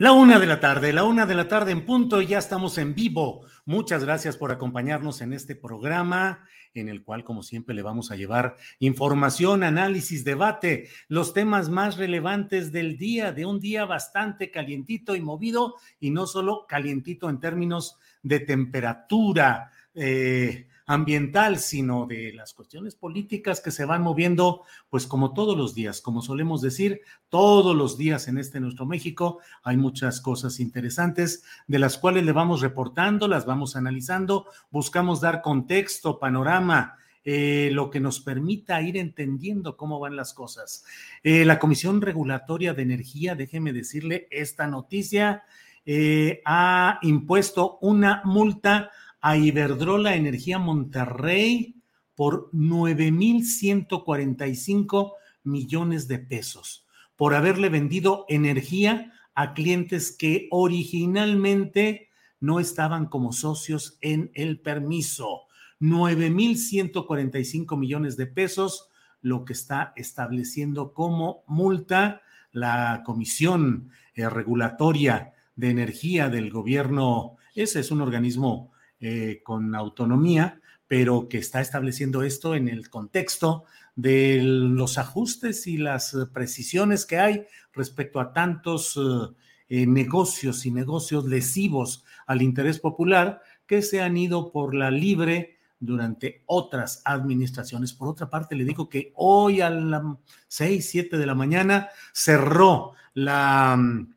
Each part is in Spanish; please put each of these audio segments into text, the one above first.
La una de la tarde, la una de la tarde en punto, ya estamos en vivo. Muchas gracias por acompañarnos en este programa, en el cual, como siempre, le vamos a llevar información, análisis, debate, los temas más relevantes del día, de un día bastante calientito y movido, y no solo calientito en términos de temperatura. Eh, ambiental, sino de las cuestiones políticas que se van moviendo, pues como todos los días, como solemos decir, todos los días en este nuestro México hay muchas cosas interesantes de las cuales le vamos reportando, las vamos analizando, buscamos dar contexto, panorama. Eh, lo que nos permita ir entendiendo cómo van las cosas. Eh, la Comisión Regulatoria de Energía, déjeme decirle, esta noticia eh, ha impuesto una multa a Iberdrola Energía Monterrey por 9.145 millones de pesos por haberle vendido energía a clientes que originalmente no estaban como socios en el permiso. 9.145 millones de pesos, lo que está estableciendo como multa la Comisión eh, Regulatoria de Energía del Gobierno. Ese es un organismo eh, con autonomía, pero que está estableciendo esto en el contexto de los ajustes y las precisiones que hay respecto a tantos eh, eh, negocios y negocios lesivos al interés popular que se han ido por la libre durante otras administraciones. Por otra parte, le digo que hoy a las 6, 7 de la mañana cerró la mm,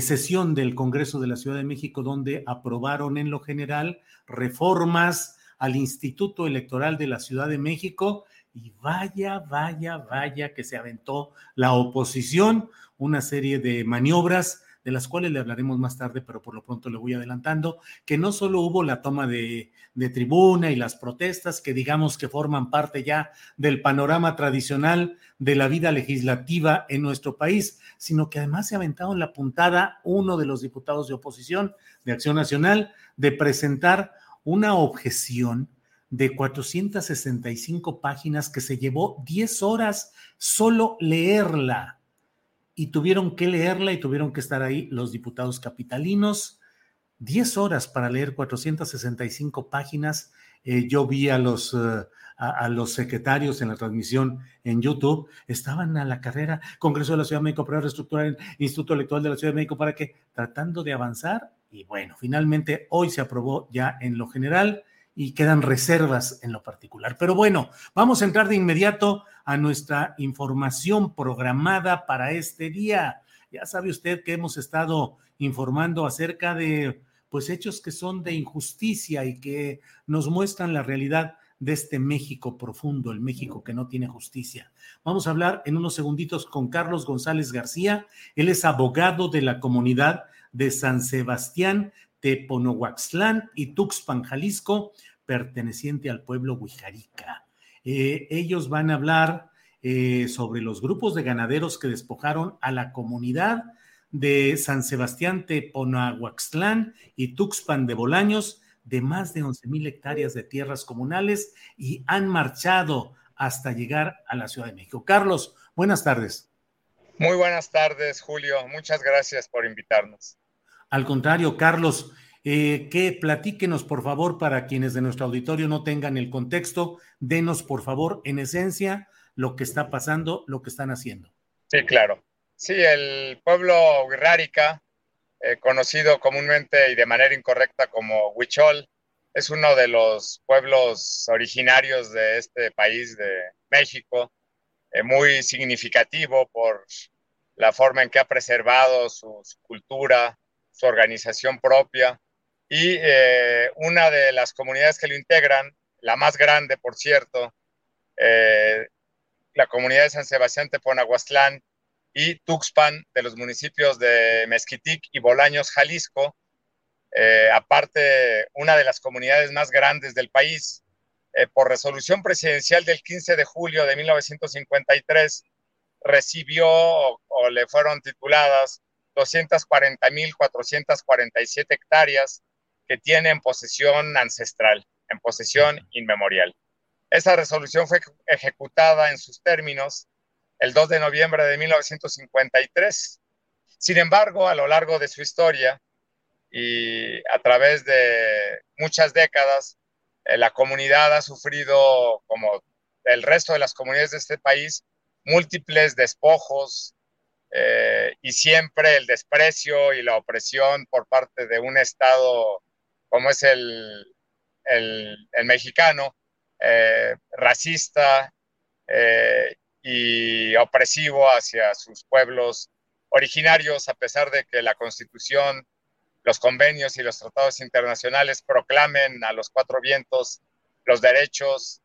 sesión del Congreso de la Ciudad de México donde aprobaron en lo general reformas al Instituto Electoral de la Ciudad de México. Y vaya, vaya, vaya que se aventó la oposición, una serie de maniobras de las cuales le hablaremos más tarde, pero por lo pronto le voy adelantando, que no solo hubo la toma de, de, tribuna y las protestas, que digamos que forman parte ya del panorama tradicional de la vida legislativa en nuestro país, sino que además se ha aventado en la puntada uno de los diputados de oposición de Acción Nacional de presentar una objeción de 465 páginas que se llevó 10 horas solo leerla. Y tuvieron que leerla y tuvieron que estar ahí los diputados capitalinos. 10 horas para leer 465 páginas. Eh, yo vi a los, a, a, los secretarios en la transmisión en YouTube, estaban a la carrera, Congreso de la Ciudad de México para reestructurar el Instituto Electoral de la Ciudad de México para que, tratando de avanzar, y bueno, finalmente hoy se aprobó ya en lo general y quedan reservas en lo particular. Pero bueno, vamos a entrar de inmediato a nuestra información programada para este día. Ya sabe usted que hemos estado informando acerca de pues hechos que son de injusticia y que nos muestran la realidad de este México profundo, el México que no tiene justicia. Vamos a hablar en unos segunditos con Carlos González García. Él es abogado de la comunidad de San Sebastián, Teponohuaxtlán y Tuxpan, Jalisco, perteneciente al pueblo Huijarica. Eh, ellos van a hablar eh, sobre los grupos de ganaderos que despojaron a la comunidad de San Sebastián Teponohuaxtlán y Tuxpan de Bolaños de más de 11 mil hectáreas de tierras comunales y han marchado hasta llegar a la Ciudad de México. Carlos, buenas tardes. Muy buenas tardes, Julio. Muchas gracias por invitarnos. Al contrario, Carlos, eh, que platíquenos, por favor, para quienes de nuestro auditorio no tengan el contexto, denos, por favor, en esencia, lo que está pasando, lo que están haciendo. Sí, claro. Sí, el pueblo Guirrárica, eh, conocido comúnmente y de manera incorrecta como Huichol, es uno de los pueblos originarios de este país de México, eh, muy significativo por la forma en que ha preservado su, cultura, su organización propia. Y eh, una de las comunidades que lo integran, la más grande, por cierto, la comunidad de San Sebastián Teponahuastlán, y Tuxpan de los municipios de Mezquitic y Bolaños, Jalisco, eh, aparte una de las comunidades más grandes del país. Eh, por resolución presidencial del 15 de julio de 1953, recibió o, o le fueron tituladas 240.447 hectáreas que tiene en posesión ancestral, en posesión inmemorial. Esa resolución fue ejecutada en sus términos el 2 de noviembre de 1953. Sin embargo, a lo largo de su historia y a través de muchas décadas, eh, la comunidad ha sufrido, como el resto de las comunidades de este país, múltiples despojos eh, y siempre el desprecio y la opresión por parte de un Estado como es el, el, mexicano, eh, racista y opresivo hacia sus pueblos originarios, a pesar de que la Constitución, los convenios y los tratados internacionales proclamen a los cuatro vientos los derechos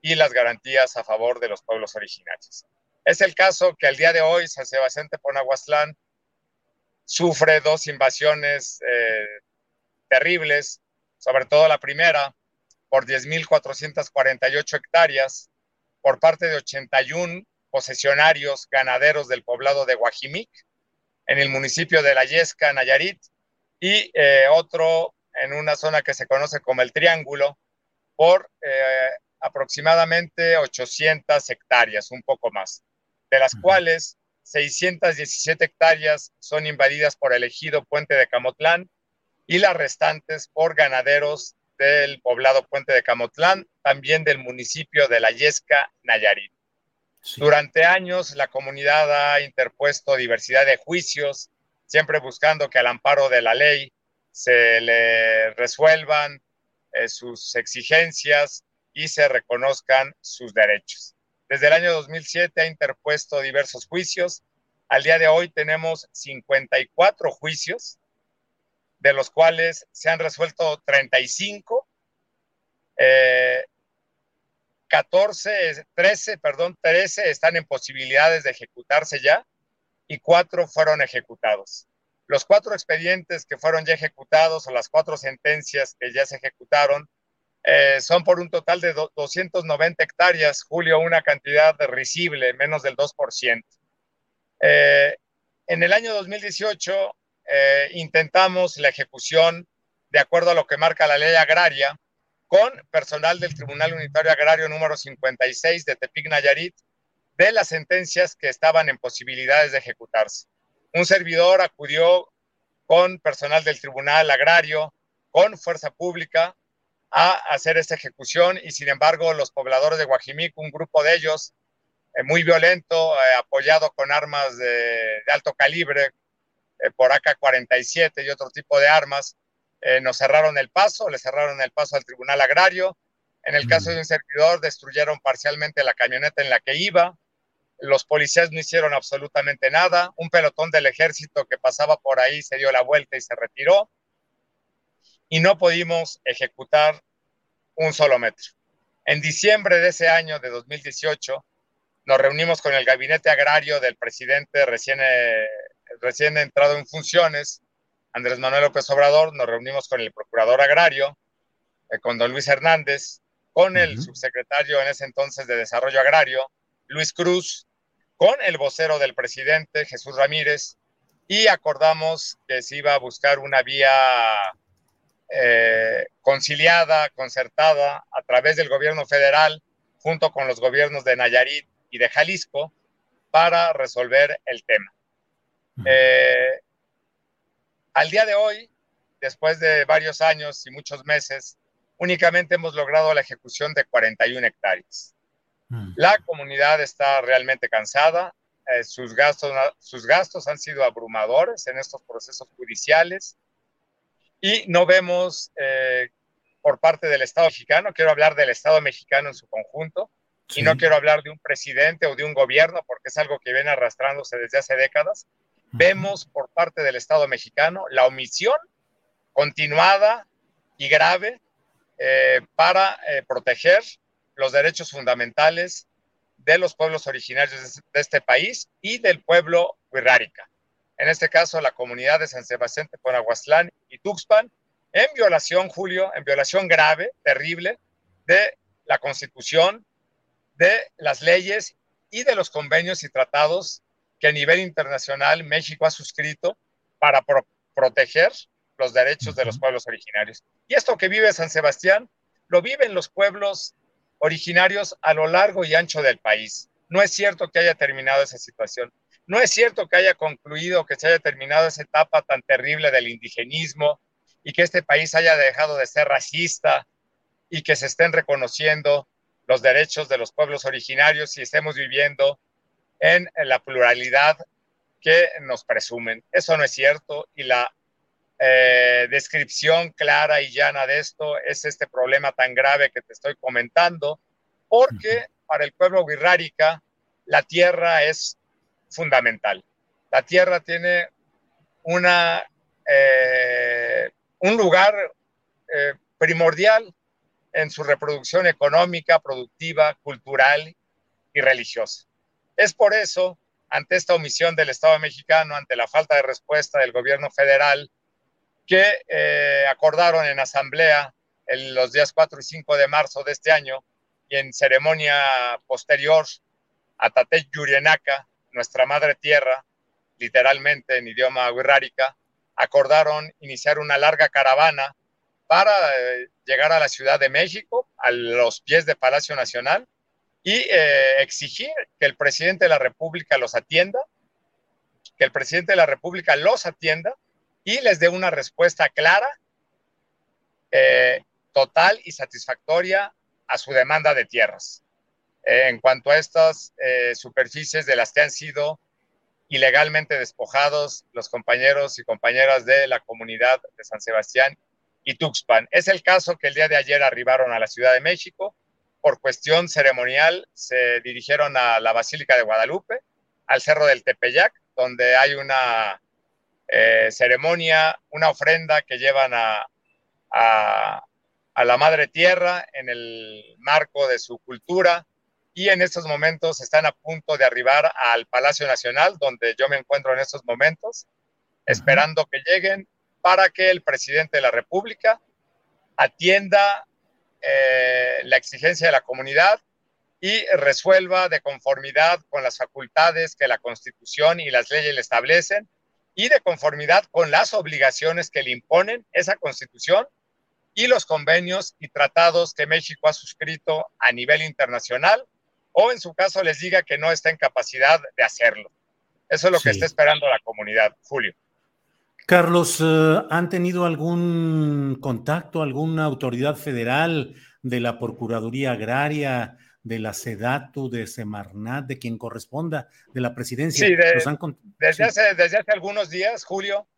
y las garantías a favor de los pueblos originarios. Es el caso que al día de hoy San Sebastián Teponahuastlán sufre dos invasiones eh, terribles, sobre todo la primera, por 10.448 hectáreas, por parte de 81 posesionarios ganaderos del poblado de Guajimic, en el municipio de La Yesca, Nayarit, y eh, otro en una zona que se conoce como el Triángulo, por eh, aproximadamente 800 hectáreas, un poco más, de las cuales 617 hectáreas son invadidas por el ejido Puente de Camotlán y las restantes por ganaderos del poblado Puente de Camotlán, también del municipio de La Yesca, Nayarit. Durante años la comunidad ha interpuesto diversidad de juicios, siempre buscando que al amparo de la ley se le resuelvan eh, sus exigencias y se reconozcan sus derechos. Desde el año 2007 ha interpuesto diversos juicios. Al día de hoy tenemos 54 juicios de los cuales se han resuelto 35, 14, 13, perdón, 13 están en posibilidades de ejecutarse ya y cuatro fueron ejecutados. Los cuatro expedientes que fueron ya ejecutados o las cuatro sentencias que ya se ejecutaron eh, son por un total de 290 hectáreas, Julio, una cantidad risible, menos del 2%. Eh, en el año 2018 eh, intentamos la ejecución de acuerdo a lo que marca la ley agraria con personal del Tribunal Unitario Agrario número 56 de Tepic Nayarit de las sentencias que estaban en posibilidades de ejecutarse. Un servidor acudió con personal del Tribunal Agrario, con fuerza pública, a hacer esta ejecución y sin embargo los pobladores de Guajimic, un grupo de ellos eh, muy violento, eh, apoyado con armas de, de alto calibre, eh, por AK-47 y otro tipo de armas, nos cerraron el paso, le cerraron el paso al Tribunal Agrario. En el caso de un servidor, destruyeron parcialmente la camioneta en la que iba. Los policías no hicieron absolutamente nada. Un pelotón del ejército que pasaba por ahí se dio la vuelta y se retiró. Y no pudimos ejecutar un solo metro. En diciembre de ese año, de 2018, nos reunimos con el gabinete agrario del presidente recién eh, recién entrado en funciones Andrés Manuel López Obrador, nos reunimos con el procurador agrario, eh, con don Luis Hernández, con el subsecretario en ese entonces de Desarrollo Agrario, Luis Cruz, con el vocero del presidente, Jesús Ramírez, y acordamos que se iba a buscar una vía eh, conciliada, concertada, a través del gobierno federal, junto con los gobiernos de Nayarit y de Jalisco, para resolver el tema. Eh, al día de hoy, después de varios años y muchos meses, únicamente hemos logrado la ejecución de 41 hectáreas. La comunidad está realmente cansada, eh, sus, gastos, sus gastos han sido abrumadores en estos procesos judiciales y no vemos eh, por parte del Estado mexicano, quiero hablar del Estado mexicano en su conjunto, y no quiero hablar de un presidente o de un gobierno, porque es algo que viene arrastrándose desde hace décadas. Vemos por parte del Estado mexicano la omisión continuada y grave eh, para proteger los derechos fundamentales de los pueblos originarios de este país y del pueblo huirrárica. En este caso, la comunidad de San Sebastián, Teponahuaslán y Tuxpan, en violación, Julio, en violación grave, terrible, de la Constitución, de las leyes y de los convenios y tratados que a nivel internacional México ha suscrito para proteger los derechos de los pueblos originarios. Y esto que vive San Sebastián, lo viven los pueblos originarios a lo largo y ancho del país. No es cierto que haya terminado esa situación. No es cierto que haya concluido, que se haya terminado esa etapa tan terrible del indigenismo y que este país haya dejado de ser racista y que se estén reconociendo los derechos de los pueblos originarios y estemos viviendo en la pluralidad que nos presumen. Eso no es cierto y la eh, descripción clara y llana de esto es este problema tan grave que te estoy comentando, porque para el pueblo wixárika la tierra es fundamental. La tierra tiene una, eh, un lugar eh, primordial en su reproducción económica, productiva, cultural y religiosa. Es por eso, ante esta omisión del Estado mexicano, ante la falta de respuesta del gobierno federal, que eh, acordaron en asamblea en los días 4 y 5 de marzo de este año y en ceremonia posterior a Tatey Yurienaka, nuestra madre tierra, literalmente en idioma wixárika, acordaron iniciar una larga caravana para eh, llegar a la Ciudad de México, a los pies de Palacio Nacional, y eh, exigir que el presidente de la República los atienda, que el presidente de la República los atienda y les dé una respuesta clara, eh, total y satisfactoria a su demanda de tierras. Eh, en cuanto a estas eh, superficies de las que han sido ilegalmente despojados los compañeros y compañeras de la comunidad de San Sebastián y Tuxpan. Es el caso que el día de ayer arribaron a la Ciudad de México. Por cuestión ceremonial se dirigieron a la Basílica de Guadalupe, al Cerro del Tepeyac, donde hay una eh, ceremonia, una ofrenda que llevan a, a, la Madre Tierra en el marco de su cultura y en estos momentos están a punto de arribar al Palacio Nacional, donde yo me encuentro en estos momentos, esperando que lleguen para que el presidente de la República atienda eh, la exigencia de la comunidad y resuelva de conformidad con las facultades que la Constitución y las leyes le establecen y de conformidad con las obligaciones que le imponen esa constitución y los convenios y tratados que México ha suscrito a nivel internacional o en su caso les diga que no está en capacidad de hacerlo. Eso es lo que está esperando la comunidad, Julio. Carlos, eh, ¿han tenido algún contacto, alguna autoridad federal de la Procuraduría Agraria, de la SEDATU, de Semarnat, de quien corresponda, de la presidencia. Sí, desde, Hace, desde hace algunos días, Julio,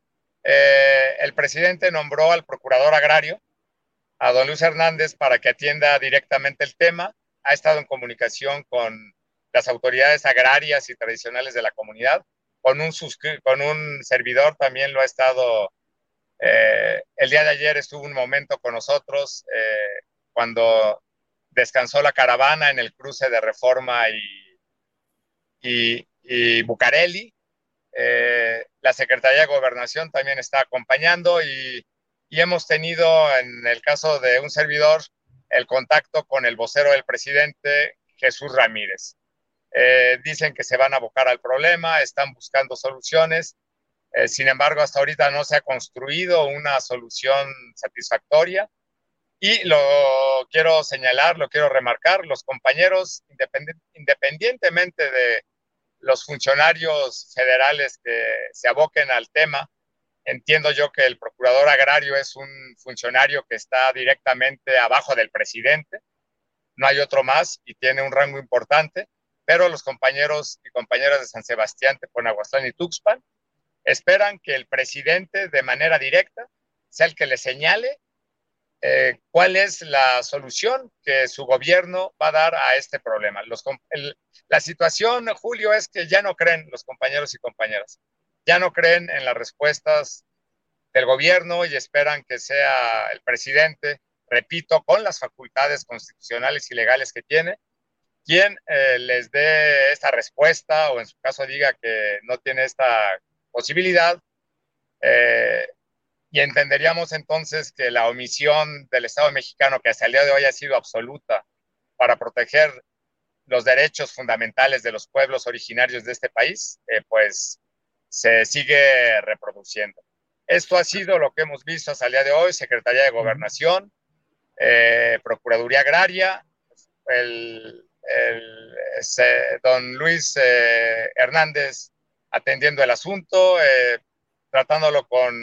eh, el presidente nombró al procurador agrario, a don Luis Hernández, para que atienda directamente el tema. Ha estado en comunicación con las autoridades agrarias y tradicionales de la comunidad. Con un, con un servidor también lo ha estado. Eh, el día de ayer estuvo un momento con nosotros eh, cuando descansó la caravana en el cruce de Reforma y, y, Bucareli. Eh, la Secretaría de Gobernación también está acompañando y, y hemos tenido, en el caso de un servidor, el contacto con el vocero del presidente, Jesús Ramírez. Eh, dicen que se van a abocar al problema, están buscando soluciones. Eh, sin embargo, hasta ahorita no se ha construido una solución satisfactoria. Y lo quiero señalar, lo quiero remarcar, los compañeros, independientemente de los funcionarios federales que se aboquen al tema, entiendo yo que el procurador agrario es un funcionario que está directamente abajo del presidente, no hay otro más y tiene un rango importante, pero los compañeros y compañeras de San Sebastián, Teponaguaslán y Tuxpan esperan que el presidente de manera directa sea el que le señale eh, cuál es la solución que su gobierno va a dar a este problema. la situación, Julio, es que ya no creen los compañeros y compañeras, ya no creen en las respuestas del gobierno y esperan que sea el presidente, repito, con las facultades constitucionales y legales que tiene, quien eh, les dé esta respuesta o en su caso diga que no tiene esta posibilidad. Eh, y entenderíamos entonces que la omisión del Estado mexicano, que hasta el día de hoy ha sido absoluta para proteger los derechos fundamentales de los pueblos originarios de este país, eh, pues se sigue reproduciendo. Esto ha sido lo que hemos visto hasta el día de hoy, Secretaría de Gobernación, eh, Procuraduría Agraria, el, don Luis eh, Hernández atendiendo el asunto, tratándolo con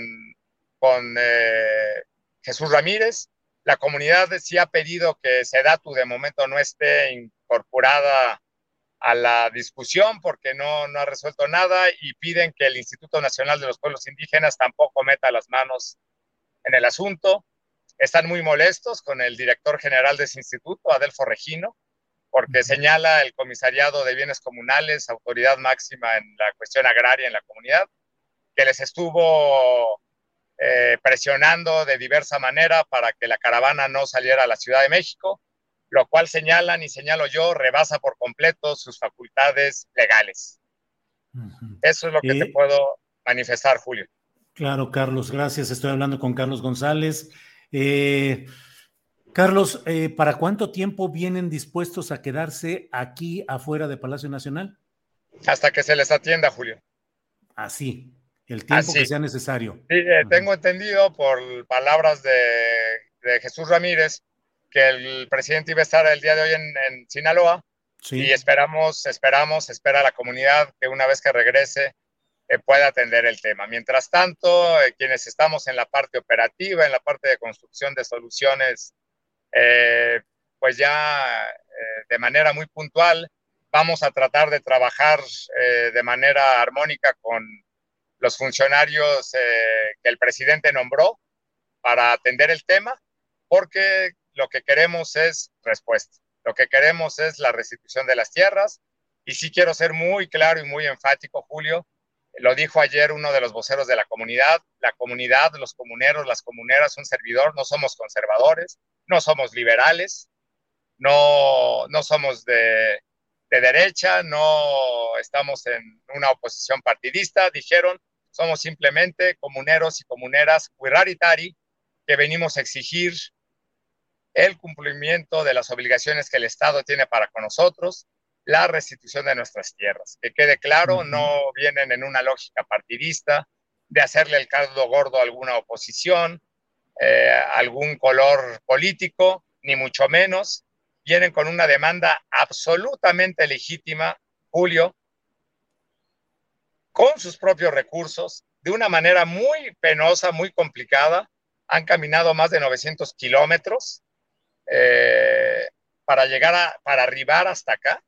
con eh, Jesús Ramírez. La comunidad sí ha pedido que SEDATU de momento no esté incorporada a la discusión porque no, no ha resuelto nada y piden que el Instituto Nacional de los Pueblos Indígenas tampoco meta las manos en el asunto. Están muy molestos con el director general de ese instituto, Adelfo Regino, porque señala el Comisariado de Bienes Comunales, autoridad máxima en la cuestión agraria en la comunidad, que les estuvo eh, presionando de diversa manera para que la caravana no saliera a la Ciudad de México, lo cual señalan y señalo yo, rebasa por completo sus facultades legales. Eso es lo que te eh, puedo manifestar, Julio. Claro, Carlos, gracias. Estoy hablando con Carlos González. Eh, Carlos, ¿para cuánto tiempo vienen dispuestos a quedarse aquí afuera de Palacio Nacional? Hasta que se les atienda, Julio. Así el tiempo que sea necesario. Sí, eh, tengo entendido por palabras de, Jesús Ramírez que el presidente iba a estar el día de hoy en, Sinaloa y esperamos, esperamos, espera la comunidad que una vez que regrese eh, pueda atender el tema. Mientras tanto, eh, quienes estamos en la parte operativa, en la parte de construcción de soluciones, pues ya de manera muy puntual, vamos a tratar de trabajar de manera armónica con los funcionarios eh, que el presidente nombró para atender el tema, porque lo que queremos es respuesta, lo que queremos es la restitución de las tierras. Y sí quiero ser muy claro y muy enfático, Julio, lo dijo ayer uno de los voceros de la comunidad, la comunidad, los comuneros, las comuneras, un servidor, no somos conservadores, no somos liberales, no, no somos de, de derecha, no estamos en una oposición partidista, dijeron, somos simplemente comuneros y comuneras que venimos a exigir el cumplimiento de las obligaciones que el Estado tiene para con nosotros, la restitución de nuestras tierras. Que quede claro, no vienen en una lógica partidista de hacerle el caldo gordo a alguna oposición, eh, algún color político, ni mucho menos. Vienen con una demanda absolutamente legítima, Julio, con sus propios recursos, de una manera muy penosa, muy complicada. Han caminado más de 900 kilómetros eh, para llegar a, para arribar hasta acá,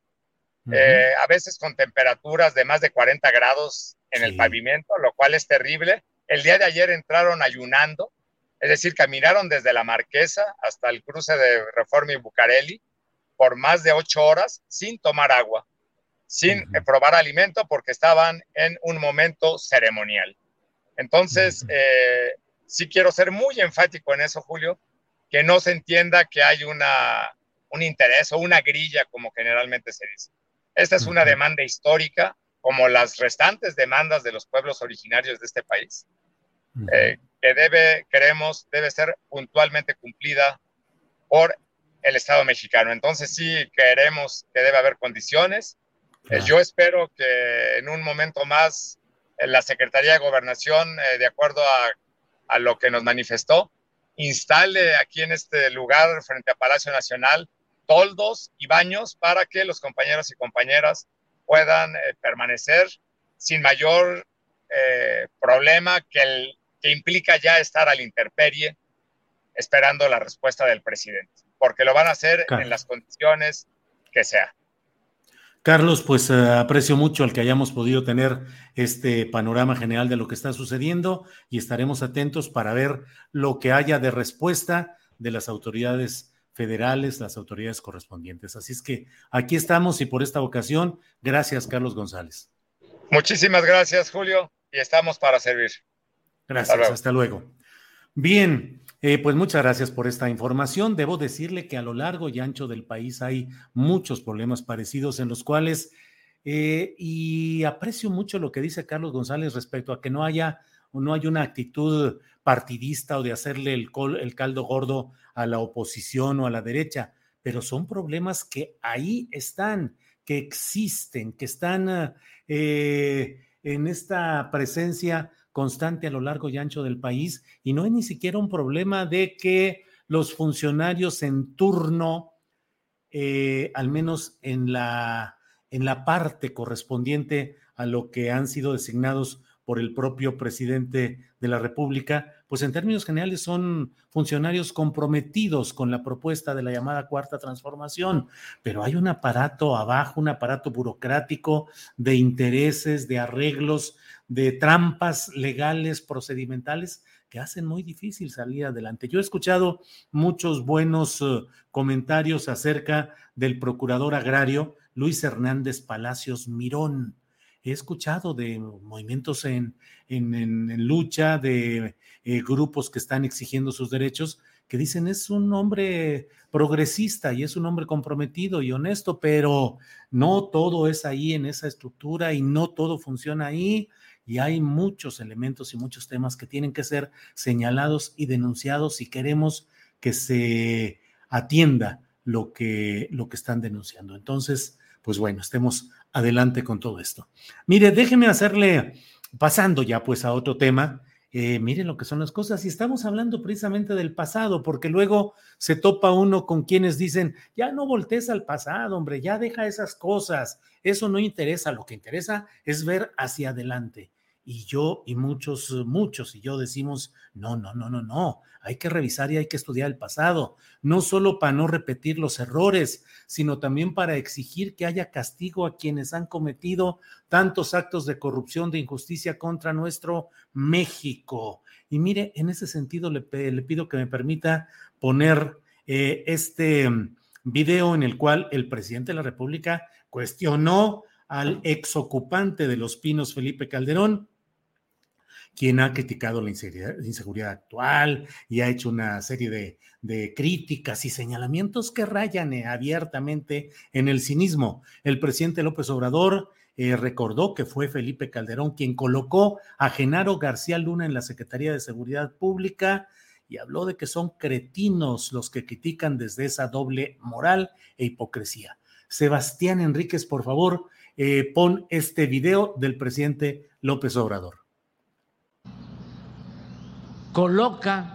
eh, a veces con temperaturas de más de 40 grados en el pavimento, lo cual es terrible. El día de ayer entraron ayunando, es decir, caminaron desde la Marquesa hasta el cruce de Reforma y Bucareli por más de ocho horas sin tomar agua sin probar alimento porque estaban en un momento ceremonial. Entonces, eh, sí quiero ser muy enfático en eso, Julio, que no se entienda que hay una, un interés o una grilla, como generalmente se dice. Esta es una demanda histórica como las restantes demandas de los pueblos originarios de este país, eh, que debe, creemos, debe ser puntualmente cumplida por el Estado mexicano. Entonces sí queremos que debe haber condiciones. Eh, yo espero que en un momento más la Secretaría de Gobernación, eh, de acuerdo a, a, lo que nos manifestó, instale aquí en este lugar, frente a Palacio Nacional, toldos y baños para que los compañeros y compañeras puedan eh, permanecer sin mayor eh, problema que, el, que implica ya estar a la intemperie esperando la respuesta del presidente, porque lo van a hacer en las condiciones que sea. Carlos, pues uh, aprecio mucho el que hayamos podido tener este panorama general de lo que está sucediendo y estaremos atentos para ver lo que haya de respuesta de las autoridades federales, las autoridades correspondientes. Así es que aquí estamos y por esta ocasión, gracias Carlos González. Muchísimas gracias Julio y estamos para servir. Gracias, hasta luego. Bien, eh, pues muchas gracias por esta información. Debo decirle que a lo largo y ancho del país hay muchos problemas parecidos en los cuales, eh, y aprecio mucho lo que dice Carlos González respecto a que no haya no hay una actitud partidista o de hacerle el, caldo gordo a la oposición o a la derecha, pero son problemas que ahí están, que existen, que están eh, en esta presencia constante a lo largo y ancho del país y no hay ni siquiera un problema de que los funcionarios en turno, eh, al menos en la, en la parte correspondiente a lo que han sido designados por el propio presidente de la República, pues en términos generales son funcionarios comprometidos con la propuesta de la llamada cuarta transformación, pero hay un aparato abajo, un aparato burocrático de intereses, de arreglos, de trampas legales, procedimentales que hacen muy difícil salir adelante. Yo he escuchado muchos buenos uh, comentarios acerca del procurador agrario Luis Hernández Palacios Mirón he escuchado de movimientos en, en, lucha, de eh, grupos que están exigiendo sus derechos, que dicen es un hombre progresista y es un hombre comprometido y honesto, pero no todo es ahí en esa estructura y no todo funciona ahí y hay muchos elementos y muchos temas que tienen que ser señalados y denunciados si queremos que se atienda lo que, lo que están denunciando. Entonces, pues bueno, estemos adelante con todo esto. Mire, déjeme hacerle, pasando ya pues a otro tema, eh, miren lo que son las cosas y estamos hablando precisamente del pasado, porque luego se topa uno con quienes dicen, ya no voltees al pasado, hombre, ya deja esas cosas, eso no interesa, lo que interesa es ver hacia adelante. Y yo y muchos, muchos y yo decimos, no, no, no, no, no, hay que revisar y hay que estudiar el pasado, no solo para no repetir los errores, sino también para exigir que haya castigo a quienes han cometido tantos actos de corrupción, de injusticia contra nuestro México. Y mire, en ese sentido le, le pido que me permita poner eh, este video en el cual el presidente de la República cuestionó al exocupante de Los Pinos, Felipe Calderón, quien ha criticado la inseguridad, actual y ha hecho una serie de, críticas y señalamientos que rayan eh, abiertamente en el cinismo. El presidente López Obrador eh, recordó que fue Felipe Calderón quien colocó a Genaro García Luna en la Secretaría de Seguridad Pública y habló de que son cretinos los que critican desde esa doble moral e hipocresía. Sebastián Enríquez, por favor, eh, pon este video del presidente López Obrador coloca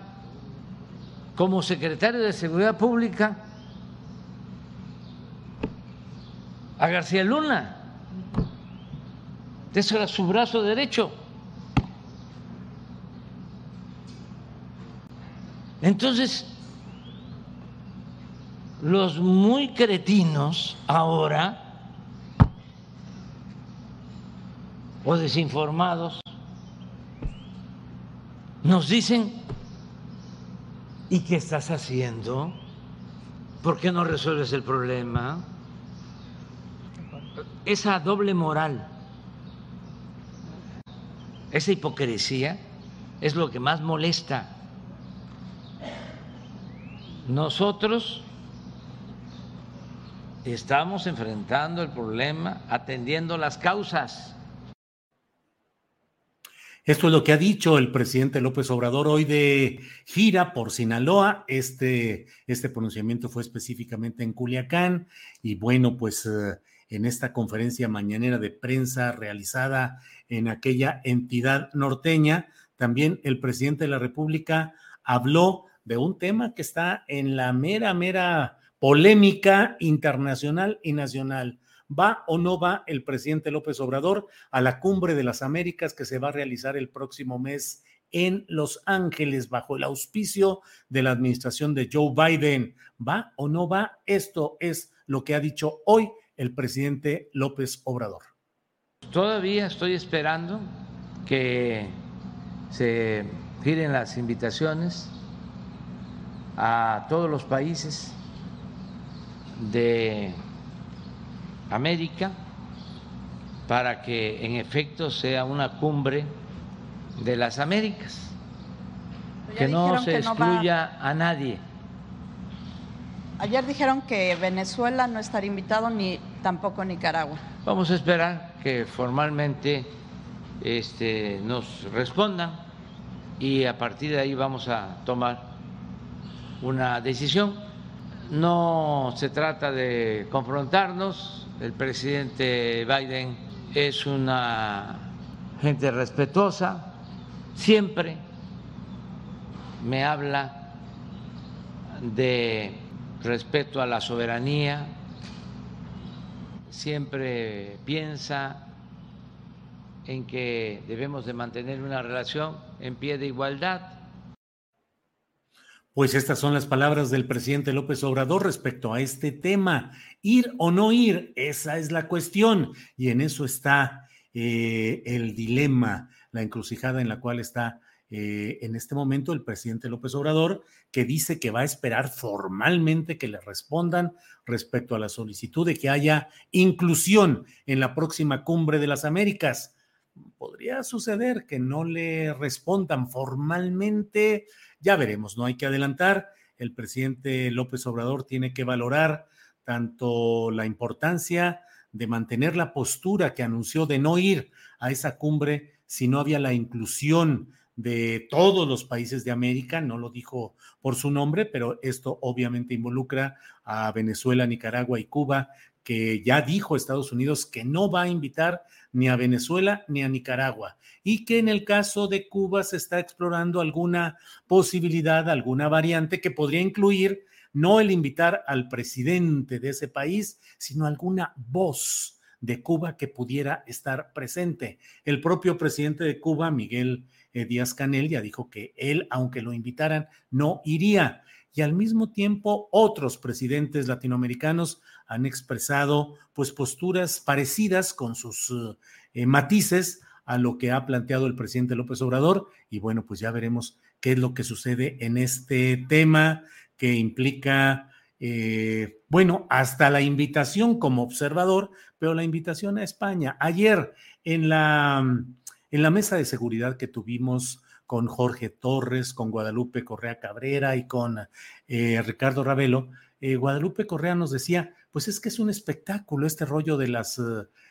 como secretario de Seguridad Pública a García Luna. Eso era su brazo derecho. Entonces, los muy cretinos ahora, o desinformados, nos dicen, ¿y qué estás haciendo? ¿Por qué no resuelves el problema? Esa doble moral, esa hipocresía es lo que más molesta. Nosotros estamos enfrentando el problema atendiendo las causas Esto es lo que ha dicho el presidente López Obrador hoy de gira por Sinaloa. Este, este pronunciamiento fue específicamente en Culiacán y bueno, pues eh, en esta conferencia mañanera de prensa realizada en aquella entidad norteña, también el presidente de la República habló de un tema que está en la mera, mera polémica internacional y nacional ¿Va o no va el presidente López Obrador a la cumbre de las Américas que se va a realizar el próximo mes en Los Ángeles bajo el auspicio de la administración de Joe Biden? ¿Va o no va? Esto es lo que ha dicho hoy el presidente López Obrador. Todavía estoy esperando que se giren las invitaciones a todos los países de América para que en efecto sea una cumbre de las Américas, que no se excluya a nadie. Ayer dijeron que Venezuela no estaría invitado ni tampoco Nicaragua. Vamos a esperar que formalmente este, nos respondan y a partir de ahí vamos a tomar una decisión. No se trata de confrontarnos, el presidente Biden es una gente respetuosa, siempre me habla de respeto a la soberanía, siempre piensa en que debemos de mantener una relación en pie de igualdad pues estas son las palabras del presidente López Obrador respecto a este tema. Ir o no ir, esa es la cuestión. Y en eso está eh, el dilema, la encrucijada en la cual está eh, en este momento el presidente López Obrador, que dice que va a esperar formalmente que le respondan respecto a la solicitud de que haya inclusión en la próxima cumbre de las Américas. Podría suceder que no le respondan formalmente ya veremos, no hay que adelantar. El presidente López Obrador tiene que valorar tanto la importancia de mantener la postura que anunció de no ir a esa cumbre si no había la inclusión de todos los países de América, no lo dijo por su nombre, pero esto obviamente involucra a Venezuela, Nicaragua y Cuba, que ya dijo Estados Unidos que no va a invitar ni a Venezuela ni a Nicaragua y que en el caso de Cuba se está explorando alguna posibilidad, alguna variante que podría incluir no el invitar al presidente de ese país, sino alguna voz de Cuba que pudiera estar presente. El propio presidente de Cuba, Miguel eh, Díaz Canel, ya dijo que él, aunque lo invitaran, no iría y al mismo tiempo otros presidentes latinoamericanos han expresado pues posturas parecidas con sus eh, matices a lo que ha planteado el presidente López Obrador y bueno, pues ya veremos qué es lo que sucede en este tema que implica eh, bueno, hasta la invitación como observador, pero la invitación a España. Ayer en la, en la mesa de seguridad que tuvimos con Jorge Torres, con Guadalupe Correa Cabrera y con eh, Ricardo Ravelo, Guadalupe Correa nos decía, pues es que es un espectáculo este rollo de las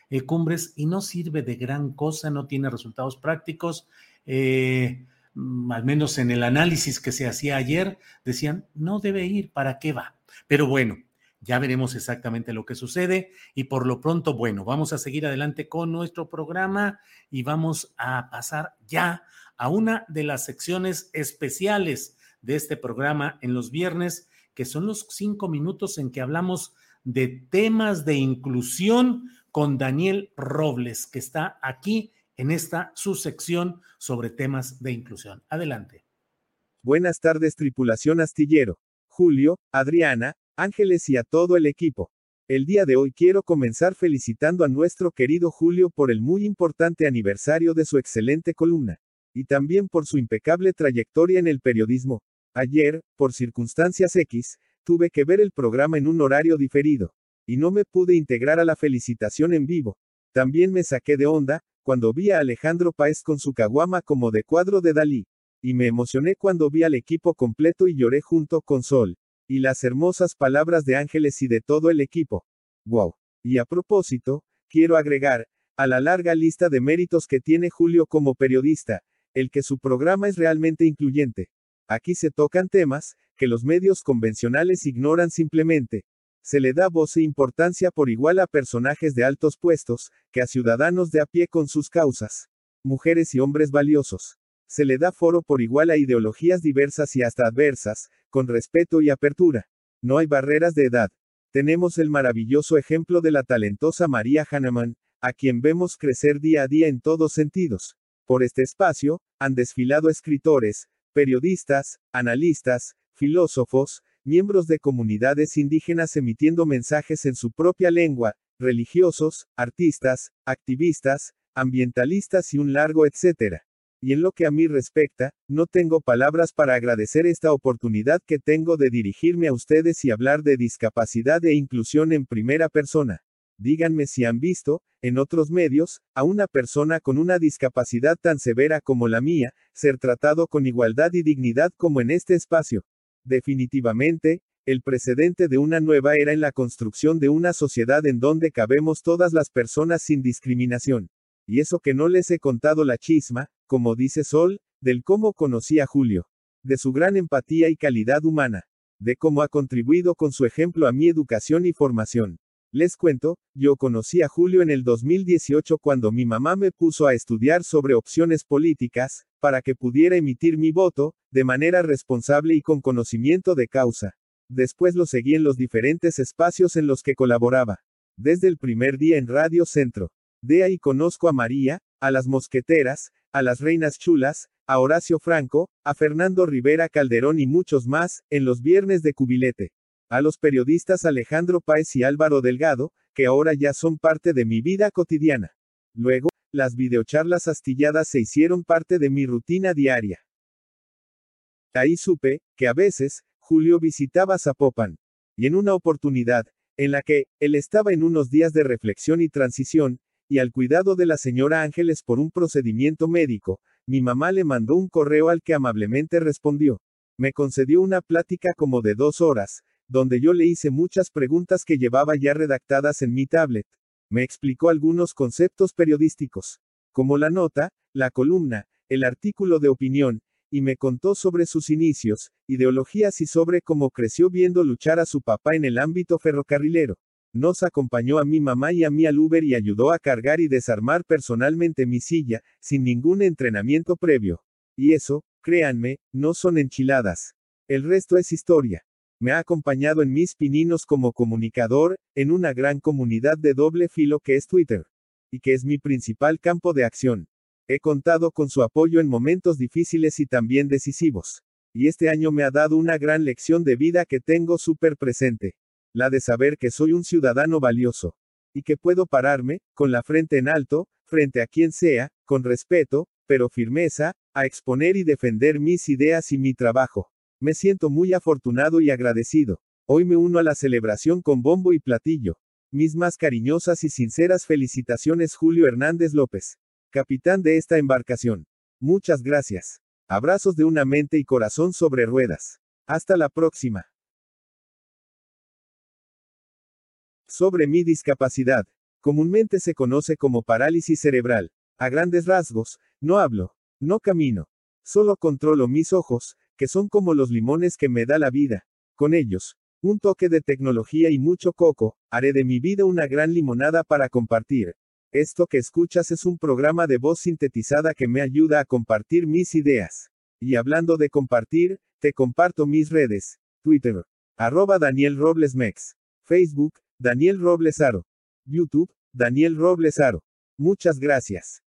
eh, cumbres y no sirve de gran cosa, no tiene resultados prácticos. Mm, al menos en el análisis que se hacía ayer, decían, no debe ir, ¿para qué va? Pero bueno, ya veremos exactamente lo que sucede y por lo pronto, bueno, vamos a seguir adelante con nuestro programa y vamos a pasar ya a una de las secciones especiales de este programa en los viernes, que son los cinco minutos en que hablamos de temas de inclusión con Daniel Robles, que está aquí en esta subsección sobre temas de inclusión. Adelante. Buenas tardes, tripulación astillero. Julio, Adriana, Ángeles y a todo el equipo. El día de hoy quiero comenzar felicitando a nuestro querido Julio por el muy importante aniversario de su excelente columna y también por su impecable trayectoria en el periodismo. Ayer, por circunstancias X, tuve que ver el programa en un horario diferido, y no me pude integrar a la felicitación en vivo. También me saqué de onda, cuando vi a Alejandro Paez con su caguama como de cuadro de Dalí. Y me emocioné cuando vi al equipo completo y lloré junto con Sol. Y las hermosas palabras de Ángeles y de todo el equipo. Wow. Y a propósito, quiero agregar, a la larga lista de méritos que tiene Julio como periodista, el que su programa es realmente incluyente. Aquí se tocan temas que los medios convencionales ignoran simplemente. Se le da voz e importancia por igual a personajes de altos puestos, que a ciudadanos de a pie con sus causas. Mujeres y hombres valiosos. Se le da foro por igual a ideologías diversas y hasta adversas, con respeto y apertura. No hay barreras de edad. Tenemos el maravilloso ejemplo de la talentosa María Hahnemann, a quien vemos crecer día a día en todos sentidos. Por este espacio, han desfilado escritores, periodistas, analistas, filósofos, miembros de comunidades indígenas emitiendo mensajes en su propia lengua, religiosos, artistas, activistas, ambientalistas y un largo etcétera. Y en lo que a mí respecta, no tengo palabras para agradecer esta oportunidad que tengo de dirigirme a ustedes y hablar de discapacidad e inclusión en primera persona. Díganme si han visto, en otros medios, a una persona con una discapacidad tan severa como la mía, ser tratado con igualdad y dignidad como en este espacio. Definitivamente, el precedente de una nueva era en la construcción de una sociedad en donde cabemos todas las personas sin discriminación. Y eso que no les he contado la chisma, como dice Sol, del cómo conocí a Julio. De su gran empatía y calidad humana. De cómo ha contribuido con su ejemplo a mi educación y formación. Les cuento, yo conocí a Julio en el 2018 cuando mi mamá me puso a estudiar sobre opciones políticas, para que pudiera emitir mi voto, de manera responsable y con conocimiento de causa. Después lo seguí en los diferentes espacios en los que colaboraba. Desde el primer día en Radio Centro. De ahí conozco a María, a las mosqueteras, a las reinas chulas, a Horacio Franco, a Fernando Rivera Calderón y muchos más, en los viernes de cubilete a los periodistas Alejandro Páez y Álvaro Delgado, que ahora ya son parte de mi vida cotidiana. Luego, las videocharlas astilladas se hicieron parte de mi rutina diaria. Ahí supe, que a veces, Julio visitaba Zapopan. Y en una oportunidad, en la que, él estaba en unos días de reflexión y transición, y al cuidado de la señora Ángeles por un procedimiento médico, mi mamá le mandó un correo al que amablemente respondió. Me concedió una plática como de dos horas, donde yo le hice muchas preguntas que llevaba ya redactadas en mi tablet. Me explicó algunos conceptos periodísticos, como la nota, la columna, el artículo de opinión, y me contó sobre sus inicios, ideologías y sobre cómo creció viendo luchar a su papá en el ámbito ferrocarrilero. Nos acompañó a mi mamá y a mí al Uber y ayudó a cargar y desarmar personalmente mi silla, sin ningún entrenamiento previo. Y eso, créanme, no son enchiladas. El resto es historia. Me ha acompañado en mis pininos como comunicador, en una gran comunidad de doble filo que es Twitter. Y que es mi principal campo de acción. He contado con su apoyo en momentos difíciles y también decisivos. Y este año me ha dado una gran lección de vida que tengo súper presente. La de saber que soy un ciudadano valioso. Y que puedo pararme, con la frente en alto, frente a quien sea, con respeto, pero firmeza, a exponer y defender mis ideas y mi trabajo. Me siento muy afortunado y agradecido. Hoy me uno a la celebración con bombo y platillo. Mis más cariñosas y sinceras felicitaciones Julio Hernández López, capitán de esta embarcación. Muchas gracias. Abrazos de una mente y corazón sobre ruedas. Hasta la próxima. Sobre mi discapacidad. Comúnmente se conoce como parálisis cerebral. A grandes rasgos, no hablo, no camino. Solo controlo mis ojos, que son como los limones que me da la vida. Con ellos, un toque de tecnología y mucho coco, haré de mi vida una gran limonada para compartir. Esto que escuchas es un programa de voz sintetizada que me ayuda a compartir mis ideas. Y hablando de compartir, te comparto mis redes. Twitter. Arroba Daniel Robles Mex. Facebook, Daniel Robles Aro. YouTube, Daniel Robles Aro. Muchas gracias.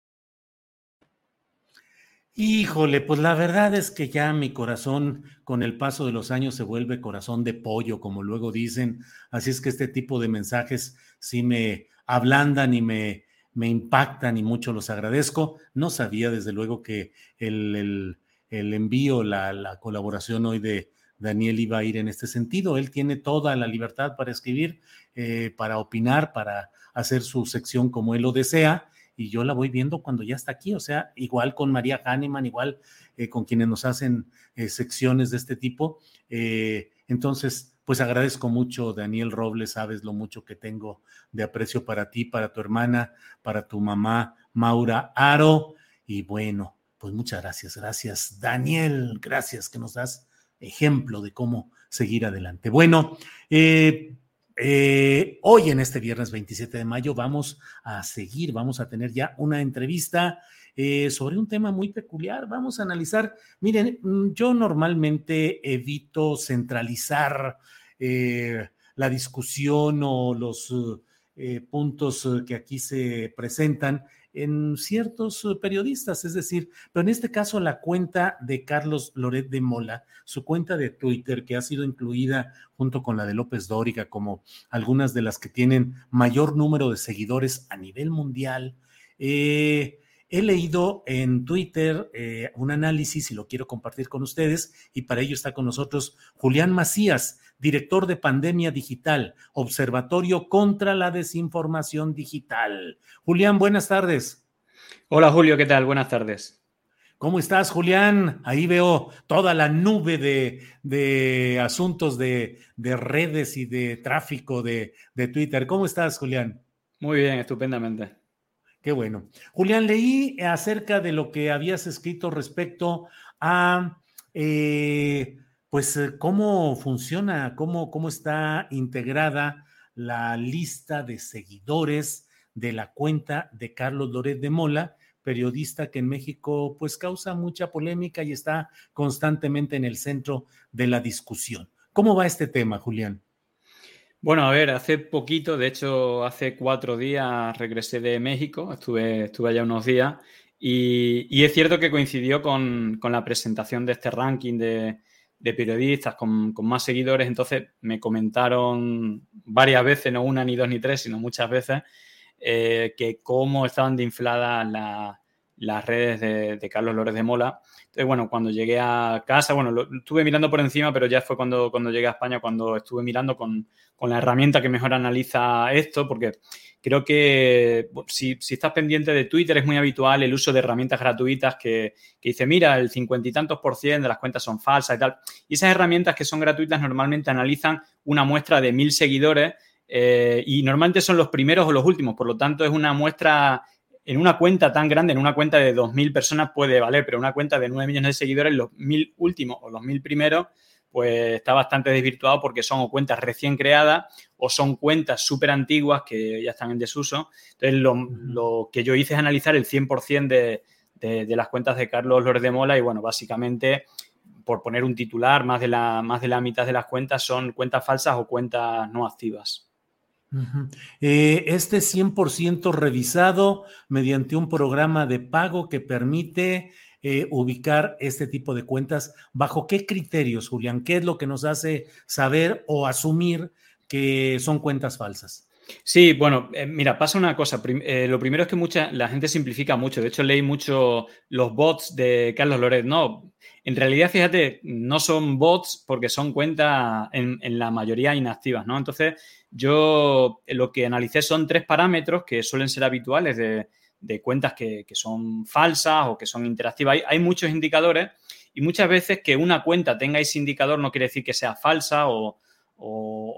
Híjole, pues la verdad es que ya mi corazón con el paso de los años se vuelve corazón de pollo, como luego dicen. Así es que este tipo de mensajes sí me ablandan y me, me impactan y mucho los agradezco. No sabía desde luego que el, envío, la, colaboración hoy de Daniel iba a ir en este sentido. Él tiene toda la libertad para escribir, eh, para opinar, para hacer su sección como él lo desea y yo la voy viendo cuando ya está aquí, o sea, igual con María Hahnemann, igual eh, con quienes nos hacen eh, secciones de este tipo. Eh, entonces, pues agradezco mucho, Daniel Robles, sabes lo mucho que tengo de aprecio para ti, para tu hermana, para tu mamá, Maura Aro. Y bueno, pues muchas gracias, gracias, Daniel, gracias que nos das ejemplo de cómo seguir adelante. Bueno, eh, eh, hoy en este viernes 27 de mayo vamos a seguir, vamos a tener ya una entrevista eh, sobre un tema muy peculiar. Vamos a analizar, miren, mm, yo normalmente evito centralizar la discusión o los puntos que aquí se presentan en ciertos eh, periodistas, es decir, pero en este caso la cuenta de Carlos Loret de Mola, su cuenta de Twitter, que ha sido incluida junto con la de López Dóriga como algunas de las que tienen mayor número de seguidores a nivel mundial. Eh, he leído en Twitter eh, un análisis y lo quiero compartir con ustedes y para ello está con nosotros Julián Macías director de Pandemia Digital, Observatorio contra la Desinformación Digital. Julián, buenas tardes. Hola Julio, ¿qué tal? Buenas tardes. ¿Cómo estás, Julián? Ahí veo toda la nube de, asuntos de, redes y de tráfico de, Twitter. ¿Cómo estás, Julián? Muy bien, estupendamente. Qué bueno. Julián, leí acerca de lo que habías escrito respecto a eh, pues eh, cómo funciona, cómo, cómo está integrada la lista de seguidores de la cuenta de Carlos Loret de Mola, periodista que en México pues causa mucha polémica y está constantemente en el centro de la discusión. ¿Cómo va este tema, Julián? Bueno, a ver, hace poquito, de hecho, hace cuatro días regresé de México, estuve, estuve allá unos días y, es cierto que coincidió con, con, la presentación de este ranking de, de periodistas con, más seguidores, entonces me comentaron varias veces, no una ni dos ni tres, sino muchas veces, eh, que cómo estaban de infladas las redes de, Carlos Lórez de Mola. Entonces, bueno, cuando llegué a casa, bueno, lo, estuve mirando por encima, pero ya fue cuando, cuando llegué a España, cuando estuve mirando con, con la herramienta que mejor analiza esto, porque Creo que si, estás pendiente de Twitter es muy habitual el uso de herramientas gratuitas que, dice, mira, el cincuenta y tantos por ciento de las cuentas son falsas y tal. Y esas herramientas que son gratuitas normalmente analizan una muestra de mil seguidores eh, y normalmente son los primeros o los últimos. Por lo tanto, es una muestra en una cuenta tan grande, en una cuenta de 2.000 personas puede valer, pero una cuenta de 9 millones de seguidores, los mil últimos o los mil primeros pues está bastante desvirtuado porque son o cuentas recién creadas o son cuentas súper antiguas que ya están en desuso. Entonces, lo, que yo hice es analizar el 100% de, de, las cuentas de Carlos Mola y, bueno, básicamente, por poner un titular, más de, la, más de la mitad de las cuentas son cuentas falsas o cuentas no activas. Eh, este 100% revisado mediante un programa de pago que permite eh, ubicar este tipo de cuentas? ¿Bajo qué criterios, Julián? ¿Qué es lo que nos hace saber o asumir que son cuentas falsas? Sí, bueno, eh, mira, pasa una cosa. Eh, lo primero es que mucha, la gente simplifica mucho. De hecho, leí mucho los bots de Carlos Loret. No, en realidad, fíjate, no son bots porque son cuentas en, la mayoría inactivas, ¿no? Entonces, yo lo que analicé son tres parámetros que suelen ser habituales de, de cuentas que, son falsas o que son interactivas. Hay, muchos indicadores y muchas veces que una cuenta tenga ese indicador no quiere decir que sea falsa o,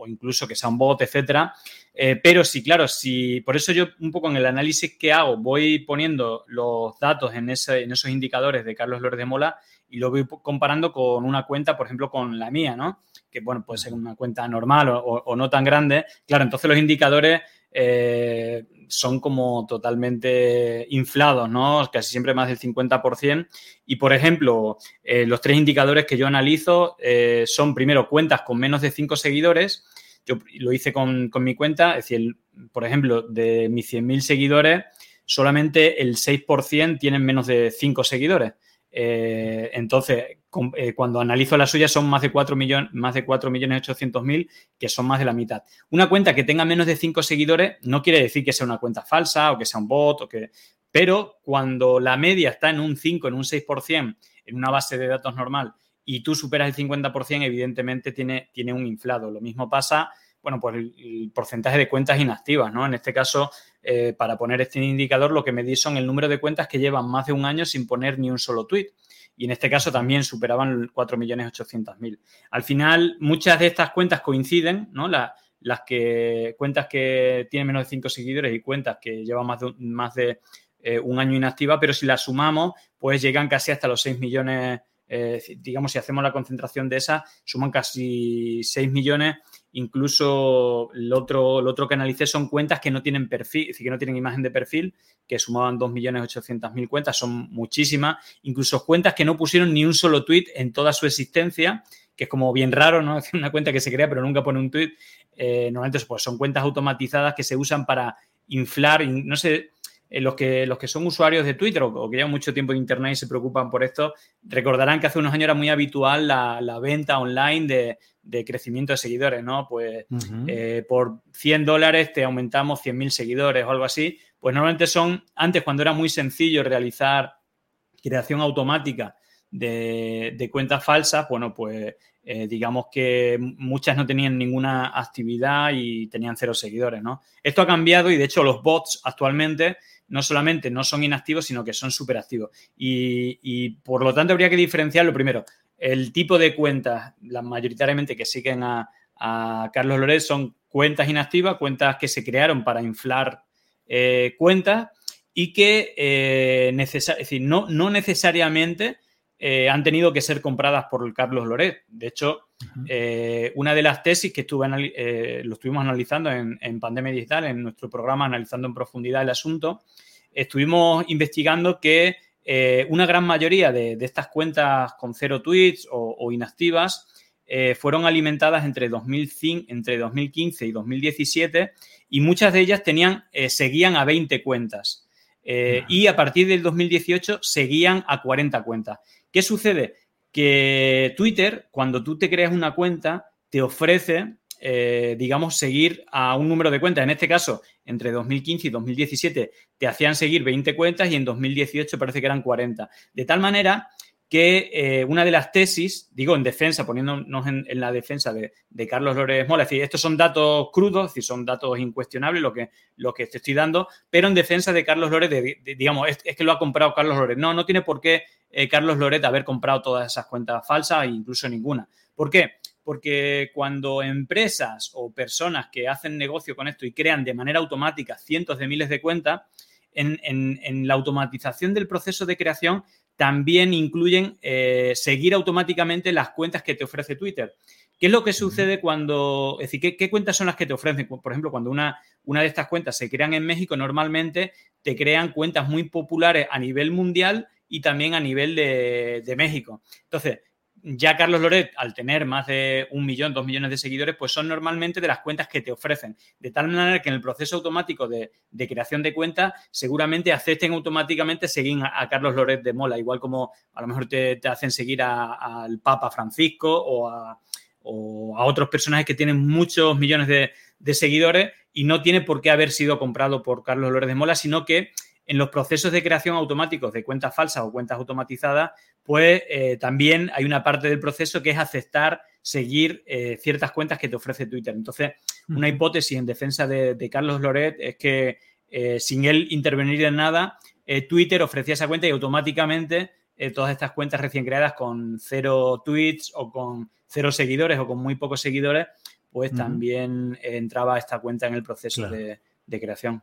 incluso que sea un bot, etcétera. Eh, pero sí, claro, si por eso yo un poco en el análisis que hago voy poniendo los datos en, ese, en esos indicadores de Carlos López de Mola y lo voy comparando con una cuenta, por ejemplo, con la mía, ¿no? Que bueno, puede ser una cuenta normal o no tan grande. Claro, entonces los indicadores eh, son como totalmente inflados, ¿no? Casi siempre más del 50%. Y, por ejemplo, eh, los tres indicadores que yo analizo eh, son, primero, cuentas con menos de 5 seguidores. Yo lo hice con, mi cuenta, es decir, por ejemplo, de mis 100.000 seguidores, solamente el 6% tienen menos de 5 seguidores. entonces, eh, cuando analizo la suya son más de 4 millones, más de 4 millones 800 mil, que son más de la mitad. Una cuenta que tenga menos de 5 seguidores no quiere decir que sea una cuenta falsa o que sea un bot o que... Pero cuando la media está en un 5, en un 6%, en una base de datos normal, y tú superas el 50%, evidentemente tiene, tiene un inflado. Lo mismo pasa bueno, pues el, porcentaje de cuentas inactivas, ¿no? En este caso, eh, para poner este indicador, lo que me di son el número de cuentas que llevan más de un año sin poner ni un solo tweet. Y en este caso también superaban 4.800.000. Al final, muchas de estas cuentas coinciden, ¿no? las que cuentas que tienen menos de 5 seguidores y cuentas que llevan más de, más de eh, un año inactiva, pero si las sumamos, pues llegan casi hasta los 6 millones, eh, digamos, si hacemos la concentración de esas, suman casi 6 millones. Incluso lo otro, lo otro que analicé son cuentas que no tienen perfil, que no tienen imagen de perfil, que sumaban 2.800.000 cuentas, son muchísimas. Incluso cuentas que no pusieron ni un solo tweet en toda su existencia, que es como bien raro, ¿no? Es una cuenta que se crea pero nunca pone un tweet. Eh, normalmente pues, son cuentas automatizadas que se usan para inflar, no sé, eh, los, que, los que son usuarios de Twitter o, que llevan mucho tiempo en Internet y se preocupan por esto, recordarán que hace unos años era muy habitual la, venta online de, crecimiento de seguidores, ¿no? Pues eh, por 100 dólares te aumentamos 100.000 seguidores o algo así. Pues normalmente son, antes cuando era muy sencillo realizar creación automática de, cuentas falsas, bueno, pues eh, digamos que muchas no tenían ninguna actividad y tenían cero seguidores, ¿no? Esto ha cambiado y de hecho los bots actualmente no solamente no son inactivos, sino que son súper activos. Y, por lo tanto habría que diferenciar lo primero, el tipo de cuentas, las mayoritariamente que siguen a, Carlos Loret son cuentas inactivas, cuentas que se crearon para inflar eh, cuentas y que eh, decir, no, no necesariamente eh, han tenido que ser compradas por Carlos Loret. De hecho, una de las tesis que estuve lo estuvimos analizando en, en, Pandemia Digital, en nuestro programa, analizando en profundidad el asunto, estuvimos investigando que eh, una gran mayoría de, estas cuentas con cero tweets o, inactivas eh, fueron alimentadas entre, 2005, entre 2015 y 2017 y muchas de ellas tenían, eh, seguían a 20 cuentas. y a partir del 2018 seguían a 40 cuentas. ¿Qué sucede? Que Twitter, cuando tú te creas una cuenta, te ofrece eh, digamos, seguir a un número de cuentas. En este caso, entre 2015 y 2017 te hacían seguir 20 cuentas y en 2018 parece que eran 40. De tal manera que eh, una de las tesis, digo en defensa, poniéndonos en, la defensa de, Carlos Lórez Mola, es decir, estos son datos crudos, es decir, son datos incuestionables lo que, lo que te estoy dando, pero en defensa de Carlos Lórez, digamos, es, que lo ha comprado Carlos Lórez. No, no tiene por qué eh, Carlos Loret haber comprado todas esas cuentas falsas, incluso ninguna. ¿Por qué? porque cuando empresas o personas que hacen negocio con esto y crean de manera automática cientos de miles de cuentas, en, la automatización del proceso de creación también incluyen eh, seguir automáticamente las cuentas que te ofrece Twitter. ¿Qué es lo que sucede cuando, es decir, qué, cuentas son las que te ofrecen? Por ejemplo, cuando una, una de estas cuentas se crean en México, normalmente te crean cuentas muy populares a nivel mundial y también a nivel de, de México. Entonces, ya Carlos Loret, al tener más de un millón, dos millones de seguidores, pues son normalmente de las cuentas que te ofrecen. De tal manera que en el proceso automático de, creación de cuentas, seguramente acepten automáticamente seguir a, Carlos Loret de Mola, igual como a lo mejor te, hacen seguir al Papa Francisco o a, otros personajes que tienen muchos millones de, de seguidores y no tiene por qué haber sido comprado por Carlos Loret de Mola, sino que en los procesos de creación automáticos de cuentas falsas o cuentas automatizadas, pues eh, también hay una parte del proceso que es aceptar seguir eh, ciertas cuentas que te ofrece Twitter. Entonces, una hipótesis en defensa de, Carlos Loret es que eh, sin él intervenir en nada, Twitter ofrecía esa cuenta y automáticamente todas estas cuentas recién creadas con cero tweets o con cero seguidores o con muy pocos seguidores, pues también entraba esta cuenta en el proceso de creación.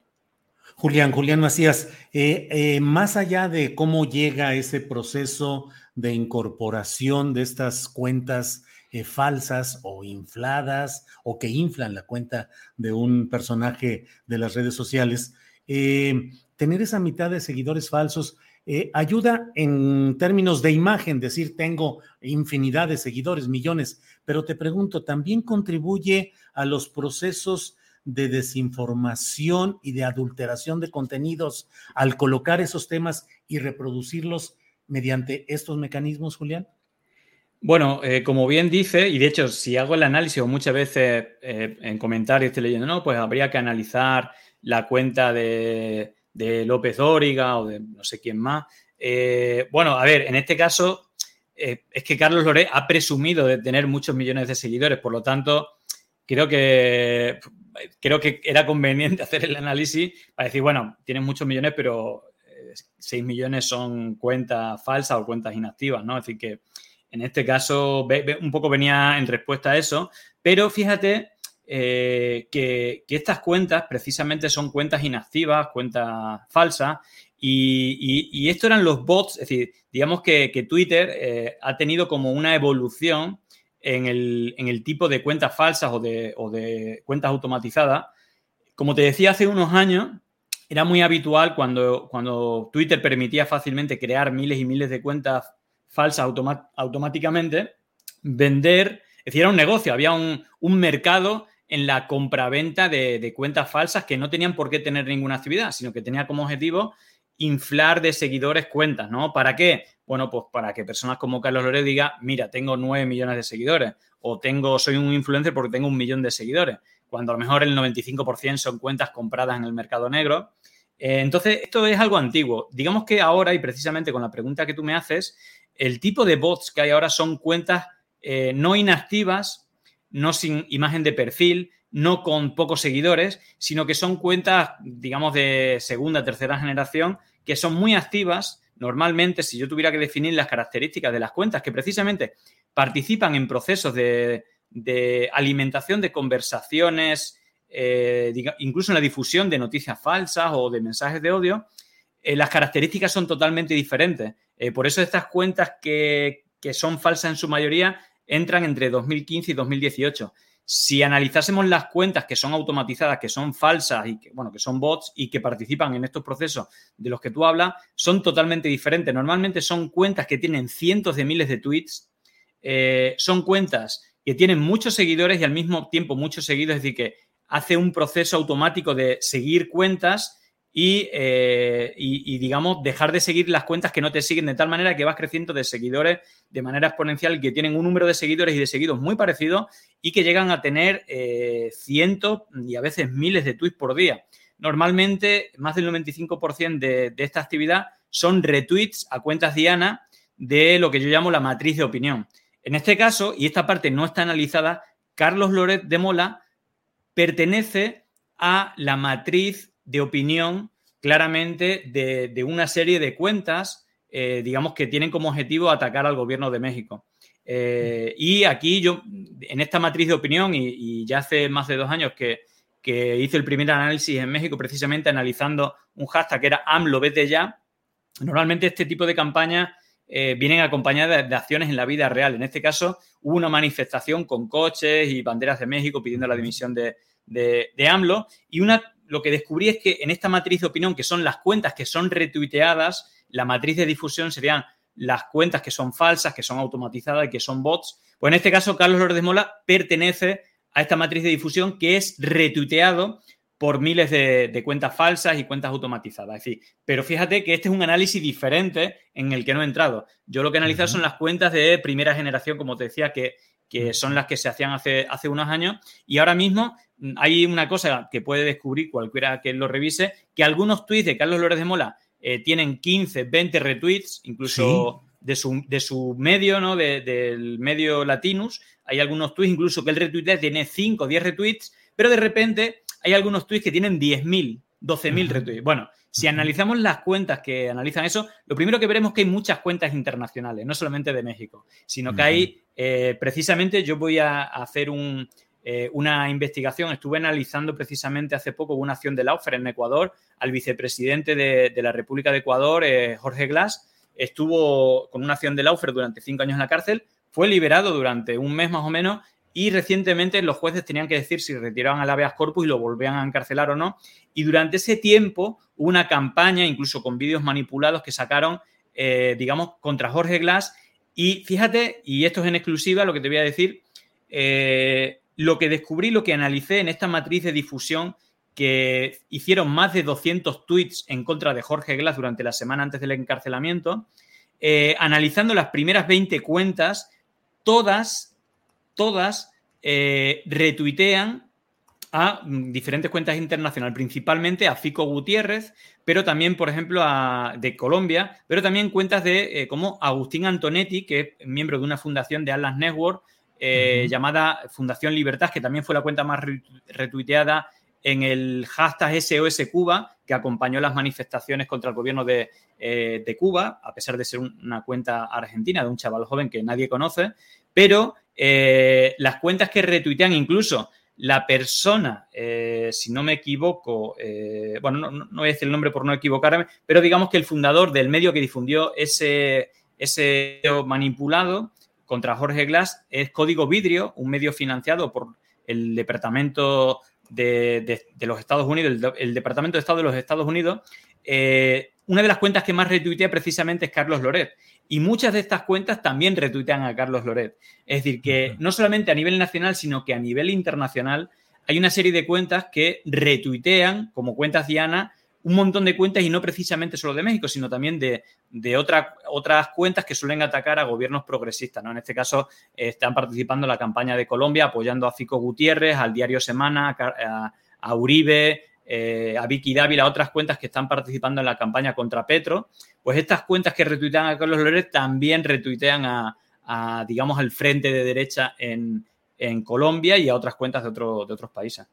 Julián, Julián Macías, eh, eh, más allá de cómo llega ese proceso de incorporación de estas cuentas eh, falsas o infladas o que inflan la cuenta de un personaje de las redes sociales, tener esa mitad de seguidores falsos ayuda en términos de imagen, decir tengo infinidad de seguidores, millones, pero te pregunto, ¿también contribuye a los procesos de desinformación y de adulteración de contenidos al colocar esos temas y reproducirlos mediante estos mecanismos, Julián? Bueno, eh, como bien dice, y de hecho, si hago el análisis o muchas veces eh, en comentarios estoy leyendo, no, pues habría que analizar la cuenta de, López Dóriga o de no sé quién más. Eh, bueno, a ver, en este caso es que Carlos Loré ha presumido de tener muchos millones de seguidores, por lo tanto, creo que creo que era conveniente hacer el análisis para decir, bueno, tienes muchos millones, pero 6 millones son cuentas falsas o cuentas inactivas, ¿no? Es decir, que en este caso un poco venía en respuesta a eso, pero fíjate eh, que, estas cuentas precisamente son cuentas inactivas, cuentas falsas, y, esto eran los bots, es decir, digamos que, Twitter eh, ha tenido como una evolución en el, tipo de cuentas falsas o de, o de cuentas automatizadas. Como te decía hace unos años, era muy habitual cuando, cuando Twitter permitía fácilmente crear miles y miles de cuentas falsas automáticamente, vender, es decir, era un negocio, había un, mercado en la compraventa de, de cuentas falsas que no tenían por qué tener ninguna actividad, sino que tenía como objetivo inflar de seguidores cuentas, ¿no? ¿Para qué? Bueno, pues para que personas como Carlos Lore diga, mira, tengo nueve millones de seguidores o tengo, soy un influencer porque tengo un millón de seguidores, cuando a lo mejor el 95% son cuentas compradas en el mercado negro eh, entonces, esto es algo antiguo. Digamos que ahora, y precisamente con la pregunta que tú me haces, el tipo de bots que hay ahora son cuentas eh, no inactivas, no sin imagen de perfil, no con pocos seguidores, sino que son cuentas, digamos, de segunda, tercera generación, que son muy activas. Normalmente, si yo tuviera que definir las características de las cuentas que precisamente participan en procesos de alimentación de conversaciones, eh, incluso en la difusión de noticias falsas o de mensajes de odio, eh, las características son totalmente diferentes. Eh, por eso estas cuentas que, son falsas en su mayoría entran entre 2015 y 2018. Si analizásemos las cuentas que son automatizadas, que son falsas y que, bueno, que son bots y que participan en estos procesos de los que tú hablas, son totalmente diferentes. Normalmente son cuentas que tienen cientos de miles de tweets, son cuentas que tienen muchos seguidores y al mismo tiempo muchos seguidores, es decir, que hace un proceso automático de seguir cuentas eh, y, digamos, dejar de seguir las cuentas que no te siguen de tal manera que vas creciendo de seguidores de manera exponencial, que tienen un número de seguidores y de seguidos muy parecido y que llegan a tener eh, cientos y a veces miles de tweets por día. Normalmente, más del 95% de, de esta actividad son retweets a cuentas Diana de lo que yo llamo la matriz de opinión. En este caso, y esta parte no está analizada, Carlos Loret de Mola pertenece a la matriz de opinión claramente de, una serie de cuentas, eh, digamos, que tienen como objetivo atacar al gobierno de México. Eh, y aquí yo, en esta matriz de opinión, y, ya hace más de dos años que, hice el primer análisis en México, precisamente analizando un hashtag que era AMLO, vete ya, normalmente este tipo de campañas eh, vienen acompañadas de, acciones en la vida real. En este caso, hubo una manifestación con coches y banderas de México pidiendo la dimisión de, de, AMLO. Y una, lo que descubrí es que en esta matriz de opinión, que son las cuentas que son retuiteadas, la matriz de difusión serían las cuentas que son falsas, que son automatizadas y que son bots. Pues en este caso, Carlos Lourdes Mola pertenece a esta matriz de difusión que es retuiteado por miles de, cuentas falsas y cuentas automatizadas. Es decir, pero fíjate que este es un análisis diferente en el que no he entrado. Yo lo que he analizado son las cuentas de primera generación, como te decía, que, que son las que se hacían hace, hace unos años. Y ahora mismo mm, hay una cosa que puede descubrir cualquiera que lo revise, que algunos tweets de Carlos Lórez de Mola eh, tienen 15, 20 retweets, incluso de, su, de, su, medio, ¿no? del medio Latinus. Hay algunos tweets, incluso que el retweet tiene 5, 10 retweets, pero de repente hay algunos tweets que tienen 10.000, 12.000 retweets. Bueno, si analizamos las cuentas que analizan eso, lo primero que veremos es que hay muchas cuentas internacionales, no solamente de México, sino que hay, eh, precisamente, yo voy a hacer eh, una investigación, estuve analizando precisamente hace poco una acción de Laufer en Ecuador, al vicepresidente de, la República de Ecuador, eh, Jorge Glass, estuvo con una acción de Laufer durante cinco años en la cárcel, fue liberado durante un mes más o menos y recientemente los jueces tenían que decir si retiraban al habeas corpus y lo volvían a encarcelar o no. Y durante ese tiempo hubo una campaña, incluso con vídeos manipulados que sacaron, eh, digamos, contra Jorge Glass. Y fíjate, y esto es en exclusiva lo que te voy a decir, eh, lo que descubrí, lo que analicé en esta matriz de difusión que hicieron más de 200 tweets en contra de Jorge Glass durante la semana antes del encarcelamiento, eh, analizando las primeras 20 cuentas, todas todas eh, retuitean a mm, diferentes cuentas internacionales, principalmente a Fico Gutiérrez, pero también, por ejemplo, a, de Colombia, pero también cuentas de eh, como Agustín Antonetti, que es miembro de una fundación de Atlas Network, llamada Fundación Libertad, que también fue la cuenta más retuiteada en el hashtag SOS Cuba, que acompañó las manifestaciones contra el gobierno de, Cuba, a pesar de ser una cuenta argentina de un chaval joven que nadie conoce, pero las cuentas que retuitean incluso la persona, eh, si no me equivoco, eh, bueno, no, voy a decir el nombre por no equivocarme, pero digamos que el fundador del medio que difundió ese, ese manipulado contra Jorge Glass es Código Vidrio, un medio financiado por el Departamento de, los Estados Unidos, el, Departamento de Estado de los Estados Unidos. Eh, una de las cuentas que más retuitea precisamente es Carlos Loret. Y muchas de estas cuentas también retuitean a Carlos Loret. Es decir, que no solamente a nivel nacional, sino que a nivel internacional hay una serie de cuentas que retuitean, como cuentas Diana, un montón de cuentas y no precisamente solo de México, sino también de, otras cuentas que suelen atacar a gobiernos progresistas. ¿no? En este caso, están participando en la campaña de Colombia apoyando a Fico Gutiérrez, al diario Semana, a, Uribe, eh, a Vicky Dávila, otras cuentas que están participando en la campaña contra Petro, pues estas cuentas que retuitean a Carlos Loret también retuitean a, digamos, al frente de derecha en, Colombia y a otras cuentas de, de otros países.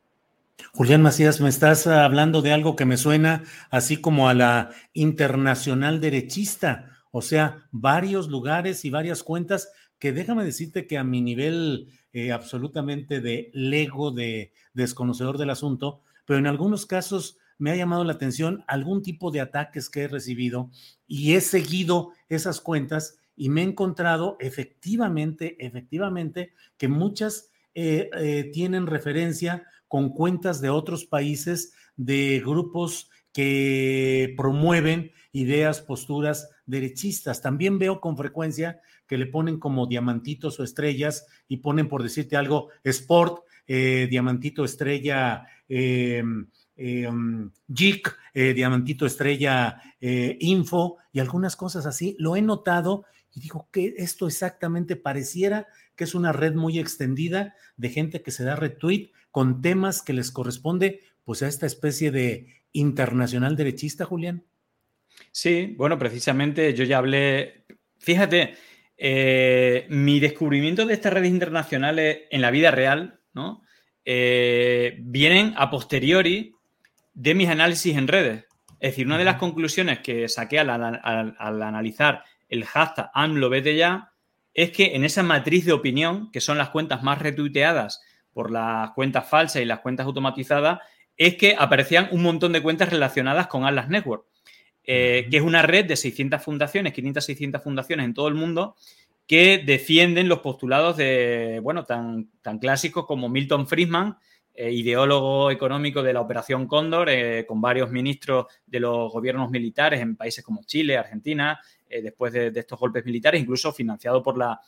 Julián Macías, me estás hablando de algo que me suena así como a la internacional derechista, o sea, varios lugares y varias cuentas que déjame decirte que a mi nivel eh, absolutamente de lego, de desconocedor del asunto, pero en algunos casos me ha llamado la atención algún tipo de ataques que he recibido y he seguido esas cuentas y me he encontrado efectivamente, efectivamente, que muchas eh, eh, tienen referencia con cuentas de otros países, de grupos que promueven ideas, posturas derechistas. También veo con frecuencia que le ponen como diamantitos o estrellas y ponen, por decirte algo, sport, eh, diamantito estrella eh, eh, um, eh, diamantito estrella info y algunas cosas así. Lo he notado y digo que esto exactamente pareciera que es una red muy extendida de gente que se da retweet con temas que les corresponde pues a esta especie de internacional derechista, Julián. Sí, bueno, precisamente yo ya hablé, fíjate, mi descubrimiento de estas redes internacionales en la vida real, ¿no? Eh, vienen a posteriori de mis análisis en redes. Es decir, una de las conclusiones que saqué al, analizar el hashtag AMLO ya es que en esa matriz de opinión, que son las cuentas más retuiteadas por las cuentas falsas y las cuentas automatizadas, es que aparecían un montón de cuentas relacionadas con Atlas Network, eh, que es una red de 600 fundaciones, 500, 600 fundaciones en todo el mundo, que defienden los postulados de, bueno, tan, tan clásicos como Milton Friedman, eh, ideólogo económico de la Operación Cóndor, eh, con varios ministros de los gobiernos militares en países como Chile, Argentina, eh, después de, estos golpes militares, incluso financiado por la,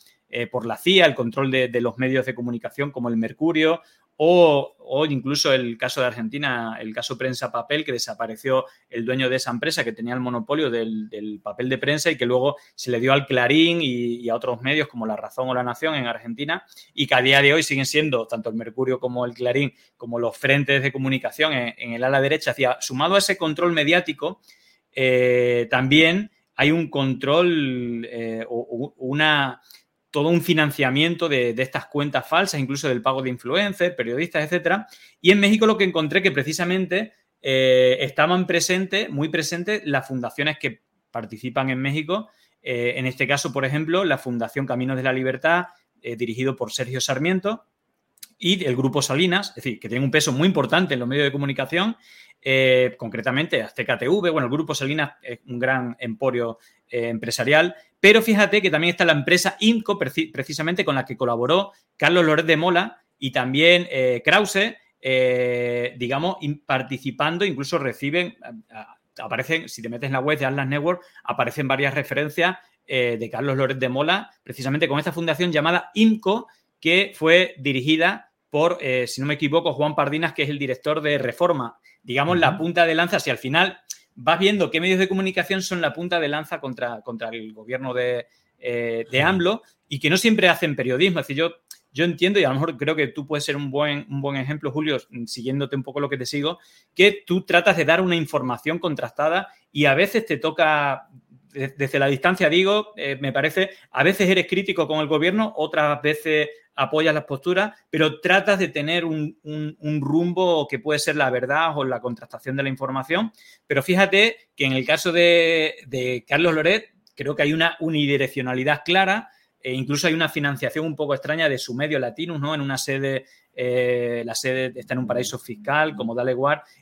por la CIA, el control de, de, los medios de comunicación como el Mercurio o, incluso el caso de Argentina, el caso prensa papel, que desapareció el dueño de esa empresa que tenía el monopolio del, papel de prensa y que luego se le dio al Clarín y, a otros medios como La Razón o La Nación en Argentina y que a día de hoy siguen siendo tanto el Mercurio como el Clarín como los frentes de comunicación en, el ala derecha. sumado a ese control mediático, eh, también hay un control eh, o una todo un financiamiento de, estas cuentas falsas, incluso del pago de influencers, periodistas, etcétera. Y en México lo que encontré que precisamente eh, estaban presentes, muy presentes, las fundaciones que participan en México. Eh, en este caso, por ejemplo, la Fundación Caminos de la Libertad, eh, dirigido por Sergio Sarmiento, y el Grupo Salinas, es decir, que tiene un peso muy importante en los medios de comunicación, concretamente Azteca TV, bueno, el Grupo Salinas es un gran emporio empresarial, pero fíjate que también está la empresa INCO, precisamente con la que colaboró Carlos Loret de Mola y también eh, Krause, eh, digamos, participando, incluso reciben, aparecen, si te metes en la web de Atlas Network, aparecen varias referencias eh, de Carlos Loret de Mola, precisamente con esta fundación llamada INCO, que fue dirigida por, si no me equivoco, Juan Pardinas, que es el director de Reforma. Digamos, la punta de lanza, si al final vas viendo qué medios de comunicación son la punta de lanza contra, contra el gobierno de, eh, AMLO y que no siempre hacen periodismo. Es decir, yo, yo entiendo, y a lo mejor creo que tú puedes ser un buen, un buen ejemplo, Julio, siguiéndote un poco lo que te sigo, que tú tratas de dar una información contrastada y a veces te toca, desde la distancia digo, eh, me parece, a veces eres crítico con el gobierno, otras veces apoyas las posturas, pero tratas de tener un, rumbo que puede ser la verdad o la contrastación de la información. Pero fíjate que en el caso de, Carlos Loret, creo que hay una unidireccionalidad clara. E incluso hay una financiación un poco extraña de su medio latino, ¿no? En una sede eh, la sede está en un paraíso fiscal como Dale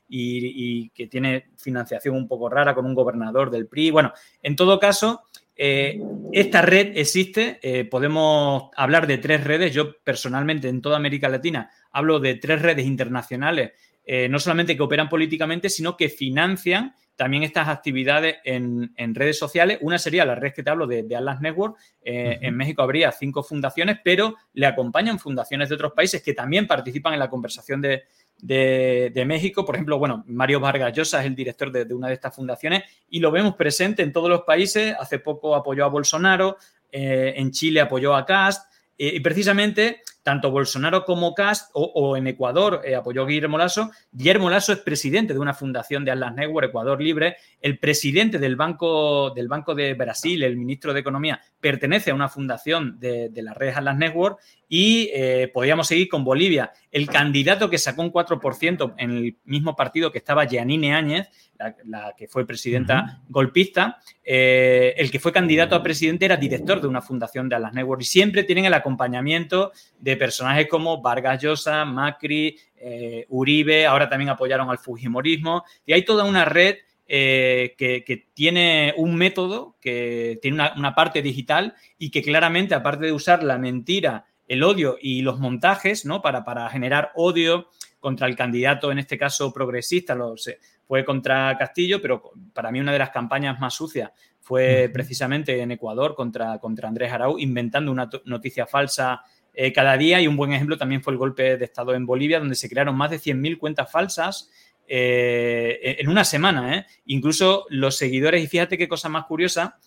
y, y, que tiene financiación un poco rara con un gobernador del PRI. Bueno, en todo caso, eh, esta red existe, eh, podemos hablar de tres redes. Yo personalmente en toda América Latina hablo de tres redes internacionales, no solamente que operan políticamente, sino que financian también estas actividades en, redes sociales. Una sería la red que te hablo de, Atlas Network. Eh, en México habría cinco fundaciones, pero le acompañan fundaciones de otros países que también participan en la conversación de, México. Por ejemplo, bueno, Mario Vargas Llosa es el director de, una de estas fundaciones y lo vemos presente en todos los países. Hace poco apoyó a Bolsonaro, eh, en Chile apoyó a Cast. Eh, y precisamente tanto Bolsonaro como Cast o, en Ecuador eh, apoyó Guillermo Lasso. Guillermo Lasso es presidente de una fundación de Atlas Network, Ecuador Libre. El presidente del Banco, del Banco de Brasil, el ministro de Economía, pertenece a una fundación de, la red Atlas Network. Y eh, podríamos seguir con Bolivia. El candidato que sacó un 4% en el mismo partido que estaba Giannine Áñez, la, que fue presidenta golpista, eh, el que fue candidato a presidente era director de una fundación de Atlas Network. Y siempre tienen el acompañamiento de personajes como Vargas Llosa, Macri, eh, Uribe, ahora también apoyaron al Fujimorismo. Y hay toda una red eh, que, tiene un método, que tiene una, una parte digital y que claramente, aparte de usar la mentira, el odio y los montajes, ¿no? Para, para generar odio contra el candidato, en este caso progresista, lo sé, fue contra Castillo, pero para mí una de las campañas más sucias fue precisamente en Ecuador contra, contra Andrés Arau, inventando una noticia falsa eh, cada día y un buen ejemplo también fue el golpe de Estado en Bolivia, donde se crearon más de 100.000 cuentas falsas eh, en una semana. ¿eh? Incluso los seguidores, y fíjate qué cosa más curiosa,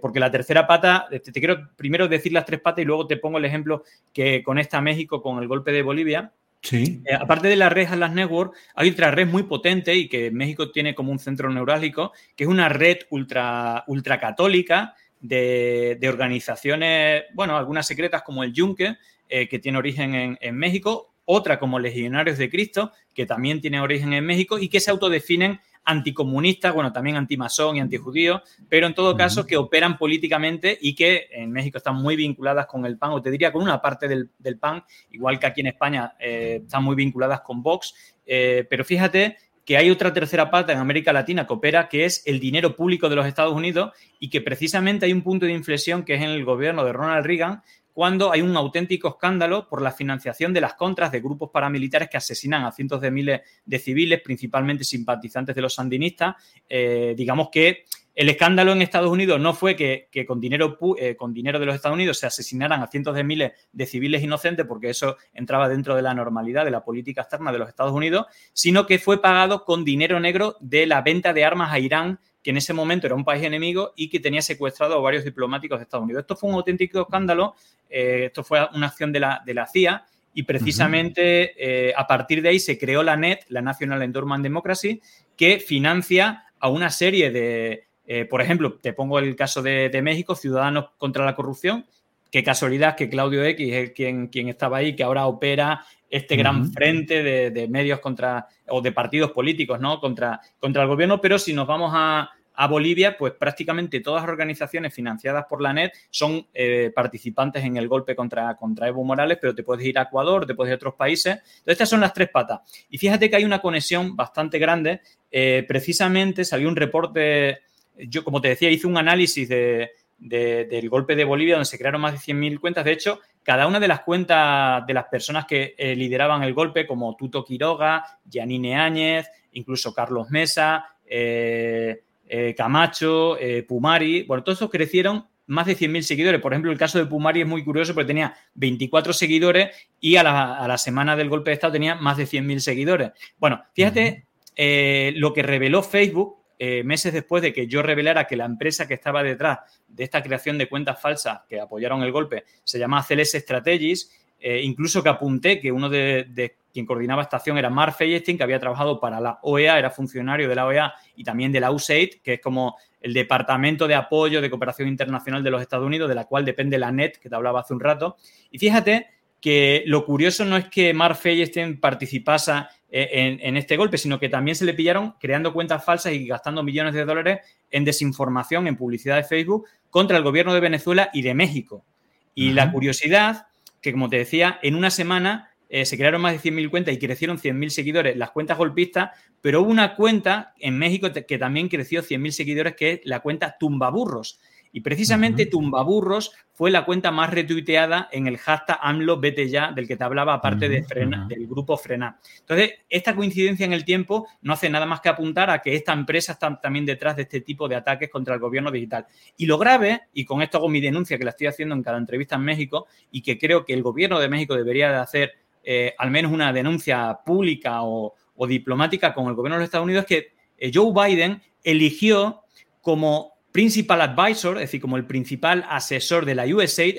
porque la tercera pata, te, te, quiero primero decir las tres patas y luego te pongo el ejemplo que conecta a México con el golpe de Bolivia. Sí. Eh, aparte de la red Atlas Network, hay otra red muy potente y que México tiene como un centro neurálgico, que es una red ultra, ultracatólica de, de organizaciones, bueno, algunas secretas como el Yunque, eh, que tiene origen en, en México, otra como Legionarios de Cristo, que también tiene origen en México y que se autodefinen anticomunistas, bueno, también antimasón y antijudío, pero en todo caso que operan políticamente y que en México están muy vinculadas con el PAN, o te diría con una parte del, PAN, igual que aquí en España eh, están muy vinculadas con Vox, eh, pero fíjate que hay otra tercera pata en América Latina que opera, que es el dinero público de los Estados Unidos y que precisamente hay un punto de inflexión que es en el gobierno de Ronald Reagan, cuando hay un auténtico escándalo por la financiación de las contras de grupos paramilitares que asesinan a cientos de miles de civiles, principalmente simpatizantes de los sandinistas. Eh, digamos que el escándalo en Estados Unidos no fue que, con, dinero, eh, con dinero de los Estados Unidos se asesinaran a cientos de miles de civiles inocentes, porque eso entraba dentro de la normalidad de la política externa de los Estados Unidos, sino que fue pagado con dinero negro de la venta de armas a Irán que en ese momento era un país enemigo y que tenía secuestrado a varios diplomáticos de Estados Unidos. Esto fue un auténtico escándalo, eh, esto fue una acción de la, de la CIA y precisamente eh, a partir de ahí se creó la NET, la National Endowment Democracy, que financia a una serie de, eh, por ejemplo, te pongo el caso de, México, Ciudadanos contra la Corrupción, qué casualidad que Claudio X es quien, quien estaba ahí, que ahora opera este gran frente de, medios contra, o de partidos políticos, ¿no? Contra, contra el gobierno, pero si nos vamos a, Bolivia, pues prácticamente todas las organizaciones financiadas por la NET son eh, participantes en el golpe contra, contra Evo Morales, pero te puedes ir a Ecuador, te puedes ir a otros países. Entonces, estas son las tres patas. Y fíjate que hay una conexión bastante grande. Eh, precisamente salió un reporte, yo como te decía, hice un análisis de, del golpe de Bolivia, donde se crearon más de 100.000 cuentas. De hecho, cada una de las cuentas de las personas que eh, lideraban el golpe, como Tuto Quiroga, Yanine Áñez, incluso Carlos Mesa, eh, Camacho, Pumari, bueno, todos esos crecieron más de 100.000 seguidores. Por ejemplo, el caso de Pumari es muy curioso porque tenía 24 seguidores y a la, semana del golpe de Estado tenía más de 100.000 seguidores. Bueno, fíjate lo que reveló Facebook eh, meses después de que yo revelara que la empresa que estaba detrás de esta creación de cuentas falsas que apoyaron el golpe se llama CLS Strategies, eh, incluso que apunté que uno de, quien coordinaba esta acción era Mark Feyerstein, que había trabajado para la OEA, era funcionario de la OEA y también de la USAID, que es como el Departamento de Apoyo de Cooperación Internacional de los Estados Unidos, de la cual depende la NET, que te hablaba hace un rato. Y fíjate que lo curioso no es que Mark Feyerstein participase eh, en, este golpe, sino que también se le pillaron creando cuentas falsas y gastando millones de dólares en desinformación, en publicidad de Facebook contra el gobierno de Venezuela y de México. Y la curiosidad, que como te decía, en una semana eh, se crearon más de 100.000 cuentas y crecieron 100.000 seguidores, las cuentas golpistas, pero hubo una cuenta en México que también creció 100.000 seguidores, que es la cuenta Tumbaburros. Y precisamente Tumbaburros fue la cuenta más retuiteada en el hashtag AMLO vete ya, del que te hablaba, aparte de del grupo Frena. Entonces, esta coincidencia en el tiempo no hace nada más que apuntar a que esta empresa está también detrás de este tipo de ataques contra el gobierno digital. Y lo grave, y con esto hago mi denuncia que la estoy haciendo en cada entrevista en México, y que creo que el gobierno de México debería de hacer eh, al menos una denuncia pública o, diplomática con el gobierno de los Estados Unidos, es que eh, Joe Biden eligió como principal advisor, es decir, como el principal asesor de la USAID,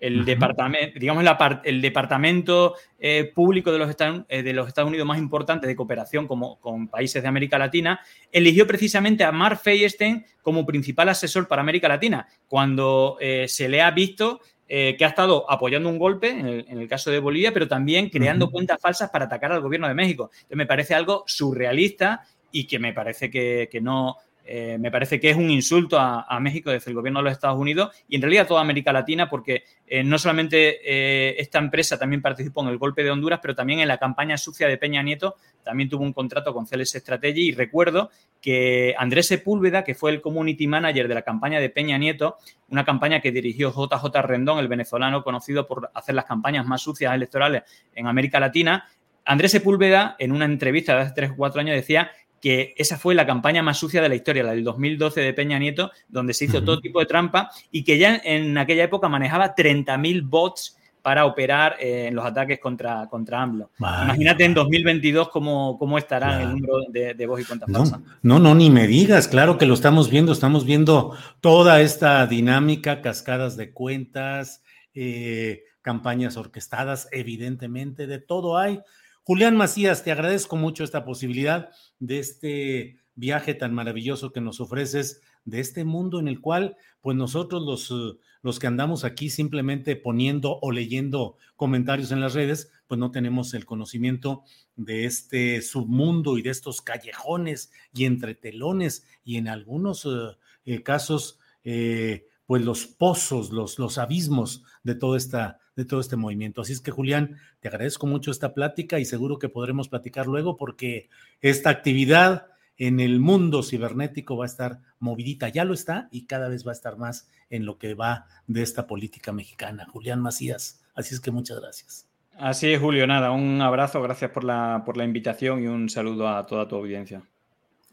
el, departamento, digamos, el departamento eh, público de los, Estados, de los Estados Unidos más importante de cooperación como, con países de América Latina, eligió precisamente a Mark Feyerstein como principal asesor para América Latina, cuando se le ha visto eh, que ha estado apoyando un golpe, en el, caso de Bolivia, pero también creando cuentas falsas para atacar al gobierno de México. Entonces, me parece algo surrealista y que me parece que, no, eh, me parece que es un insulto a, México desde el gobierno de los Estados Unidos y en realidad a toda América Latina, porque eh, no solamente esta empresa también participó en el golpe de Honduras, pero también en la campaña sucia de Peña Nieto, también tuvo un contrato con Celes Strategy y recuerdo que Andrés Sepúlveda, que fue el community manager de la campaña de Peña Nieto, una campaña que dirigió JJ Rendón, el venezolano conocido por hacer las campañas más sucias electorales en América Latina, Andrés Sepúlveda, en una entrevista de hace tres o cuatro años, decía que esa fue la campaña más sucia de la historia, la del 2012 de Peña Nieto, donde se hizo todo tipo de trampa y que ya en aquella época manejaba 30.000 bots para operar eh, en los ataques contra, contra AMLO. Imagínate en 2022 cómo, cómo estará el número de, voz y cuentas no, No, no, ni me digas, claro que lo estamos viendo, estamos viendo toda esta dinámica, cascadas de cuentas, eh, campañas orquestadas, evidentemente, de todo hay. Julián Macías, te agradezco mucho esta posibilidad de este viaje tan maravilloso que nos ofreces, de este mundo en el cual, pues nosotros los los que andamos aquí simplemente poniendo o leyendo comentarios en las redes, pues no tenemos el conocimiento de este submundo y de estos callejones y entretelones y en algunos eh, eh, casos, eh, pues los pozos, los, los abismos de todo, esta, de todo este movimiento. Así es que, Julián, te agradezco mucho esta plática y seguro que podremos platicar luego porque esta actividad en el mundo cibernético va a estar movidita, ya lo está y cada vez va a estar más en lo que va de esta política mexicana. Julián Macías, así es que muchas gracias. Así es, Julio, nada, un abrazo, gracias por la, por la invitación y un saludo a toda tu audiencia.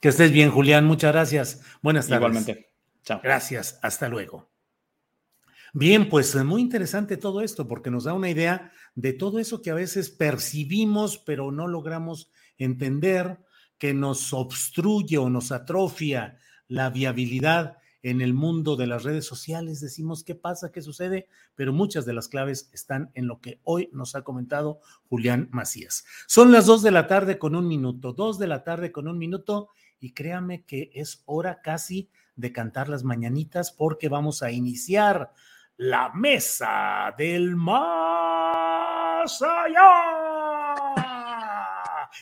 Que estés bien, Julián, muchas gracias. Buenas tardes. Igualmente. Chao. Gracias, hasta luego. Bien, pues muy interesante todo esto porque nos da una idea de todo eso que a veces percibimos pero no logramos entender que nos obstruye o nos atrofia la viabilidad en el mundo de las redes sociales. Decimos qué pasa, qué sucede, pero muchas de las claves están en lo que hoy nos ha comentado Julián Macías. Son las dos de la tarde con un minuto, dos de la tarde con un minuto, y créame que es hora casi de cantar las mañanitas porque vamos a iniciar la mesa del más allá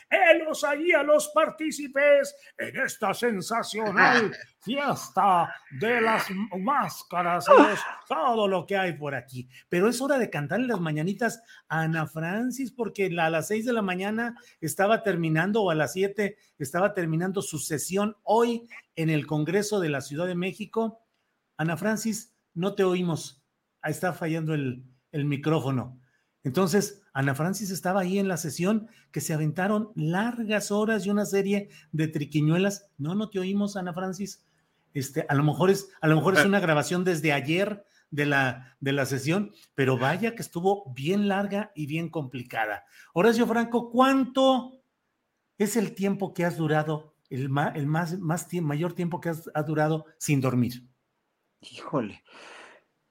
helos allí a los partícipes en esta sensacional fiesta de las máscaras, todo lo que hay por aquí. Pero es hora de cantarle las mañanitas a Ana Francis, porque a las seis de la mañana estaba terminando, o a las siete estaba terminando su sesión hoy en el Congreso de la Ciudad de México. Ana Francis, no te oímos. Ahí está fallando el, el micrófono. Entonces, Ana Francis estaba ahí en la sesión que se aventaron largas horas y una serie de triquiñuelas. No, no te oímos, Ana Francis. Este, a lo mejor es, a lo mejor es ah. una grabación desde ayer de la, de la sesión, pero vaya que estuvo bien larga y bien complicada. Horacio Franco, ¿cuánto es el tiempo que has durado, el, el más, más mayor tiempo que has, has durado sin dormir? Híjole,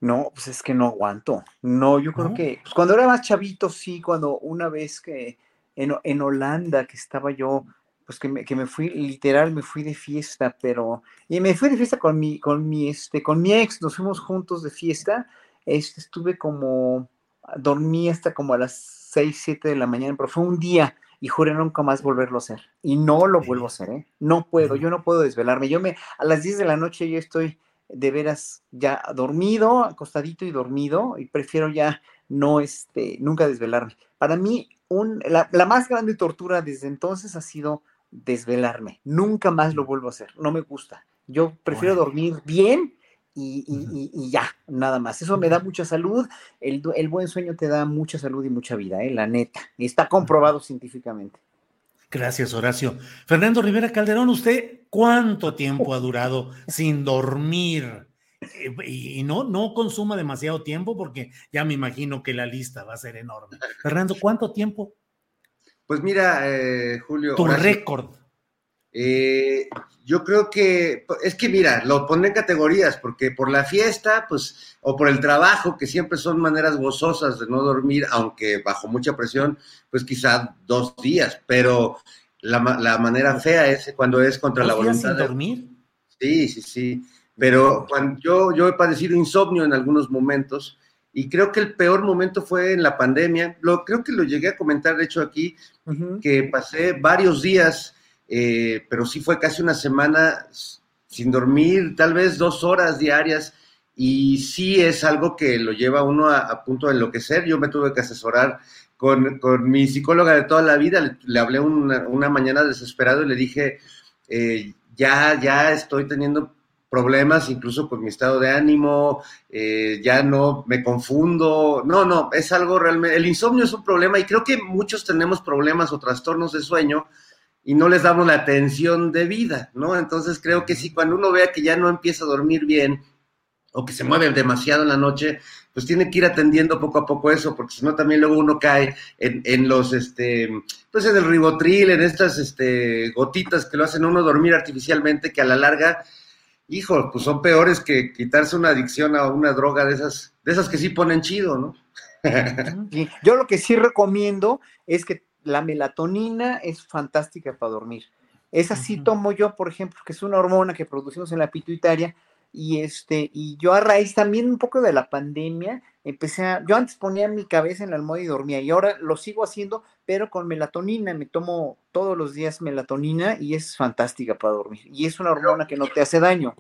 No, pues es que no aguanto. No, yo creo que pues cuando era más chavito, sí, cuando una vez que en, en Holanda, que estaba yo, pues que me, que me, fui, literal, me fui de fiesta, pero, y me fui de fiesta con mi, con mi, este, con mi ex, nos fuimos juntos de fiesta, este, estuve como, dormí hasta como a las 6, 7 de la mañana, pero fue un día, y juré nunca más volverlo a hacer. Y no lo vuelvo a hacer, ¿eh? No puedo, yo no puedo desvelarme. Yo me, a las 10 de la noche yo estoy de veras ya dormido, acostadito y dormido, y prefiero ya no, este, nunca desvelarme. Para mí, un, la, la, más grande tortura desde entonces ha sido desvelarme. Nunca más lo vuelvo a hacer. No me gusta. Yo prefiero dormir bien y, y, y, ya, nada más. Eso me da mucha salud. El, el, buen sueño te da mucha salud y mucha vida, ¿eh? la neta. Está comprobado científicamente. Gracias, Horacio. Fernando Rivera Calderón, ¿usted cuánto tiempo ha durado sin dormir? Eh, y no, no consuma demasiado tiempo porque ya me imagino que la lista va a ser enorme. Fernando, ¿cuánto tiempo? Pues mira, eh, Julio. Tu récord. Eh, yo creo que, es que mira, lo pone en categorías, porque por la fiesta, pues, o por el trabajo, que siempre son maneras gozosas de no dormir, aunque bajo mucha presión, pues quizá dos días, pero la, la manera fea es cuando es contra la voluntad. Sin dormir? Sí, sí, sí. Pero cuando yo, yo he padecido insomnio en algunos momentos, y creo que el peor momento fue en la pandemia. Lo, creo que lo llegué a comentar, de hecho, aquí, que pasé varios días eh, pero sí fue casi una semana sin dormir, tal vez dos horas diarias, y sí es algo que lo lleva uno a, punto de enloquecer. Yo me tuve que asesorar con, con mi psicóloga de toda la vida, le, hablé una, una, mañana desesperado y le dije, eh, ya, ya estoy teniendo problemas incluso con mi estado de ánimo, eh, ya no me confundo, no, no, es algo realmente, el insomnio es un problema y creo que muchos tenemos problemas o trastornos de sueño y no les damos la atención de vida, ¿no? Entonces creo que sí, cuando uno vea que ya no empieza a dormir bien o que se mueve demasiado en la noche, pues tiene que ir atendiendo poco a poco eso, porque si no también luego uno cae en, en, los, este, pues en el ribotril, en estas este, gotitas que lo hacen a uno dormir artificialmente, que a la larga, hijo, pues son peores que quitarse una adicción a una droga de esas, de esas que sí ponen chido, ¿no? Yo lo que sí recomiendo es que la melatonina es fantástica para dormir. Esa sí tomo yo, por ejemplo, que es una hormona que producimos en la pituitaria, y este, y yo a raíz también un poco de la pandemia, empecé a, yo antes ponía mi cabeza en la almohada y dormía, y ahora lo sigo haciendo, pero con melatonina, me tomo todos los días melatonina y es fantástica para dormir, y es una hormona que no te hace daño.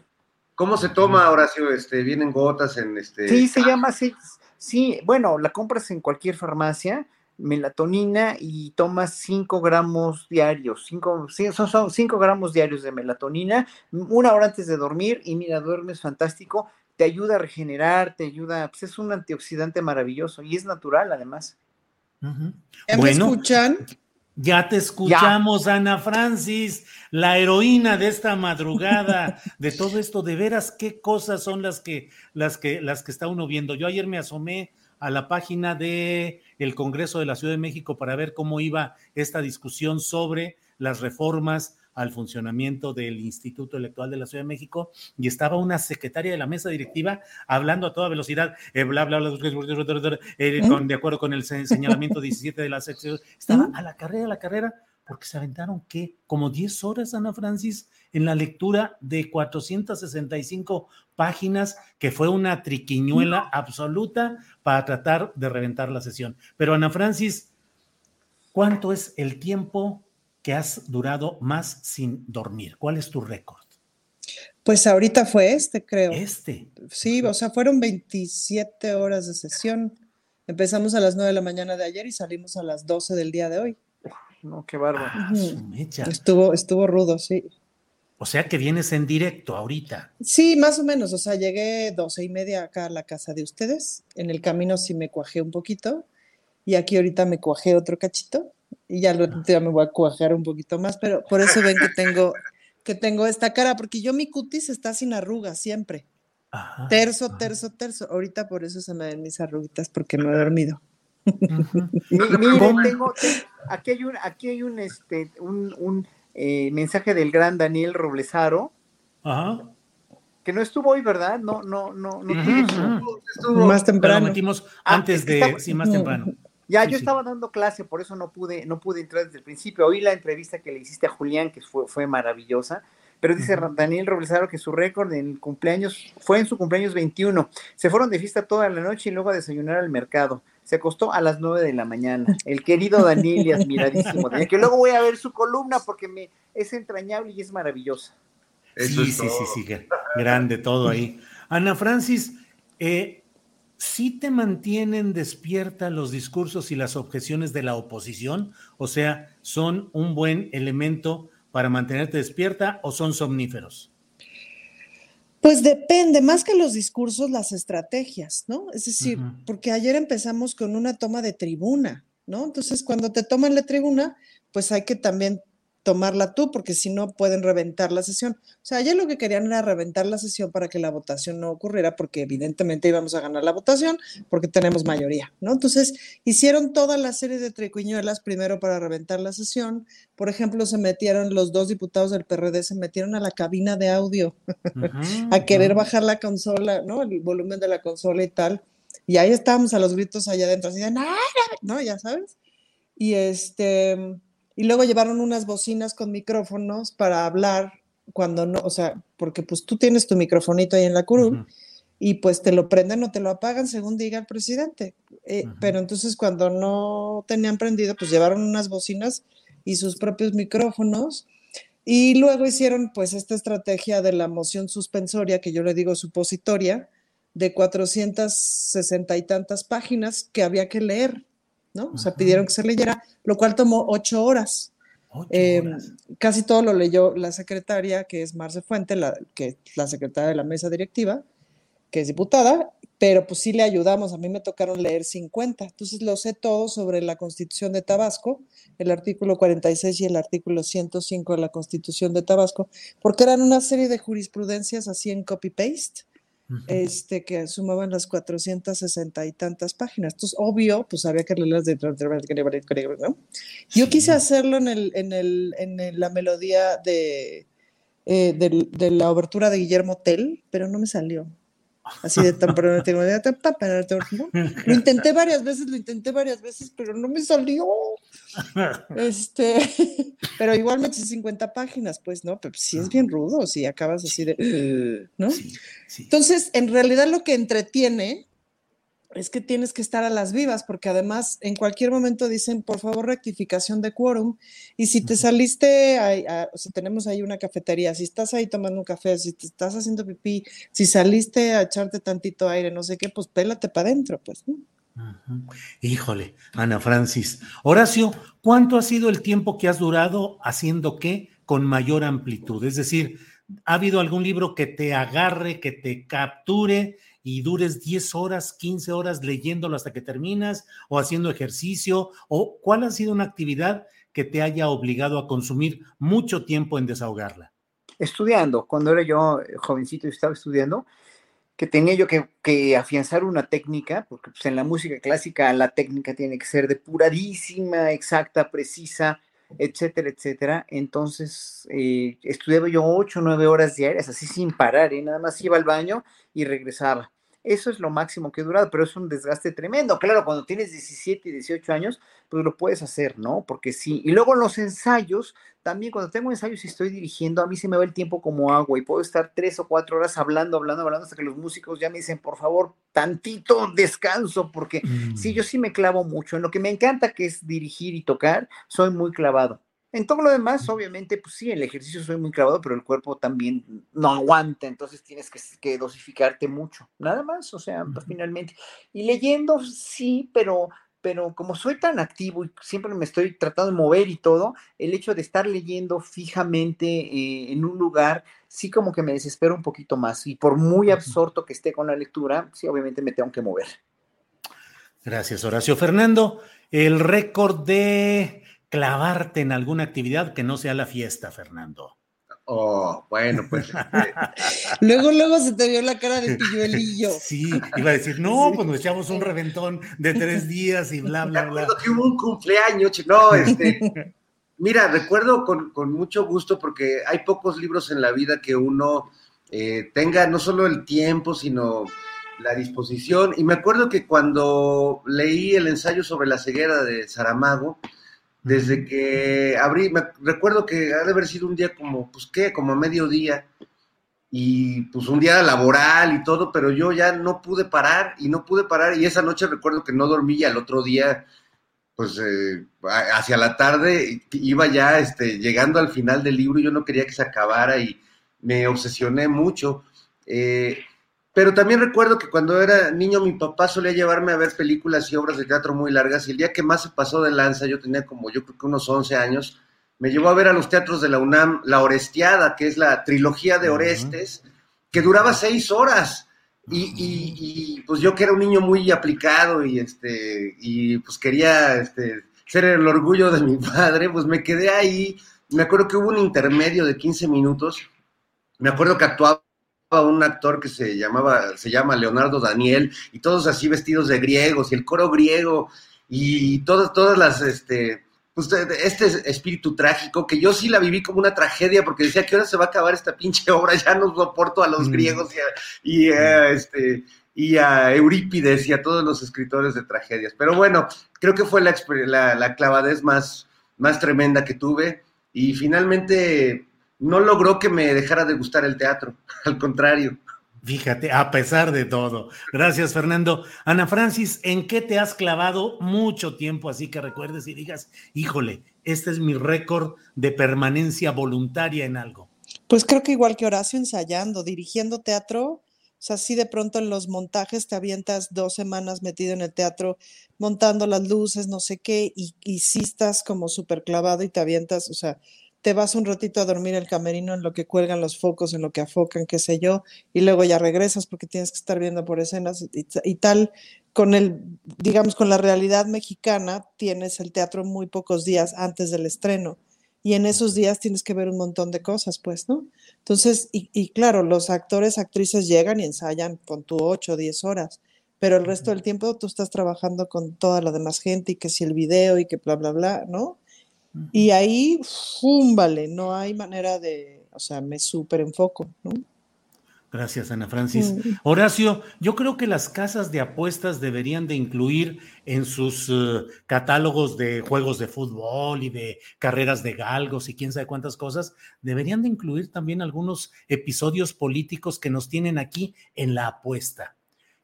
¿Cómo se toma, Horacio? Este, ¿Vienen gotas en este...? Sí, se llama así, sí, bueno, la compras en cualquier farmacia, melatonina y tomas 5 gramos diarios, 5 son 5 gramos diarios de melatonina, una hora antes de dormir y mira, duermes fantástico, te ayuda a regenerar, te ayuda, pues es un antioxidante maravilloso y es natural además. ¿Me escuchan? Ya te escuchamos, Ana Francis, la heroína de esta madrugada, de todo esto, de veras, qué cosas son las que, las que, las que está uno viendo. Yo ayer me asomé a la página de el Congreso de la Ciudad de México para ver cómo iba esta discusión sobre las reformas al funcionamiento del Instituto Electoral de la Ciudad de México. Y estaba una secretaria de la mesa directiva hablando a toda velocidad, eh, bla, bla, bla, eh, con, de acuerdo con el señalamiento 17 de la sección, estaba a la carrera, a la carrera, porque se aventaron, ¿qué? Como 10 horas, Ana Francis, en la lectura de 465 páginas, que fue una triquiñuela absoluta para tratar de reventar la sesión. Pero Ana Francis, ¿cuánto es el tiempo que has durado más sin dormir? ¿Cuál es tu récord? Pues ahorita fue este, creo. Este. Sí, o sea, fueron 27 horas de sesión. Empezamos a las 9 de la mañana de ayer y salimos a las 12 del día de hoy. No, qué bárbaro. Ah, estuvo, estuvo rudo, sí. O sea que vienes en directo ahorita. Sí, más o menos. O sea, llegué doce y media acá a la casa de ustedes. En el camino sí me cuajé un poquito. Y aquí ahorita me cuajé otro cachito. Y ya, lo, ya me voy a cuajar un poquito más. Pero por eso ven que tengo, que tengo esta cara. Porque yo mi cutis está sin arrugas siempre. terzo, terzo, terzo. Ahorita por eso se me ven mis arruguitas porque no he dormido. Miren, tengo, aquí hay un, aquí hay un, este, un, un eh, mensaje del gran Daniel Roblesaro. que no estuvo hoy, ¿verdad? No, no, no, no. Estuvo, más temprano. Lo metimos ah, antes de, sí, más temprano. Ya, yo estaba dando clase, por eso no pude, no pude entrar desde el principio. Oí la entrevista que le hiciste a Julián, que fue, fue maravillosa. Pero dice Daniel Roblesaro que su récord en cumpleaños fue en su cumpleaños 21. Se fueron de fiesta toda la noche y luego a desayunar al mercado. Se acostó a las 9 de la mañana. El querido admiradísimo Daniel, que luego voy a ver su columna porque me, es entrañable y es maravillosa. sí, sí, sí, sí, grande todo ahí. Ana Francis, eh, ¿sí te mantienen despierta los discursos y las objeciones de la oposición? O sea, ¿son un buen elemento para mantenerte despierta o son somníferos? Pues depende, más que los discursos, las estrategias, ¿no? Es decir, porque ayer empezamos con una toma de tribuna, ¿no? Entonces, cuando te toman la tribuna, pues hay que también tomarla tú, porque si no pueden reventar la sesión. O sea, ayer lo que querían era reventar la sesión para que la votación no ocurriera, porque evidentemente íbamos a ganar la votación, porque tenemos mayoría, ¿no? Entonces, hicieron toda la serie de tricuñuelas primero para reventar la sesión. Por ejemplo, se metieron los dos diputados del PRD, se metieron a la cabina de audio a querer bajar la consola, ¿no? El volumen de la consola y tal. Y ahí estábamos a los gritos allá adentro, así de, no, ya sabes. Y este y luego llevaron unas bocinas con micrófonos para hablar cuando no, o sea, porque pues tú tienes tu microfonito ahí en la curul y pues te lo prenden o te lo apagan según diga el presidente. Eh, pero entonces cuando no tenían prendido, pues llevaron unas bocinas y sus propios micrófonos. Y luego hicieron pues esta estrategia de la moción suspensoria, que yo le digo supositoria, de 460 y tantas páginas que había que leer. ¿No? O sea, pidieron que se leyera, lo cual tomó ocho horas. Em, casi todo lo leyó la secretaria, que es Marce Fuente, la, que es la secretaria de la mesa directiva, que es diputada, pero pues sí le ayudamos. A mí me tocaron leer 50. Entonces lo sé todo sobre la constitución de Tabasco, el artículo 46 y el artículo 105 de la constitución de Tabasco, porque eran una serie de jurisprudencias así en copy-paste este, que sumaban las 460 y tantas páginas. Entonces, obvio, pues había que leerlas de... ¿no? Yo quise hacerlo en, el, en, el, en la melodía de, eh, de, de, la obertura de Guillermo Tell, pero no me salió. Así de tan Lo intenté varias veces, lo intenté varias veces, pero no me salió. Este, pero igual me eché 50 páginas, pues, ¿no? Pero sí es bien rudo, si acabas así de, ¿no? Entonces, en realidad lo que entretiene es que tienes que estar a las vivas, porque además en cualquier momento dicen, por favor, rectificación de quórum. Y si te saliste, o sea, tenemos ahí una cafetería, si estás ahí tomando un café, si te estás haciendo pipí, si saliste a echarte tantito aire, no sé qué, pues pélate para adentro, pues. Híjole, Ana Francis. Horacio, ¿cuánto ha sido el tiempo que has durado haciendo qué con mayor amplitud? Es decir, ¿ha habido algún libro que te agarre, que te capture? Y dures 10 horas, 15 horas leyéndolo hasta que terminas o haciendo ejercicio? ¿O cuál ha sido una actividad que te haya obligado a consumir mucho tiempo en desahogarla? Estudiando, cuando era yo eh, jovencito y estaba estudiando, que tenía yo que, afianzar una técnica, porque pues, en la música clásica la técnica tiene que ser depuradísima, exacta, precisa, etcétera, etcétera. Entonces, eh, estudiaba yo ocho o nueve horas diarias, así sin parar, y ¿eh? nada más iba al baño y regresaba. Eso es lo máximo que he durado, pero es un desgaste tremendo. Claro, cuando tienes 17 y 18 años, pues lo puedes hacer, ¿no? Porque sí. Y luego los ensayos, también cuando tengo ensayos y estoy dirigiendo, a mí se me va el tiempo como agua y puedo estar tres o cuatro horas hablando, hablando, hablando, hasta que los músicos ya me dicen, por favor, tantito descanso, porque sí, mm. yo sí me clavo mucho. En lo que me encanta, que es dirigir y tocar, soy muy clavado. En todo lo demás, obviamente, pues sí, el ejercicio soy muy clavado, pero el cuerpo también no aguanta, entonces tienes que, dosificarte mucho, nada más, o sea, pues, finalmente. Y leyendo, sí, pero, pero como soy tan activo y siempre me estoy tratando de mover y todo, el hecho de estar leyendo fijamente eh, en un lugar, sí como que me desespero un poquito más. Y por muy absorto que esté con la lectura, sí, obviamente me tengo que mover. Gracias, Horacio. Fernando, el récord de clavarte en alguna actividad que no sea la fiesta, Fernando. Oh, bueno, pues. Este, luego, luego se te vio la cara de pilluelillo. Sí, iba a decir, no, pues nos echamos un reventón de tres días y bla, bla, bla. que hubo un cumpleaños, no, este. Mira, recuerdo con, con, mucho gusto porque hay pocos libros en la vida que uno eh, tenga no solo el tiempo, sino la disposición. Y me acuerdo que cuando leí el ensayo sobre la ceguera de Saramago, desde que abrí, me recuerdo que ha de haber sido un día como, pues qué, como a mediodía, y pues un día laboral y todo, pero yo ya no pude parar y no pude parar, y esa noche recuerdo que no dormí y al otro día, pues eh, hacia la tarde iba ya este, llegando al final del libro, y yo no quería que se acabara y me obsesioné mucho. Eh, pero también recuerdo que cuando era niño mi papá solía llevarme a ver películas y obras de teatro muy largas y el día que más se pasó de lanza, yo tenía como yo creo que unos 11 años, me llevó a ver a los teatros de la UNAM La Orestiada, que es la trilogía de Orestes, que duraba seis horas. Y, pues yo que era un niño muy aplicado y este y pues quería este, ser el orgullo de mi padre, pues me quedé ahí. Me acuerdo que hubo un intermedio de 15 minutos. Me acuerdo que actuaba un actor que se llamaba, se llama Leonardo Daniel, y todos así vestidos de griegos, y el coro griego, y todas, todas las, este, pues este espíritu trágico, que yo sí la viví como una tragedia, porque decía, ¿qué hora se va a acabar esta pinche obra? Ya no soporto a los mm. griegos y a, este, y a Eurípides y a todos los escritores de tragedias. Pero bueno, creo que fue la, la, la clavadez más, más tremenda que tuve, y finalmente no logró que me dejara de gustar el teatro, al contrario. Fíjate, a pesar de todo. Gracias, Fernando. Ana Francis, ¿en qué te has clavado mucho tiempo así que recuerdes y digas, híjole, este es mi récord de permanencia voluntaria en algo? Pues creo que igual que Horacio, ensayando, dirigiendo teatro, o sea, si de pronto en los montajes te avientas dos semanas metido en el teatro, montando las luces, no sé qué, y, y sí estás como súper clavado y te avientas, o sea, te vas un ratito a dormir el camerino en lo que cuelgan los focos, en lo que afocan, qué sé yo, y luego ya regresas porque tienes que estar viendo por escenas y, tal. Con el, digamos, con la realidad mexicana, tienes el teatro muy pocos días antes del estreno. Y en esos días tienes que ver un montón de cosas, pues, ¿no? Entonces, y, claro, los actores, actrices llegan y ensayan con tu 8 o 10 horas, pero el resto del tiempo tú estás trabajando con toda la demás gente y que si el video y que bla, bla, bla, ¿no? Y ahí, vale, no hay manera de, o sea, me súper enfoco, ¿no? Gracias, Ana Francis. Mm. Horacio, yo creo que las casas de apuestas deberían de incluir en sus eh, catálogos de juegos de fútbol y de carreras de galgos y quién sabe cuántas cosas, deberían de incluir también algunos episodios políticos que nos tienen aquí en la apuesta.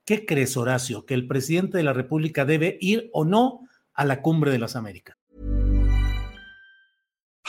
¿Qué crees, Horacio, que el presidente de la República debe ir o no a la cumbre de las Américas?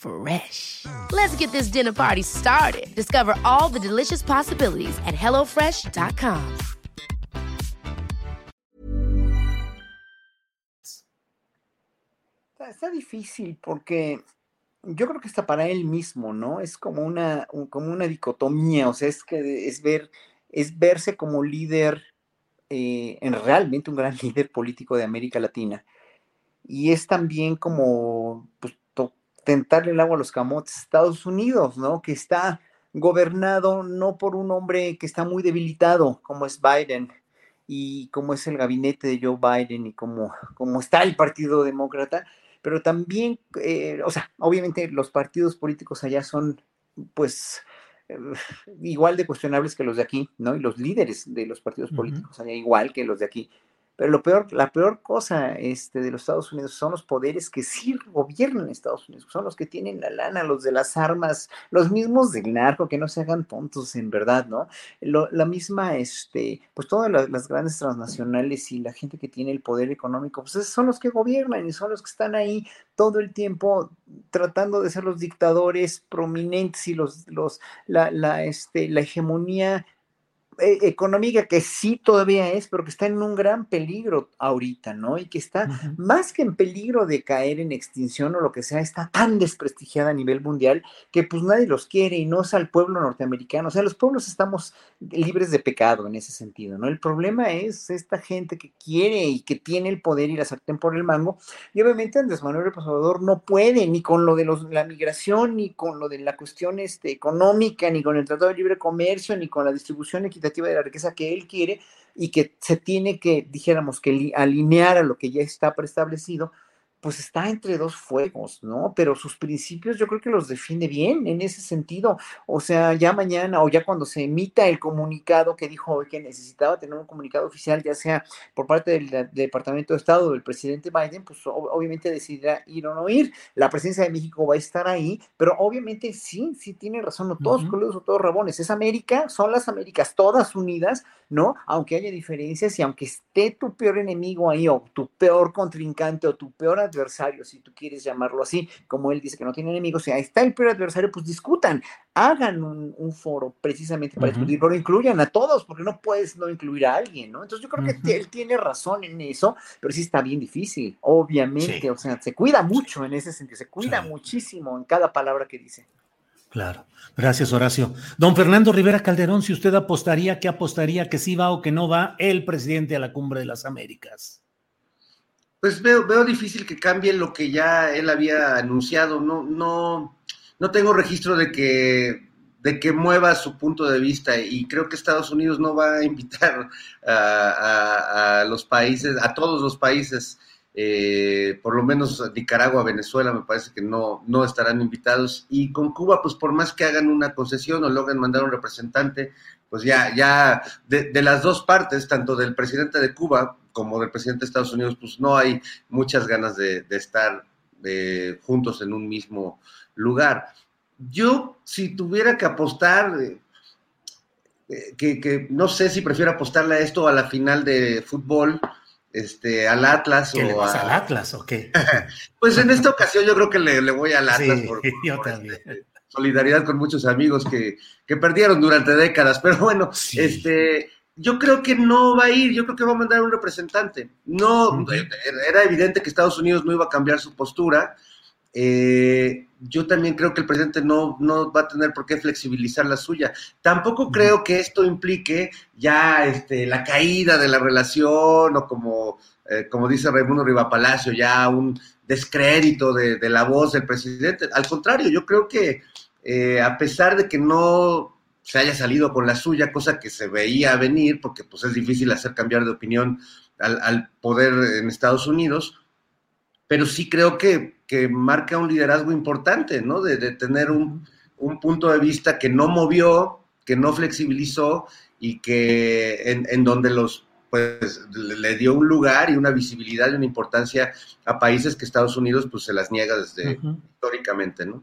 Fresh. Let's get this dinner party started. Discover all the delicious possibilities at hellofresh.com. Está, difícil porque yo creo que está para él mismo, ¿no? Es como una, como una dicotomía, o sea, es que es ver, es verse como líder, eh, en realmente un gran líder político de América Latina. Y es también como pues, tentarle el agua a los camotes Estados Unidos, ¿no? Que está gobernado no por un hombre que está muy debilitado, como es Biden, y como es el gabinete de Joe Biden y como, como está el Partido Demócrata, pero también, eh, o sea, obviamente los partidos políticos allá son, pues, eh, igual de cuestionables que los de aquí, ¿no? Y los líderes de los partidos políticos allá igual que los de aquí Pero lo peor, la peor cosa este, de los Estados Unidos son los poderes que sí gobiernan Estados Unidos, son los que tienen la lana, los de las armas, los mismos del narco, que no se hagan tontos en verdad, ¿no? la misma, este, pues todas las, las, grandes transnacionales y la gente que tiene el poder económico, pues son los que gobiernan y son los que están ahí todo el tiempo tratando de ser los dictadores prominentes y los, los, la, la, este, la hegemonía económica que sí todavía es, pero que está en un gran peligro ahorita, ¿no? Y que está más que en peligro de caer en extinción o lo que sea, está tan desprestigiada a nivel mundial que pues nadie los quiere y no es al pueblo norteamericano. O sea, los pueblos estamos libres de pecado en ese sentido, ¿no? El problema es esta gente que quiere y que tiene el poder y la sartén por el mango. Y obviamente Andrés Manuel López Obrador no puede ni con lo de los, la migración, ni con lo de la cuestión este, económica, ni con el Tratado de Libre Comercio, ni con la distribución equitativa de la riqueza que él quiere y que se tiene que, dijéramos, que alinear a lo que ya está preestablecido, pues está entre dos fuegos, ¿no? Pero sus principios yo creo que los defiende bien en ese sentido. O sea, ya mañana o ya cuando se emita el comunicado que dijo hoy que necesitaba tener un comunicado oficial, ya sea por parte del, Departamento de Estado o del presidente Biden, pues obviamente decidirá ir o no ir. La presencia de México va a estar ahí, pero obviamente sí, sí tiene razón, no todos uh o todos rabones. Es América, son las Américas todas unidas, ¿no? Aunque haya diferencias y aunque esté tu peor enemigo ahí o tu peor contrincante o tu peor adversario, si tú quieres llamarlo así, como él dice que no tiene enemigos, si ahí está el peor adversario, pues discutan, hagan un, foro precisamente para discutir, pero incluyan a todos, porque no puedes no incluir a alguien, ¿no? Entonces yo creo que él tiene razón en eso, pero sí está bien difícil, obviamente, o sea, se cuida mucho en ese sentido, se cuida muchísimo en cada palabra que dice. Claro. Gracias, Horacio. Don Fernando Rivera Calderón, si usted apostaría, ¿qué apostaría que sí va o que no va el presidente a la cumbre de las Américas? Pues veo, veo difícil que cambie lo que ya él había anunciado. No, no, no tengo registro de que, de que mueva su punto de vista y creo que Estados Unidos no va a invitar a los países, a todos los países eh, por lo menos Nicaragua, Venezuela, me parece que no, no estarán invitados. Y con Cuba, pues por más que hagan una concesión o logren mandar un representante, pues ya, ya de, las dos partes, tanto del presidente de Cuba como del presidente de Estados Unidos, pues no hay muchas ganas de, estar eh, juntos en un mismo lugar. Yo, si tuviera que apostar, eh, que, que, no sé si prefiero apostarle a esto a la final de fútbol, este, al Atlas o le vas al Atlas o qué? pues en esta ocasión yo creo que le, voy al Atlas por, este, solidaridad con muchos amigos que, perdieron durante décadas, pero bueno, este yo creo que no va a ir, yo creo que va a mandar un representante. No, era evidente que Estados Unidos no iba a cambiar su postura. Eh, yo también creo que el presidente no, no va a tener por qué flexibilizar la suya. Tampoco creo que esto implique ya este, la caída de la relación o como, eh, como dice Raimundo Rivapalacio, ya un descrédito de, la voz del presidente. Al contrario, yo creo que eh, a pesar de que no se haya salido con la suya, cosa que se veía venir, porque pues es difícil hacer cambiar de opinión al, poder en Estados Unidos, pero sí creo que marca un liderazgo importante, ¿no? De, tener un, punto de vista que no movió, que no flexibilizó y que en, donde los pues le dio un lugar y una visibilidad y una importancia a países que Estados Unidos pues se las niega desde históricamente, ¿no?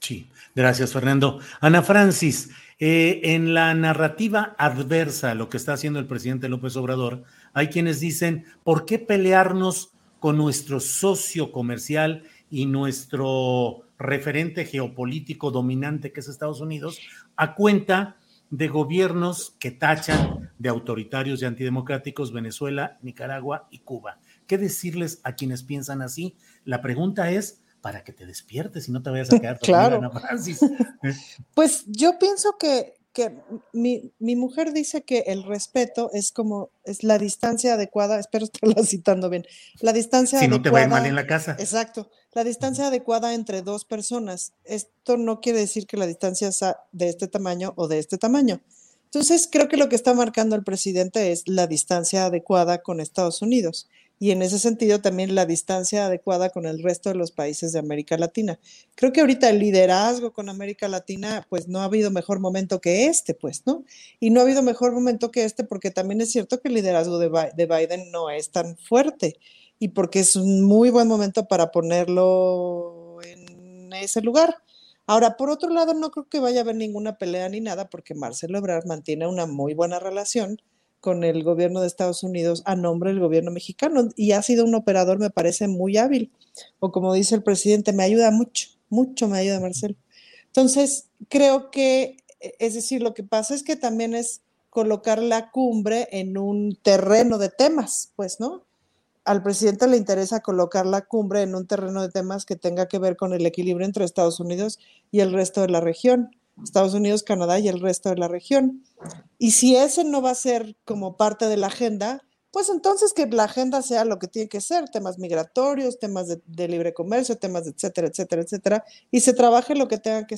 Sí, gracias Fernando. Ana Francis, eh, en la narrativa adversa a lo que está haciendo el presidente López Obrador, hay quienes dicen, ¿por qué pelearnos con nuestro socio comercial y nuestro referente geopolítico dominante que es Estados Unidos, a cuenta de gobiernos que tachan de autoritarios y antidemocráticos Venezuela, Nicaragua y Cuba. ¿Qué decirles a quienes piensan así? La pregunta es para que te despiertes y no te vayas a quedar claro. Ana Francis. Pues yo pienso que que mi, mi, mujer dice que el respeto es como, es la distancia adecuada, espero estarla citando bien, la distancia si no te va mal en la casa. Exacto, la distancia adecuada entre dos personas. Esto no quiere decir que la distancia sea de este tamaño o de este tamaño. Entonces, creo que lo que está marcando el presidente es la distancia adecuada con Estados Unidos y en ese sentido también la distancia adecuada con el resto de los países de América Latina. Creo que ahorita el liderazgo con América Latina, pues no ha habido mejor momento que este, pues, ¿no? Y no ha habido mejor momento que este porque también es cierto que el liderazgo de, Biden no es tan fuerte y porque es un muy buen momento para ponerlo en ese lugar. Ahora, por otro lado, no creo que vaya a haber ninguna pelea ni nada, porque Marcelo Ebrard mantiene una muy buena relación con el gobierno de Estados Unidos a nombre del gobierno mexicano y ha sido un operador, me parece, muy hábil. O como dice el presidente, me ayuda mucho, mucho me ayuda Marcelo. Entonces, creo que, e, es decir, lo que pasa es que también es colocar la cumbre en un terreno de temas, pues, ¿no? Al presidente le interesa colocar la cumbre en un terreno de temas que tenga que ver con el equilibrio entre Estados Unidos y el resto de la región, Estados Unidos, Canadá y el resto de la región. Y si ese no va a ser como parte de la agenda, pues entonces que la agenda sea lo que tiene que ser, temas migratorios, temas de, libre comercio, temas de etcétera, etcétera, etcétera, y se trabaje lo que tenga que,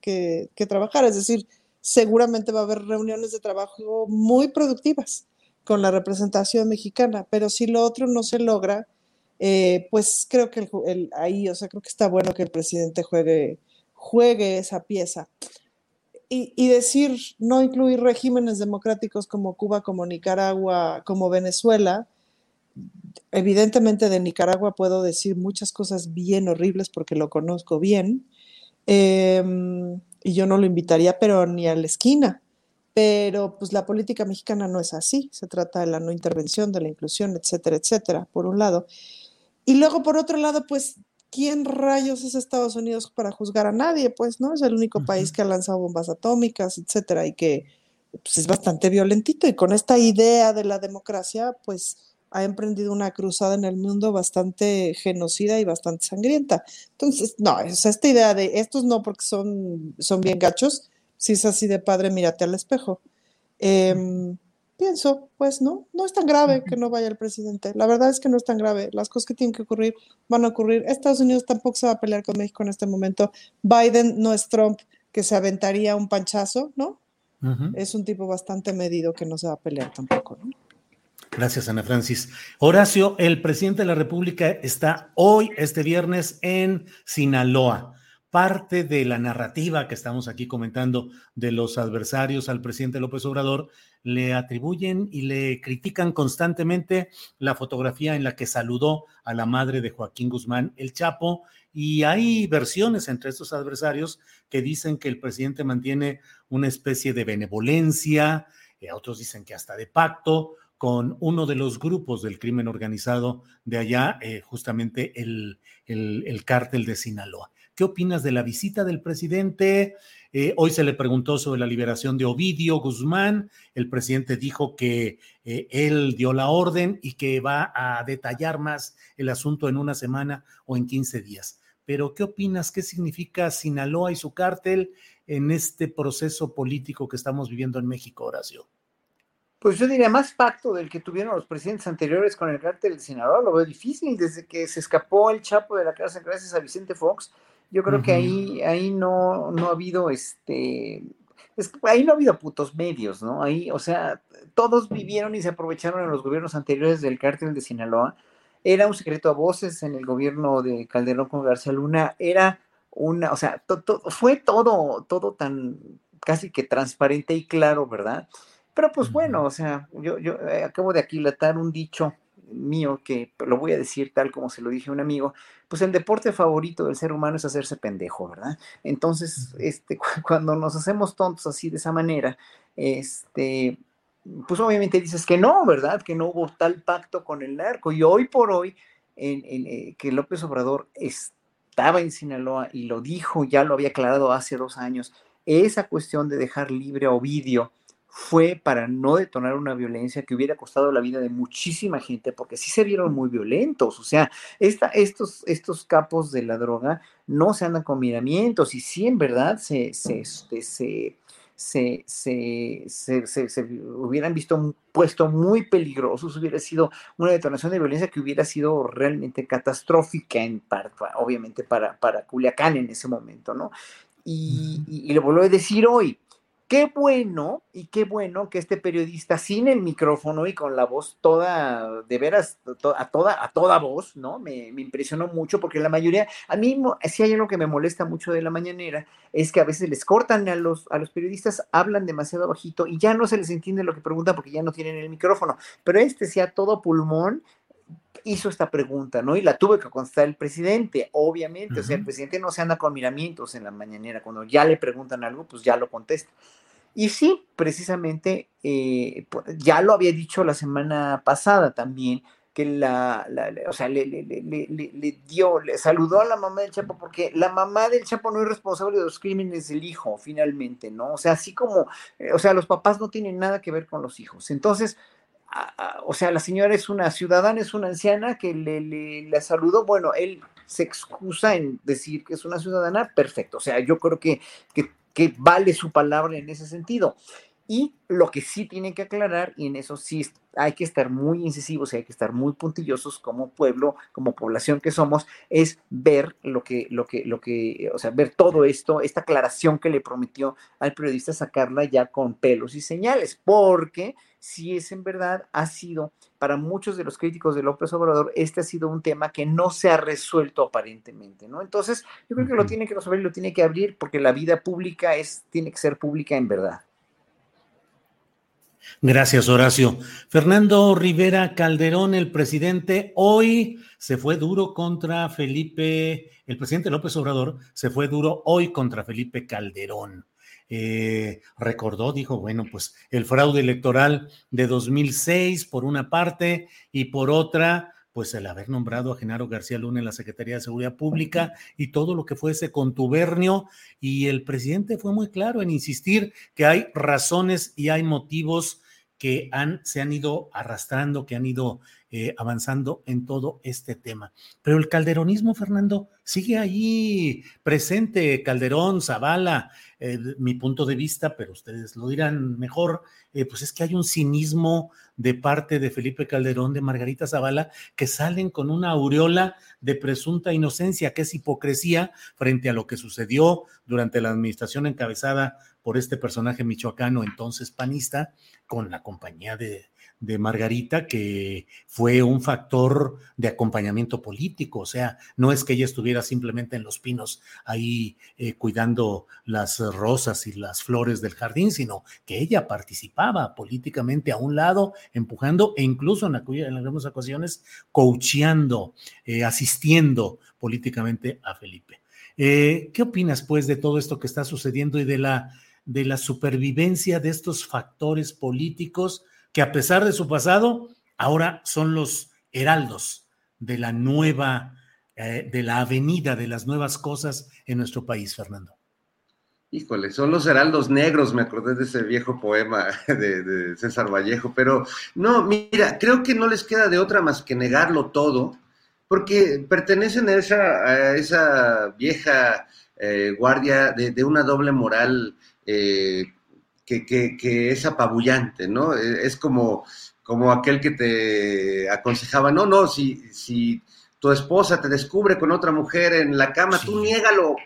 que, que trabajar. Es decir, seguramente va a haber reuniones de trabajo muy productivas con la representación mexicana, pero si lo otro no se logra, eh, pues creo que el, ahí, o sea, creo que está bueno que el presidente juegue, juegue esa pieza. Y, y, decir no incluir regímenes democráticos como Cuba, como Nicaragua, como Venezuela, evidentemente de Nicaragua puedo decir muchas cosas bien horribles porque lo conozco bien, em, y yo no lo invitaría, pero ni a la esquina pero pues la política mexicana no es así, se trata de la no intervención, de la inclusión, etcétera, etcétera, por un lado. Y luego, por otro lado, pues, ¿quién rayos es Estados Unidos para juzgar a nadie? Pues, ¿no? Es el único país que ha lanzado bombas atómicas, etcétera, y que pues, es bastante violentito. Y con esta idea de la democracia, pues, ha emprendido una cruzada en el mundo bastante genocida y bastante sangrienta. Entonces, no, o esta idea de estos no porque son, son bien gachos, si es así de padre, mírate al espejo. Em, pienso, pues no, no es tan grave que no vaya el presidente. La verdad es que no es tan grave. Las cosas que tienen que ocurrir van a ocurrir. Estados Unidos tampoco se va a pelear con México en este momento. Biden no es Trump que se aventaría un panchazo, ¿no? Es un tipo bastante medido que no se va a pelear tampoco, ¿no? Gracias, Ana Francis. Horacio, el presidente de la República está hoy, este viernes, en Sinaloa parte de la narrativa que estamos aquí comentando de los adversarios al presidente López Obrador, le atribuyen y le critican constantemente la fotografía en la que saludó a la madre de Joaquín Guzmán, el Chapo, y hay versiones entre estos adversarios que dicen que el presidente mantiene una especie de benevolencia, eh, otros dicen que hasta de pacto con uno de los grupos del crimen organizado de allá, eh, justamente el, el, el cártel de Sinaloa. ¿Qué opinas de la visita del presidente? Eh, hoy se le preguntó sobre la liberación de Ovidio Guzmán. El presidente dijo que eh, él dio la orden y que va a detallar más el asunto en una semana o en 15 días. Pero, ¿qué opinas? ¿Qué significa Sinaloa y su cártel en este proceso político que estamos viviendo en México, Horacio? Pues yo diría más pacto del que tuvieron los presidentes anteriores con el cártel de Sinaloa. Lo veo difícil desde que se escapó el Chapo de la cárcel gracias a Vicente Fox yo creo que ahí, ahí no, no ha habido este. ahí no ha habido putos medios, ¿no? Ahí, o sea, todos vivieron y se aprovecharon en los gobiernos anteriores del cártel de Sinaloa. Era un secreto a voces en el gobierno de Calderón con García Luna. Era una, o sea, fue todo, todo tan casi que transparente y claro, ¿verdad? Pero pues bueno, o sea, yo, yo eh, acabo de aquilatar un dicho mío que lo voy a decir tal como se lo dije a un amigo, pues el deporte favorito del ser humano es hacerse pendejo, ¿verdad? Entonces, este, cuando nos hacemos tontos así de esa manera, este, pues obviamente dices que no, ¿verdad? Que no hubo tal pacto con el narco. Y hoy por hoy, en, eh, que López Obrador estaba en Sinaloa y lo dijo, ya lo había aclarado hace dos años, esa cuestión de dejar libre a Ovidio, fue para no detonar una violencia que hubiera costado la vida de muchísima gente, porque sí se vieron muy violentos. O sea, esta, estos, estos capos de la droga no se andan con miramientos y sí en verdad se, se, este, se, se, se, se, hubieran visto puesto muy peligrosos, hubiera sido una detonación de violencia que hubiera sido realmente catastrófica, en parte, obviamente para, para Culiacán en ese momento, ¿no? Y, y, y lo vuelvo a decir hoy, Qué bueno y qué bueno que este periodista sin el micrófono y con la voz toda, de veras, a toda, a toda voz, ¿no? Me, impresionó mucho porque la mayoría, a mí si hay algo que me molesta mucho de la mañanera, es que a veces les cortan a los, a los periodistas, hablan demasiado bajito y ya no se les entiende lo que preguntan porque ya no tienen el micrófono. Pero este sea todo pulmón, hizo esta pregunta, ¿no? Y la tuve que contestar el presidente, obviamente, o sea, el presidente no se anda con miramientos en la mañanera, cuando ya le preguntan algo, pues ya lo contesta. Y sí, precisamente, eh, ya lo había dicho la semana pasada también, que la, o sea, le, le, le, dio, le saludó a la mamá del Chapo, porque la mamá del Chapo no es responsable de los crímenes del hijo, finalmente, ¿no? O sea, así como, eh, o sea, los papás no tienen nada que ver con los hijos. Entonces, o sea, la señora es una ciudadana, es una anciana que le, le, saludó, bueno, él se excusa en decir que es una ciudadana, perfecto. O sea, yo creo que, que, que vale su palabra en ese sentido. Y lo que sí tienen que aclarar, y en eso sí hay que estar muy incisivos y hay que estar muy puntillosos como pueblo, como población que somos, es ver lo que, lo que, lo que, o sea, ver todo esto, esta aclaración que le prometió al periodista sacarla ya con pelos y señales, porque si es en verdad ha sido para muchos de los críticos de López Obrador, este ha sido un tema que no se ha resuelto aparentemente, ¿no? Entonces, yo creo que lo tiene que resolver y lo tiene que abrir porque la vida pública es, tiene que ser pública en verdad. Gracias, Horacio. Fernando Rivera Calderón, el presidente, hoy se fue duro contra Felipe, el presidente López Obrador se fue duro hoy contra Felipe Calderón. Eh, recordó, dijo, bueno, pues el fraude electoral de 2006 por una parte y por otra, pues el haber nombrado a Genaro García Luna en la Secretaría de Seguridad Pública y todo lo que fue ese contubernio. Y el presidente fue muy claro en insistir que hay razones y hay motivos que han, se han ido arrastrando, que han ido eh, avanzando en todo este tema. Pero el calderonismo, Fernando, sigue ahí presente. Calderón, Zavala, eh, mi punto de vista, pero ustedes lo dirán mejor, eh, pues es que hay un cinismo de parte de Felipe Calderón, de Margarita Zavala, que salen con una aureola de presunta inocencia, que es hipocresía frente a lo que sucedió durante la administración encabezada por este personaje michoacano, entonces panista, con la compañía de, de Margarita, que fue un factor de acompañamiento político, o sea, no es que ella estuviera simplemente en los pinos ahí eh, cuidando las rosas y las flores del jardín, sino que ella participaba políticamente a un lado, empujando e incluso en, algunas ocasiones coacheando, eh, asistiendo políticamente a Felipe. Eh, ¿Qué opinas, pues, de todo esto que está sucediendo y de la, de la supervivencia de estos factores políticos? Que a pesar de su pasado, ahora son los heraldos de la nueva, eh, de la avenida de las nuevas cosas en nuestro país, Fernando. Híjole, son los heraldos negros, me acordé de ese viejo poema de, César Vallejo, pero no, mira, creo que no les queda de otra más que negarlo todo, porque pertenecen a esa, esa vieja eh, guardia de, una doble moral eh, que, es apabullante, ¿no? E, es como, como aquel que te aconsejaba, no, no, si, si tu esposa te descubre con otra mujer en la cama, tú niégalo,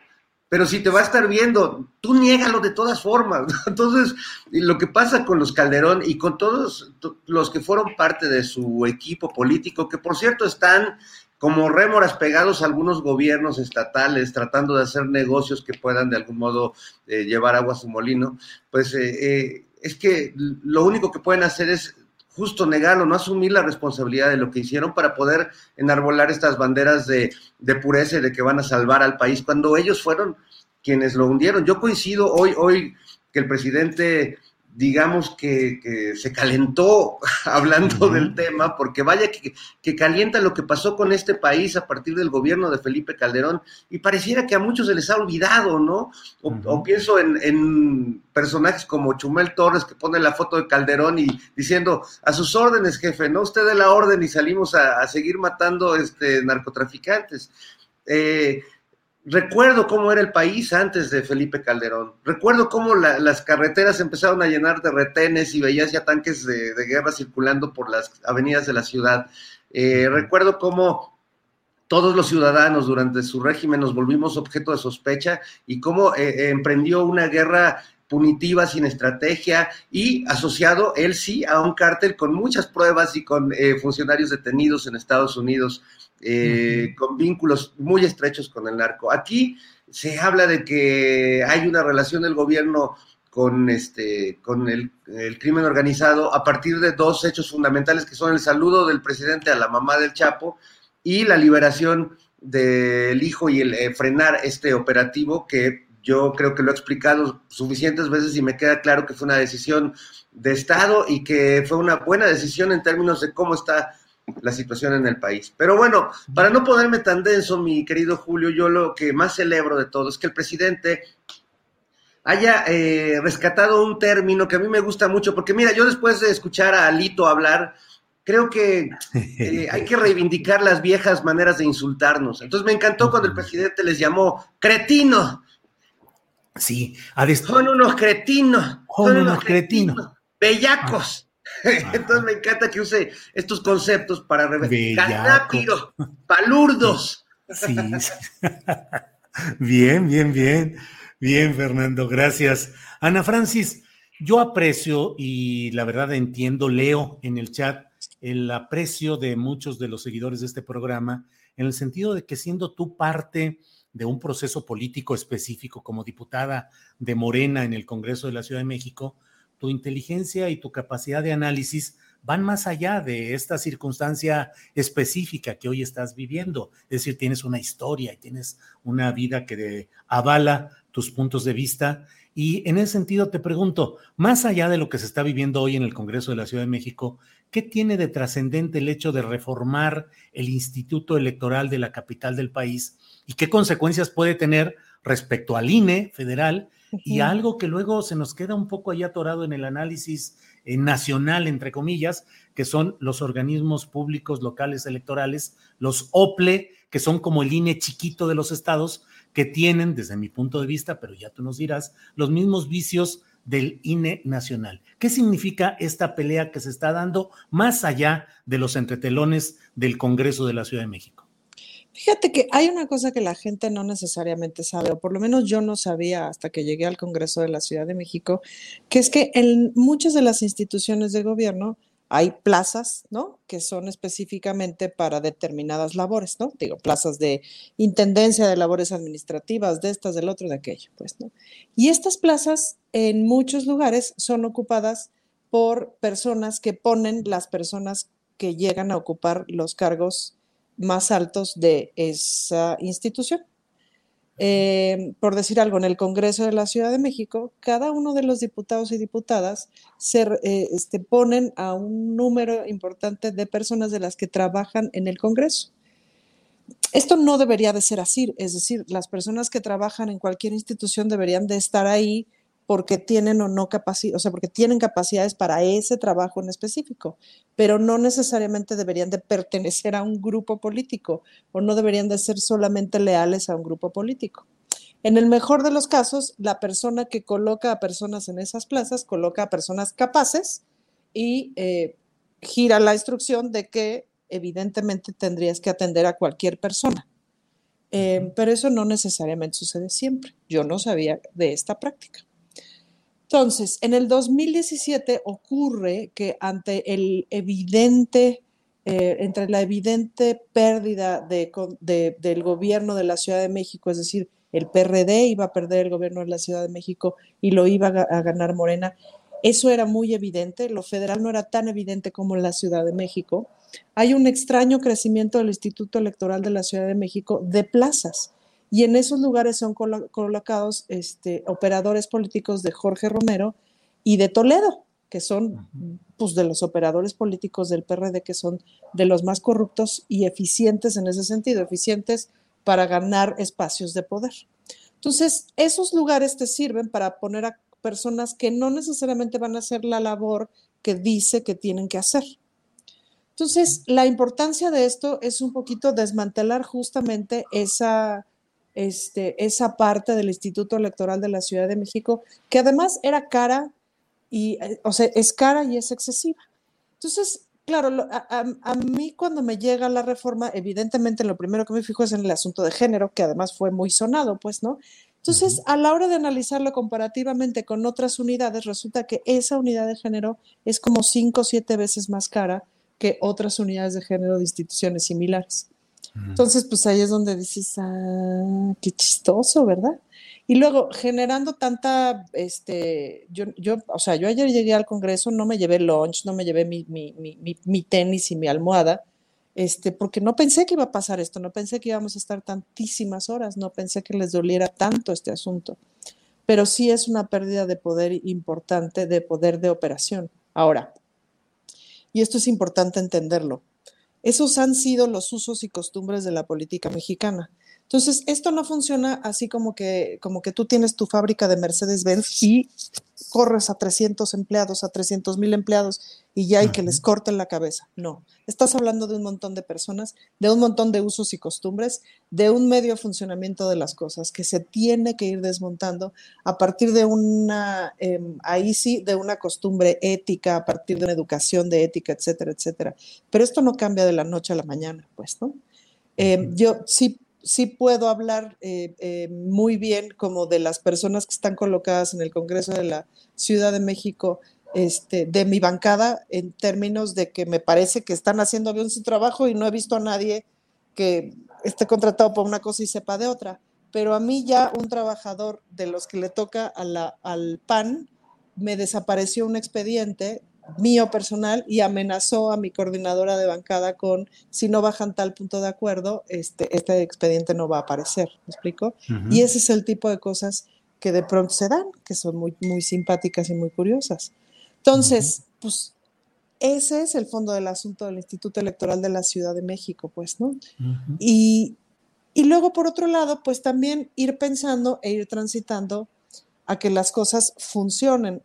pero si te va a estar viendo, tú niégalo de todas formas. Entonces, lo que pasa con los Calderón y con todos los que fueron parte de su equipo político, que por cierto están como rémoras pegados a algunos gobiernos estatales tratando de hacer negocios que puedan de algún modo eh, llevar agua a su molino, pues eh, eh, es que lo único que pueden hacer es justo negarlo, no asumir la responsabilidad de lo que hicieron para poder enarbolar estas banderas de, de pureza y de que van a salvar al país cuando ellos fueron quienes lo hundieron. Yo coincido hoy, hoy que el presidente digamos que, se calentó hablando del tema, porque vaya que, calienta lo que pasó con este país a partir del gobierno de Felipe Calderón, y pareciera que a muchos se les ha olvidado, ¿no? O, pienso en, personajes como Chumel Torres, que pone la foto de Calderón y diciendo, a sus órdenes, jefe, no usted dé la orden y salimos a, seguir matando este, narcotraficantes. Eh, Recuerdo cómo era el país antes de Felipe Calderón. Recuerdo cómo las carreteras empezaron a llenar de retenes y veías ya tanques de, guerra circulando por las avenidas de la ciudad. Eh, recuerdo cómo todos los ciudadanos durante su régimen nos volvimos objeto de sospecha y cómo eh, emprendió una guerra punitiva, sin estrategia y asociado, él sí, a un cártel con muchas pruebas y con eh, funcionarios detenidos en Estados Unidos, eh, con vínculos muy estrechos con el narco. Aquí se habla de que hay una relación del gobierno con, este, con el, crimen organizado a partir de dos hechos fundamentales que son el saludo del presidente a la mamá del Chapo y la liberación del hijo y el eh, frenar este operativo que yo creo que lo he explicado suficientes veces y me queda claro que fue una decisión de Estado y que fue una buena decisión en términos de cómo está la situación en el país. Pero bueno, para no ponerme tan denso, mi querido Julio, yo lo que más celebro de todo es que el presidente haya eh, rescatado un término que a mí me gusta mucho, porque mira, yo después de escuchar a Alito hablar, creo que eh, hay que reivindicar las viejas maneras de insultarnos. Entonces me encantó cuando el presidente les llamó cretino. Sí, son unos cretinos. Son, unos cretinos. Bellacos. Entonces me encanta que use estos conceptos para rápido, palurdos. Sí. bien, bien, bien. Bien, Fernando, gracias. Ana Francis, yo aprecio y la verdad entiendo, leo en el chat el aprecio de muchos de los seguidores de este programa en el sentido de que siendo tú parte de un proceso político específico como diputada de Morena en el Congreso de la Ciudad de México, tu inteligencia y tu capacidad de análisis van más allá de esta circunstancia específica que hoy estás viviendo. Es decir, tienes una historia y tienes una vida que avala tus puntos de vista. Y en ese sentido te pregunto, más allá de lo que se está viviendo hoy en el Congreso de la Ciudad de México, ¿qué tiene de trascendente el hecho de reformar el Instituto Electoral de la capital del país y qué consecuencias puede tener respecto al INE federal y algo que luego se nos queda un poco ahí atorado en el análisis eh, nacional, entre comillas, que son los organismos públicos locales electorales, los OPLE, que son como el INE chiquito de los estados, que tienen, desde mi punto de vista, pero ya tú nos dirás, los mismos vicios del INE nacional. ¿Qué significa esta pelea que se está dando más allá de los entretelones del Congreso de la Ciudad de México? Fíjate que hay una cosa que la gente no necesariamente sabe, o por lo menos yo no sabía hasta que llegué al Congreso de la Ciudad de México, que es que en muchas de las instituciones de gobierno hay plazas, ¿no? Que son específicamente para determinadas labores, ¿no? Digo, plazas de intendencia de labores administrativas, de estas, del otro, de aquello, pues, ¿no? Y estas plazas en muchos lugares son ocupadas por personas que ponen las personas que llegan a ocupar los cargos más altos de esa institución. Eh, por decir algo, en el Congreso de la Ciudad de México, cada uno de los diputados y diputadas se eh, este, ponen a un número importante de personas de las que trabajan en el Congreso. Esto no debería de ser así, es decir, las personas que trabajan en cualquier institución deberían de estar ahí porque tienen o no capacidad, o sea, porque tienen capacidades para ese trabajo en específico, pero no necesariamente deberían de pertenecer a un grupo político o no deberían de ser solamente leales a un grupo político. En el mejor de los casos, la persona que coloca a personas en esas plazas coloca a personas capaces y eh, gira la instrucción de que evidentemente tendrías que atender a cualquier persona. Eh, pero eso no necesariamente sucede siempre. Yo no sabía de esta práctica. Entonces, en el 2017 ocurre que ante el evidente, eh, entre la evidente pérdida del gobierno de la Ciudad de México, es decir, el PRD iba a perder el gobierno de la Ciudad de México y lo iba a, ganar Morena, eso era muy evidente, lo federal no era tan evidente como la Ciudad de México. Hay un extraño crecimiento del Instituto Electoral de la Ciudad de México de plazas y en esos lugares son colocados este, operadores políticos de Jorge Romero y de Toledo, que son pues, de los operadores políticos del PRD, que son de los más corruptos y eficientes en ese sentido, eficientes para ganar espacios de poder. Entonces, esos lugares te sirven para poner a personas que no necesariamente van a hacer la labor que dice que tienen que hacer. Entonces, la importancia de esto es un poquito desmantelar justamente esa este, esa parte del Instituto Electoral de la Ciudad de México, que además era cara y, eh, o sea, es cara y es excesiva. Entonces, claro, a, mí cuando me llega la reforma, evidentemente lo primero que me fijo es en el asunto de género, que además fue muy sonado, pues, ¿no? Entonces, a la hora de analizarlo comparativamente con otras unidades, resulta que esa unidad de género es como cinco o siete veces más cara que otras unidades de género de instituciones similares. Entonces, pues ahí es donde dices, ah, qué chistoso, ¿verdad? Y luego, generando tanta, este, yo, yo, o sea, yo ayer llegué al Congreso, no me llevé lunch, no me llevé mi, mi, mi, mi tenis y mi almohada, este, porque no pensé que iba a pasar esto, no pensé que íbamos a estar tantísimas horas, no pensé que les doliera tanto este asunto, pero sí es una pérdida de poder importante, de poder de operación. Ahora, y esto es importante entenderlo, esos han sido los usos y costumbres de la política mexicana. Entonces, esto no funciona así como que, como que tú tienes tu fábrica de Mercedes-Benz y corres a 300 empleados, a 300 mil empleados y ya hay que les corten la cabeza. No, estás hablando de un montón de personas, de un montón de usos y costumbres, de un medio funcionamiento de las cosas que se tiene que ir desmontando a partir de una, em, ahí sí, de una costumbre ética, a partir de una educación de ética, etcétera, etcétera. Pero esto no cambia de la noche a la mañana, pues, ¿no? Em, yo sí sí puedo hablar eh, eh, muy bien como de las personas que están colocadas en el Congreso de la Ciudad de México este, de mi bancada en términos de que me parece que están haciendo bien su trabajo y no he visto a nadie que esté contratado por una cosa y sepa de otra. Pero a mí ya un trabajador de los que le toca al PAN me desapareció un expediente mío personal y amenazó a mi coordinadora de bancada con si no bajan tal punto de acuerdo, este, este expediente no va a aparecer. ¿Me explico? Y ese es el tipo de cosas que de pronto se dan, que son muy, muy simpáticas y muy curiosas. Entonces, pues ese es el fondo del asunto del Instituto Electoral de la Ciudad de México, pues, ¿no? y, y luego, por otro lado, pues también ir pensando e ir transitando a que las cosas funcionen.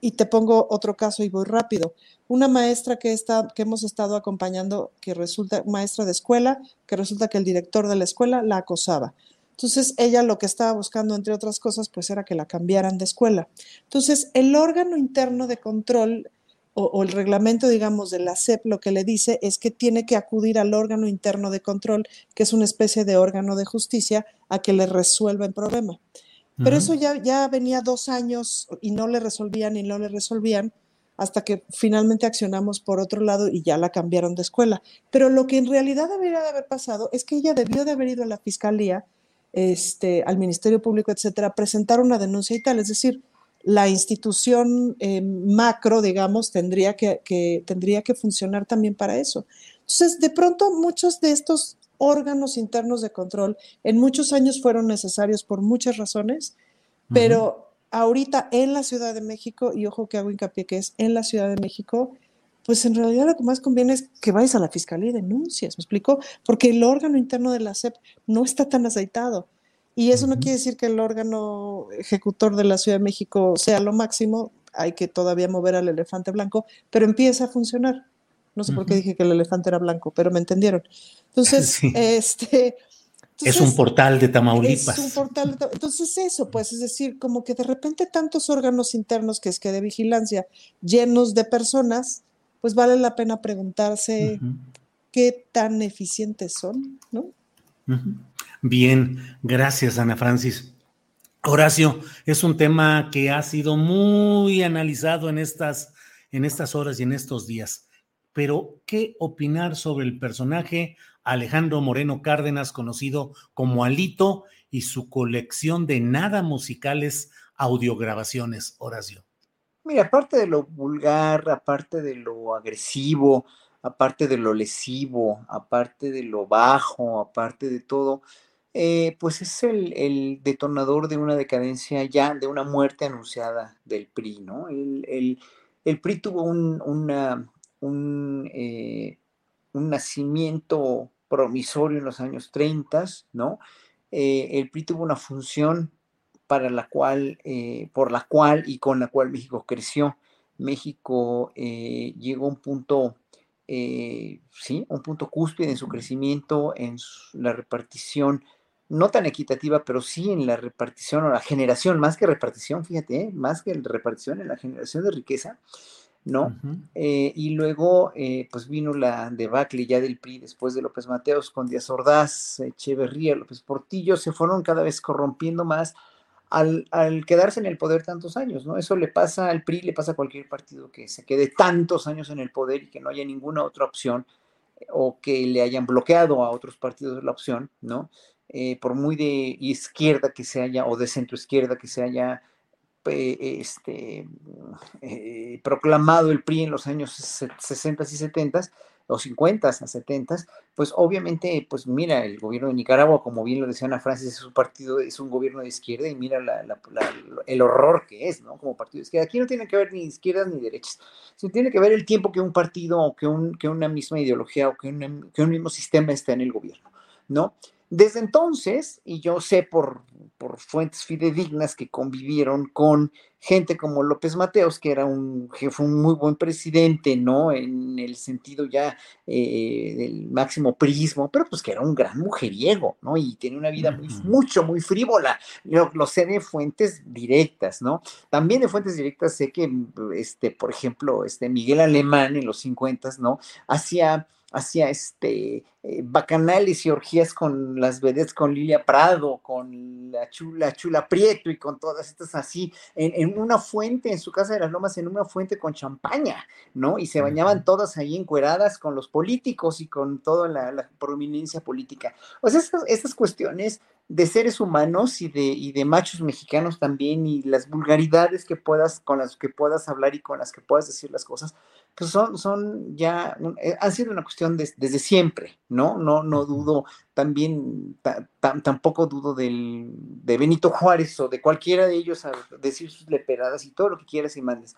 Y te pongo otro caso y voy rápido. Una maestra que, está, que hemos estado acompañando, que resulta maestra de escuela, que resulta que el director de la escuela la acosaba. Entonces, ella lo que estaba buscando, entre otras cosas, pues era que la cambiaran de escuela. Entonces, el órgano interno de control o, el reglamento, digamos, de la SEP lo que le dice es que tiene que acudir al órgano interno de control, que es una especie de órgano de justicia, a que le resuelva el problema. Pero eso ya, ya venía dos años y no le resolvían y no le resolvían hasta que finalmente accionamos por otro lado y ya la cambiaron de escuela. Pero lo que en realidad debería de haber pasado es que ella debió de haber ido a la fiscalía este, al Ministerio Público, etcétera, presentar una denuncia y tal. Es decir, la institución eh, macro, digamos, tendría que, tendría que funcionar también para eso. Entonces, de pronto, muchos de estos órganos internos de control en muchos años fueron necesarios por muchas razones, pero ahorita en la Ciudad de México, y ojo que hago hincapié que es en la Ciudad de México, pues en realidad lo que más conviene es que vayas a la fiscalía y denuncies, ¿me explico? Porque el órgano interno de la SEP no está tan aceitado. Y eso no quiere decir que el órgano ejecutor de la Ciudad de México sea lo máximo, hay que todavía mover al elefante blanco, pero empieza a funcionar. No sé por qué dije que el elefante era blanco, pero me entendieron. Entonces, este... es un portal de Tamaulipas. Es un portal de, entonces eso, pues es decir, como que de repente tantos órganos internos que es que de vigilancia llenos de personas, pues vale la pena preguntarse qué tan eficientes son, ¿no? Bien, gracias Ana Francis. Horacio, es un tema que ha sido muy analizado en estas, en estas horas y en estos días, pero ¿qué opinar sobre el personaje Alejandro Moreno Cárdenas, conocido como Alito, y su colección de nada musicales audiograbaciones, Horacio? Mira, aparte de lo vulgar, aparte de lo agresivo, aparte de lo lesivo, aparte de lo bajo, aparte de todo, eh, pues es el, detonador de una decadencia ya, de una muerte anunciada del PRI, ¿no? El, PRI tuvo un, un, eh, un, nacimiento promisorio en los años 30, ¿no? Eh, el PRI tuvo una función para la cual, eh, por la cual y con la cual México creció. México eh, llegó a un punto, eh, sí, un punto cúspide en su crecimiento, en la repartición, no tan equitativa, pero sí en la repartición o la generación, más que repartición, fíjate, más que repartición, en la generación de riqueza, ¿no? y luego, pues vino la debacle ya del PRI después de López Mateos con Díaz Ordaz, Echeverría, López Portillo, se fueron cada vez corrompiendo más al, al, quedarse en el poder tantos años, ¿no? Eso le pasa al PRI, le pasa a cualquier partido que se quede tantos años en el poder y que no haya ninguna otra opción o que le hayan bloqueado a otros partidos la opción, ¿no? Eh, por muy de izquierda que se haya o de centro izquierda que se haya este, eh, proclamado el PRI en los años 60 y 70 o 50 a 70, pues obviamente, pues mira, el gobierno de Nicaragua, como bien lo decía Ana Francis, es un partido, es un gobierno de izquierda y mira el horror que es, ¿no? Como partido de izquierda. Aquí no tiene que ver ni izquierdas ni derechas, sino tiene que ver el tiempo que un partido o que, un, que una misma ideología o que, que un mismo sistema está en el gobierno, ¿no? Desde entonces, y yo sé por, por, fuentes fidedignas que convivieron con gente como López Mateos, que era un, fue un muy buen presidente, ¿no? En el sentido ya eh, del máximo prismo, pero pues que era un gran mujeriego, ¿no? Y tenía una vida muy, mucho, muy frívola. Lo, lo, sé de fuentes directas, ¿no? También de fuentes directas sé que, este, por ejemplo, este Miguel Alemán en los 50, ¿no? Hacía hacía este, eh, bacanales y orgías con las vedettes, con Lilia Prado, con la chula, chula Prieto y con todas estas así, en, una fuente, en su casa de las Lomas, en una fuente con champaña, ¿no? Y se bañaban todas ahí encueradas con los políticos y con toda la, prominencia política. O sea, estas, estas cuestiones de seres humanos y de, y de machos mexicanos también y las vulgaridades que puedas, con las que puedas hablar y con las que puedas decir las cosas, pues son, son ya, eh, han sido una cuestión desde siempre, ¿no? No, no dudo también, tampoco dudo del, de Benito Juárez o de cualquiera de ellos a decir sus leperadas y todo lo que quieras y mandes.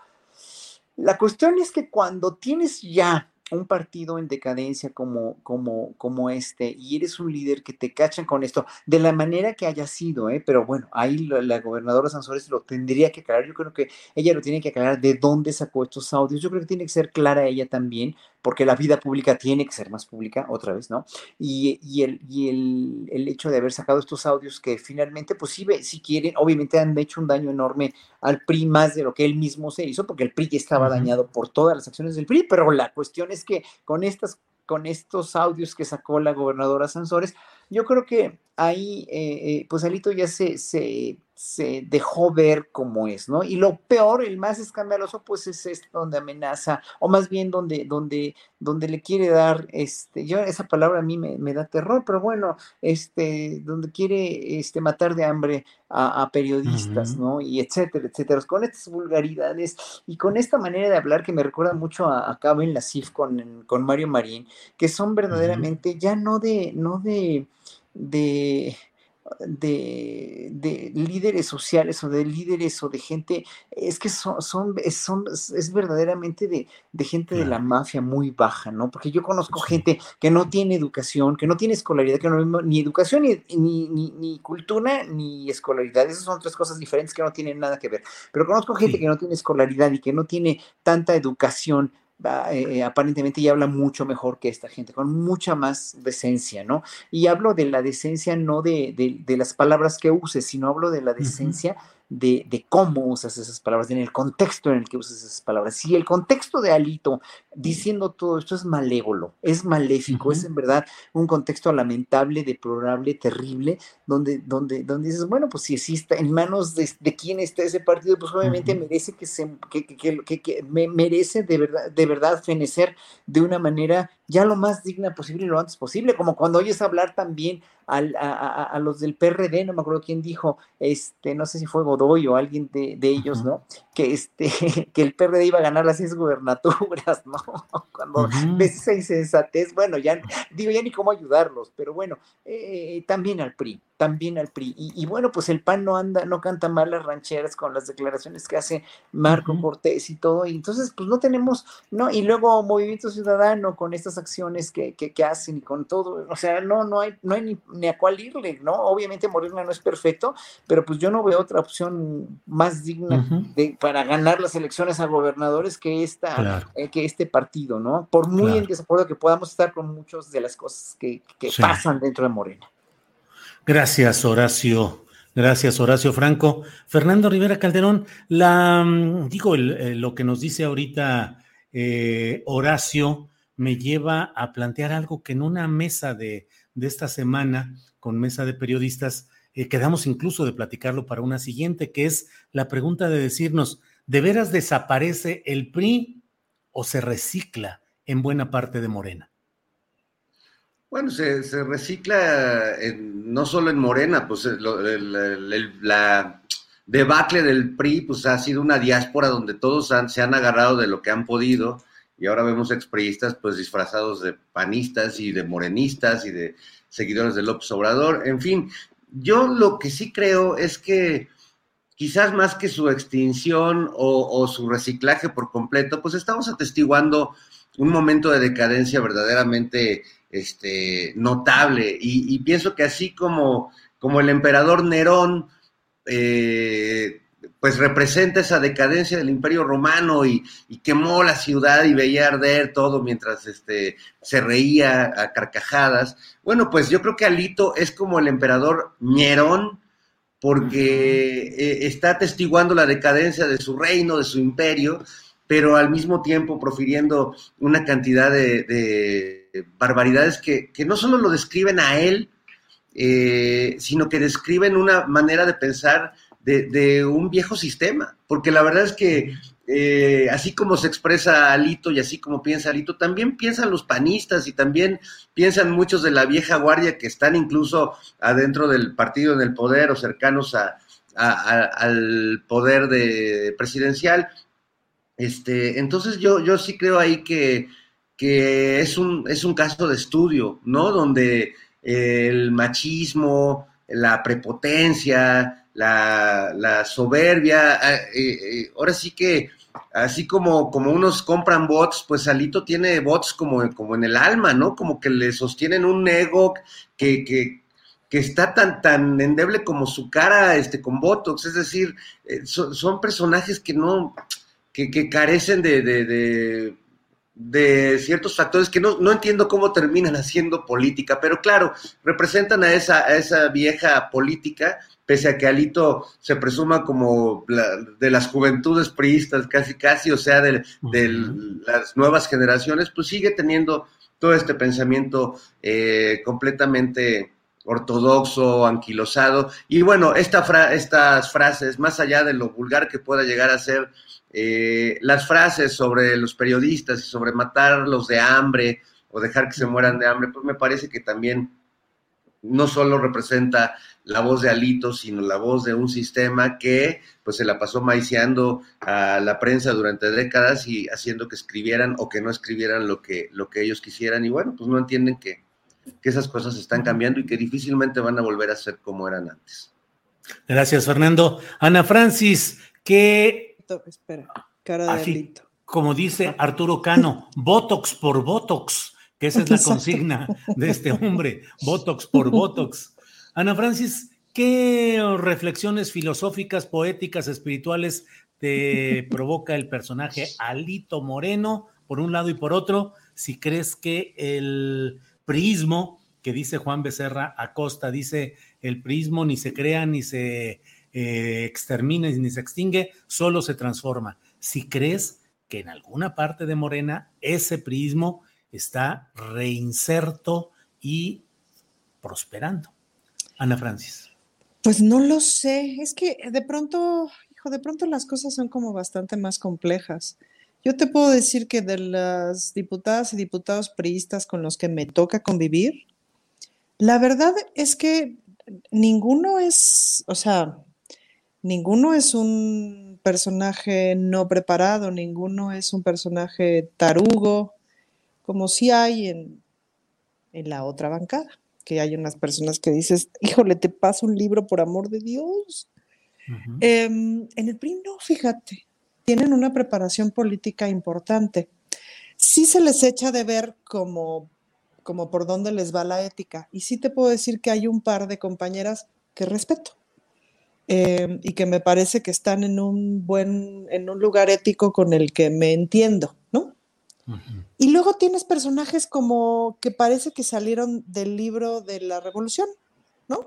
La cuestión es que cuando tienes ya un partido en decadencia como, como, como este y eres un líder que te cachan con esto, de la manera que haya sido, ¿eh? pero bueno, ahí la, gobernadora Sansores lo tendría que aclarar, yo creo que ella lo tiene que aclarar de dónde sacó estos audios, yo creo que tiene que ser clara ella también, porque la vida pública tiene que ser más pública, otra vez, ¿no? Y, y, el, y el, el, hecho de haber sacado estos audios que finalmente, pues sí, si quieren, obviamente han hecho un daño enorme al PRI más de lo que él mismo se hizo, porque el PRI ya estaba dañado por todas las acciones del PRI, pero la cuestión es que con estas con estos audios que sacó la gobernadora Sansores, yo creo que ahí, eh, eh, pues Alito ya se, se, se, dejó ver cómo es, ¿no? Y lo peor, el más escandaloso, pues es este donde amenaza, o más bien donde, donde, donde le quiere dar, este, yo esa palabra a mí me, da terror, pero bueno, este, donde quiere este, matar de hambre a, periodistas, ¿no? Y etcétera, etcétera, con estas vulgaridades y con esta manera de hablar que me recuerda mucho a, a Cabo en la CIF con, con Mario Marín, que son verdaderamente ya no de, no de de, de, líderes sociales o de líderes o de gente, es que son, son, son es verdaderamente de, gente de la mafia muy baja, ¿no? Porque yo conozco gente que no tiene educación, que no tiene escolaridad, que no ni educación, ni, ni, ni, cultura, ni escolaridad. Esas son tres cosas diferentes que no tienen nada que ver. Pero conozco gente que no tiene escolaridad y que no tiene tanta educación eh, eh, aparentemente ya habla mucho mejor que esta gente, con mucha más decencia, ¿no? Y hablo de la decencia no de, de, las palabras que uses, sino hablo de la decencia de, cómo usas esas palabras, en el contexto en el que usas esas palabras. Si el contexto de Alito diciendo todo esto es malévolo, es maléfico, es en verdad un contexto lamentable, deplorable, terrible, donde, donde, donde dices, bueno, pues si existe en manos de, de quién está ese partido, pues obviamente merece que se, que, que, que, merece de verdad, de verdad fenecer de una manera ya lo más digna posible y lo antes posible, como cuando oyes hablar también a, los del PRD, no me acuerdo quién dijo, este, no sé si fue Godoy o alguien de, ellos, ¿no? Que este, que el PRD iba a ganar las seis gubernaturas, ¿no? Cuando ves esa insensatez, bueno, ya digo, ya ni cómo ayudarlos, pero bueno, eh, también al PRI, también al PRI. Y, bueno, pues el PAN no anda, no canta mal las rancheras con las declaraciones que hace Marco Cortés y todo, y entonces pues no tenemos, ¿no? Y luego Movimiento Ciudadano con estas acciones que, que, hacen y con todo, o sea, no, no hay, no hay ni, ni, a cuál irle, ¿no? Obviamente Morena no es perfecto, pero pues yo no veo otra opción más digna de, para ganar las elecciones a gobernadores que esta, eh, que este partido, ¿no? Por muy en desacuerdo que podamos estar con muchas de las cosas que, que pasan dentro de Morena. Gracias, Horacio. Gracias, Horacio Franco. Fernando Rivera Calderón, la, mm, digo, eh, lo que nos dice ahorita eh, Horacio me lleva a plantear algo que en una mesa de, esta semana, con mesa de periodistas, eh, quedamos incluso de platicarlo para una siguiente, que es la pregunta de decirnos, ¿de veras desaparece el PRI o se recicla en buena parte de Morena? Bueno, se, recicla no solo en Morena, pues la debacle del PRI pues ha sido una diáspora donde todos se han agarrado de lo que han podido y ahora vemos expriistas pues disfrazados de panistas y de morenistas y de seguidores de López Obrador. En fin, yo lo que sí creo es que quizás más que su extinción o, su reciclaje por completo, pues estamos atestiguando un momento de decadencia verdaderamente este, notable. Y, pienso que así como, como el emperador Nerón eh, pues representa esa decadencia del imperio romano y, quemó la ciudad y veía arder todo mientras este, se reía a carcajadas. Bueno, pues yo creo que Alito es como el emperador Nerón, porque eh, está atestiguando la decadencia de su reino, de su imperio, pero al mismo tiempo profiriendo una cantidad de, barbaridades que, no solo lo describen a él, eh, sino que describen una manera de pensar de, un viejo sistema, porque la verdad es que eh, así como se expresa Alito y así como piensa Alito, también piensan los panistas y también piensan muchos de la vieja guardia que están incluso adentro del partido en el poder o cercanos al poder de presidencial. Este, entonces yo, yo sí creo ahí que, que es, un, es un caso de estudio, ¿no? Donde el machismo, la prepotencia, la, soberbia. Ah, eh, eh, ahora sí que, así como, como unos compran bots, pues Alito tiene bots como, como en el alma, ¿no? Como que le sostienen un ego que, que, está tan, tan endeble como su cara este, con Botox. Es decir, eh, son, personajes que no, que, carecen de, de ciertos factores que no, no, entiendo cómo terminan haciendo política, pero claro, representan a esa, a esa vieja política pese a que Alito se presuma como de las juventudes priistas, casi casi, o sea, de, las nuevas generaciones, pues sigue teniendo todo este pensamiento eh, completamente ortodoxo, anquilosado. Y bueno, esta estas frases, más allá de lo vulgar que pueda llegar a ser, eh, las frases sobre los periodistas y sobre matarlos de hambre o dejar que se mueran de hambre, pues me parece que también no solo representa la voz de Alito, sino la voz de un sistema que pues se la pasó maiciando a la prensa durante décadas y haciendo que escribieran o que no escribieran lo que, lo que ellos quisieran. Y bueno, pues no entienden que, esas cosas están cambiando y que difícilmente van a volver a ser como eran antes. Gracias, Fernando. Ana Francis, que... Espera, cara de Alito. Como dice Arturo Cano, Botox por Botox, que esa es la consigna de este hombre, Botox por Botox. Ana Francis, ¿qué reflexiones filosóficas, poéticas, espirituales te provoca el personaje Alito Moreno, por un lado y por otro? Si crees que el prismo que dice Juan Becerra Acosta, dice el prismo ni se crea, ni se eh, extermina, ni se extingue, solo se transforma. Si crees que en alguna parte de Morena ese prismo está reinserto y prosperando. Ana Francis. Pues no lo sé, es que de pronto, hijo, de pronto las cosas son como bastante más complejas. Yo te puedo decir que de las diputadas y diputados priistas con los que me toca convivir, la verdad es que ninguno es, o sea, ninguno es un personaje no preparado, ninguno es un personaje tarugo, como si hay en, en la otra bancada que hay unas personas que dices, híjole, te paso un libro por amor de Dios. Em, en el PRI no, fíjate, tienen una preparación política importante. Sí se les echa de ver como, como por dónde les va la ética. Y sí te puedo decir que hay un par de compañeras que respeto. Em, y que me parece que están en un buen, en un lugar ético con el que me entiendo, Y luego tienes personajes como que parece que salieron del libro de la revolución, ¿no?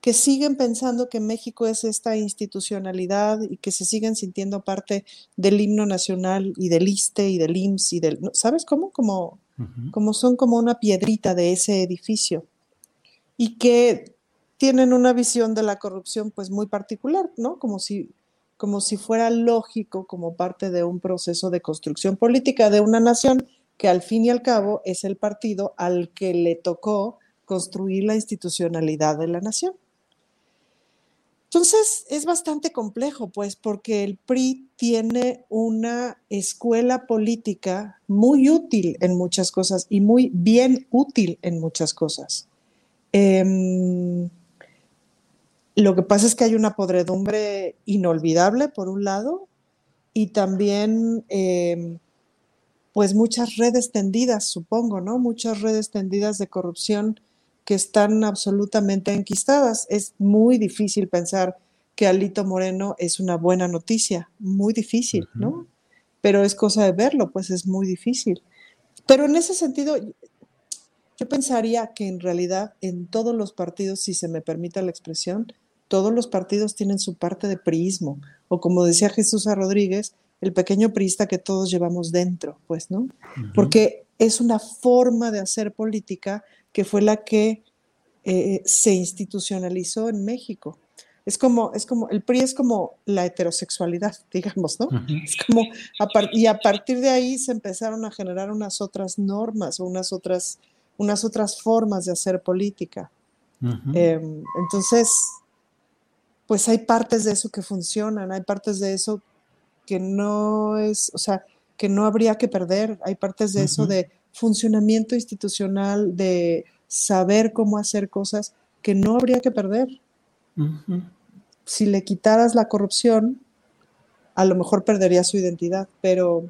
Que siguen pensando que México es esta institucionalidad y que se siguen sintiendo parte del himno nacional y del ISTE y del IMSS y del, ¿sabes cómo? Como, como son como una piedrita de ese edificio. Y que tienen una visión de la corrupción pues muy particular, ¿no? Como si, como si fuera lógico como parte de un proceso de construcción política de una nación que al fin y al cabo es el partido al que le tocó construir la institucionalidad de la nación. Entonces es bastante complejo, pues, porque el PRI tiene una escuela política muy útil en muchas cosas y muy bien útil en muchas cosas. Em, lo que pasa es que hay una podredumbre inolvidable, por un lado, y también, em, pues, muchas redes tendidas, supongo, ¿no? Muchas redes tendidas de corrupción que están absolutamente enquistadas. Es muy difícil pensar que Alito Moreno es una buena noticia, muy difícil, ¿no? Pero es cosa de verlo, pues es muy difícil. Pero en ese sentido, yo pensaría que en realidad en todos los partidos, si se me permite la expresión, todos los partidos tienen su parte de priismo, o como decía Jesús a Rodríguez, el pequeño priista que todos llevamos dentro, pues, ¿no? Porque es una forma de hacer política que fue la que eh, se institucionalizó en México. Es como, es como, el PRI es como la heterosexualidad, digamos, ¿no? Es como, y a partir de ahí se empezaron a generar unas otras normas o unas otras, unas otras formas de hacer política. Em, entonces, pues hay partes de eso que funcionan, hay partes de eso que no es, o sea, que no habría que perder, hay partes de eso de funcionamiento institucional, de saber cómo hacer cosas que no habría que perder. Si le quitaras la corrupción, a lo mejor perdería su identidad, pero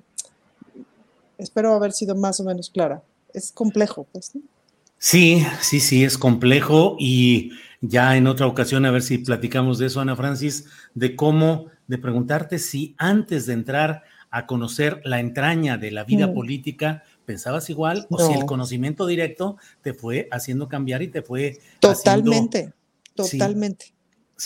espero haber sido más o menos clara. Es complejo, pues. Sí, sí, sí, es complejo y ya en otra ocasión a ver si platicamos de eso, Ana Francis, de cómo, de preguntarte si antes de entrar a conocer la entraña de la vida mm. política, pensabas igual o si el conocimiento directo te fue haciendo cambiar y te fue totalmente, totalmente.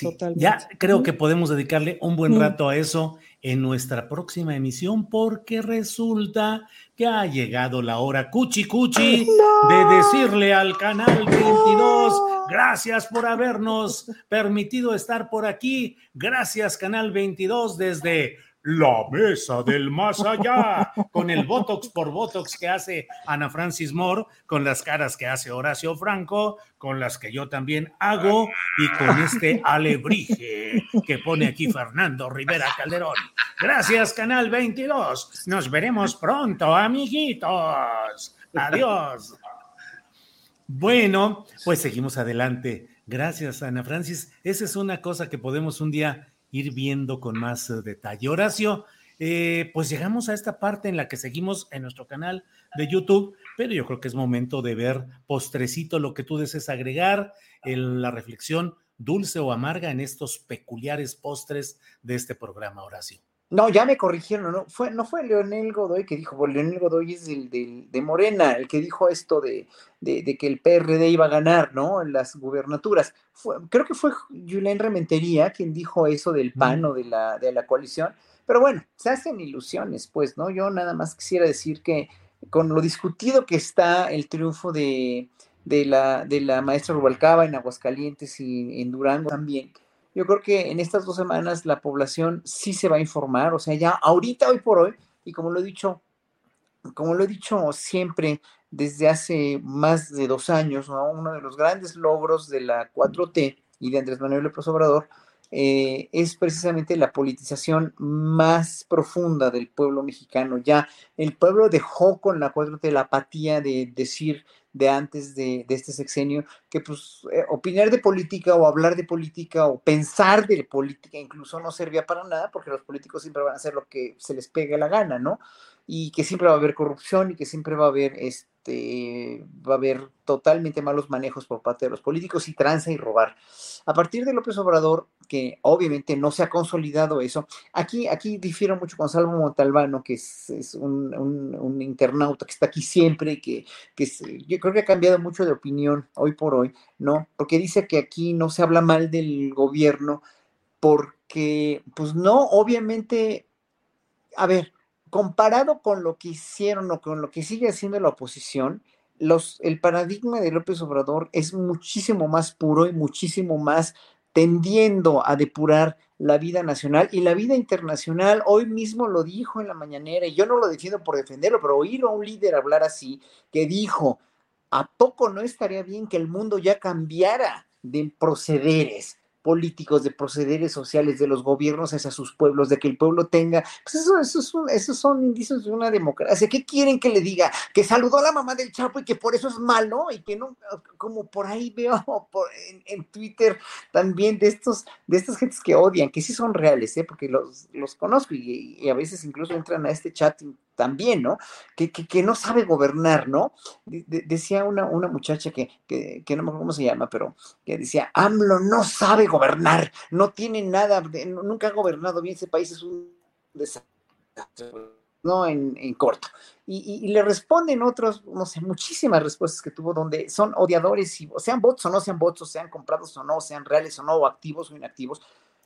totalmente. Ya creo que podemos dedicarle un buen mm. rato a eso en nuestra próxima emisión porque resulta que ha llegado la hora cuchi cuchi de decirle al canal 22 gracias por habernos permitido estar por aquí. Gracias canal 22 desde la mesa del más allá, con el Botox por Botox que hace Ana Francis Moore, con las caras que hace Horacio Franco, con las que yo también hago y con este alebrije que pone aquí Fernando Rivera Calderón. Gracias, Canal 22. Nos veremos pronto, amiguitos. Adiós. Bueno, pues seguimos adelante. Gracias, Ana Francis. Esa es una cosa que podemos un día ir viendo con más eh, detalle. Horacio, eh, pues llegamos a esta parte en la que seguimos en nuestro canal de YouTube, pero yo creo que es momento de ver postrecito lo que tú desees agregar, en la reflexión dulce o amarga en estos peculiares postres de este programa, Horacio. No, ya me corrigieron, no fue, no fue Leonel Godoy que dijo, pues Leonel Godoy es del, de Morena, el que dijo esto de, de, que el PRD iba a ganar, ¿no? En las gubernaturas. creo que fue Julián Rementería quien dijo eso del PAN o de la, de la coalición, pero bueno, se hacen ilusiones, pues, ¿no? Yo nada más quisiera decir que con lo discutido que está el triunfo de, de, la, de la maestra Rubalcaba en Aguascalientes y en Durango también, yo creo que en estas dos semanas la población sí se va a informar, o sea, ya ahorita, hoy por hoy, y como lo he dicho, como lo he dicho siempre desde hace más de dos años, uno de los grandes logros de la 4T y de Andrés Manuel López Obrador eh, es precisamente la politización más profunda del pueblo mexicano. Ya el pueblo dejó con la 4T la apatía de decir de antes de, este sexenio, que pues eh, opinar de política o hablar de política o pensar de política incluso no servía para nada porque los políticos siempre van a hacer lo que se les pegue la gana, ¿no? Y que siempre va a haber corrupción y que siempre va a haber este va a haber totalmente malos manejos por parte de los políticos y tranza y robar. A partir de López Obrador, que obviamente no se ha consolidado eso, aquí, aquí difiero mucho con Salvo Montalbano, que es, un, internauta que está aquí siempre, que, que yo creo que ha cambiado mucho de opinión hoy por hoy, ¿no? Porque dice que aquí no se habla mal del gobierno, porque, pues no, obviamente, a ver, comparado con lo que hicieron o con lo que sigue haciendo la oposición, el paradigma de López Obrador es muchísimo más puro y muchísimo más tendiendo a depurar la vida nacional y la vida internacional. Hoy mismo lo dijo en la mañanera, y yo no lo defiendo por defenderlo, pero oír a un líder hablar así, que dijo, ¿a poco no estaría bien que el mundo ya cambiara de procederes? Políticos, de procederes sociales de los gobiernos hacia sus pueblos, de que el pueblo tenga, pues eso, eso esos son indicios de una democracia. ¿Qué quieren que le diga? Que saludó a la mamá del Chapo y que por eso es malo y que no, como por ahí veo en, Twitter también de estos, de estas gentes que odian, que sí son reales, ¿eh? porque los, los conozco y, a veces incluso entran a este chat también, ¿no? Que, que, no sabe gobernar, ¿no? decía una, una muchacha que, que, no me acuerdo cómo se llama, pero que decía, AMLO no sabe gobernar, no tiene nada, nunca ha gobernado bien ese país, es un desastre, ¿no? En, en corto. Y, y, le responden otros, no sé, muchísimas respuestas que tuvo donde son odiadores, y, sean bots o no sean bots, o sean comprados o no, sean reales o no, o activos o inactivos.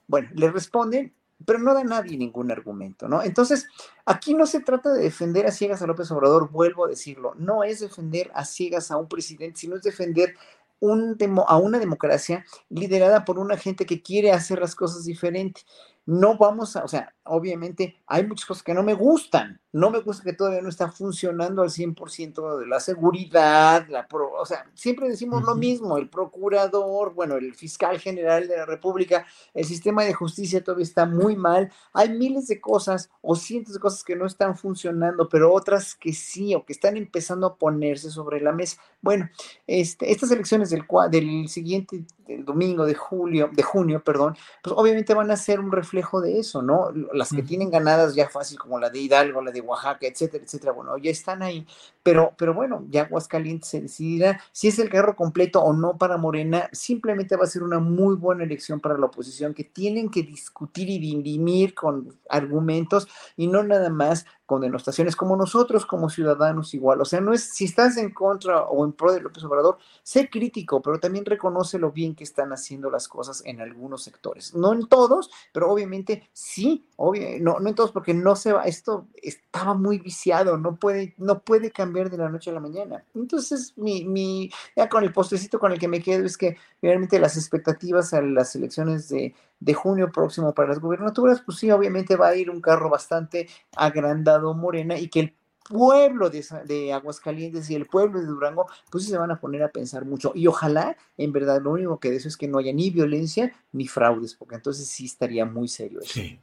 Bueno, le responden pero no da nadie ningún argumento, ¿no? Entonces, aquí no se trata de defender a ciegas a López Obrador, vuelvo a decirlo, no es defender a ciegas a un presidente, sino es defender un a una democracia liderada por una gente que quiere hacer las cosas diferente no vamos a, o sea, obviamente hay muchas cosas que no me gustan. No me gusta que todavía no está funcionando al 100% de la seguridad, la o sea, siempre decimos lo mismo, el procurador, bueno, el fiscal general de la República, el sistema de justicia todavía está muy mal. Hay miles de cosas o cientos de cosas que no están funcionando, pero otras que sí o que están empezando a ponerse sobre la mesa. Bueno, este, estas elecciones del, del siguiente del domingo de julio, de junio, perdón, pues obviamente van a ser un reflejo de eso, ¿no? Las que tienen ganadas ya fácil, como la de Hidalgo, la de Oaxaca, etcétera, etcétera, bueno, ya están ahí, pero, pero bueno, ya Aguascalientes se decidirá si es el carro completo o no para Morena, simplemente va a ser una muy buena elección para la oposición, que tienen que discutir y dirimir con argumentos y no nada más con denostaciones, como nosotros como ciudadanos igual. O sea, no es si estás en contra o en pro de López Obrador, sé crítico, pero también reconoce lo bien que están haciendo las cosas en algunos sectores. No en todos, pero obviamente sí, obvio, no, no en todos, porque no se va, esto estaba muy viciado, no puede, no puede cambiar de la noche a la mañana. Entonces, mi, mi, ya con el postecito con el que me quedo es que realmente las expectativas a las elecciones de de junio próximo para las gubernaturas, pues sí, obviamente va a ir un carro bastante agrandado Morena y que el pueblo de, Aguascalientes y el pueblo de Durango, pues sí se van a poner a pensar mucho. Y ojalá, en verdad, lo único que de eso es que no haya ni violencia ni fraudes, porque entonces sí estaría muy serio eso. Sí.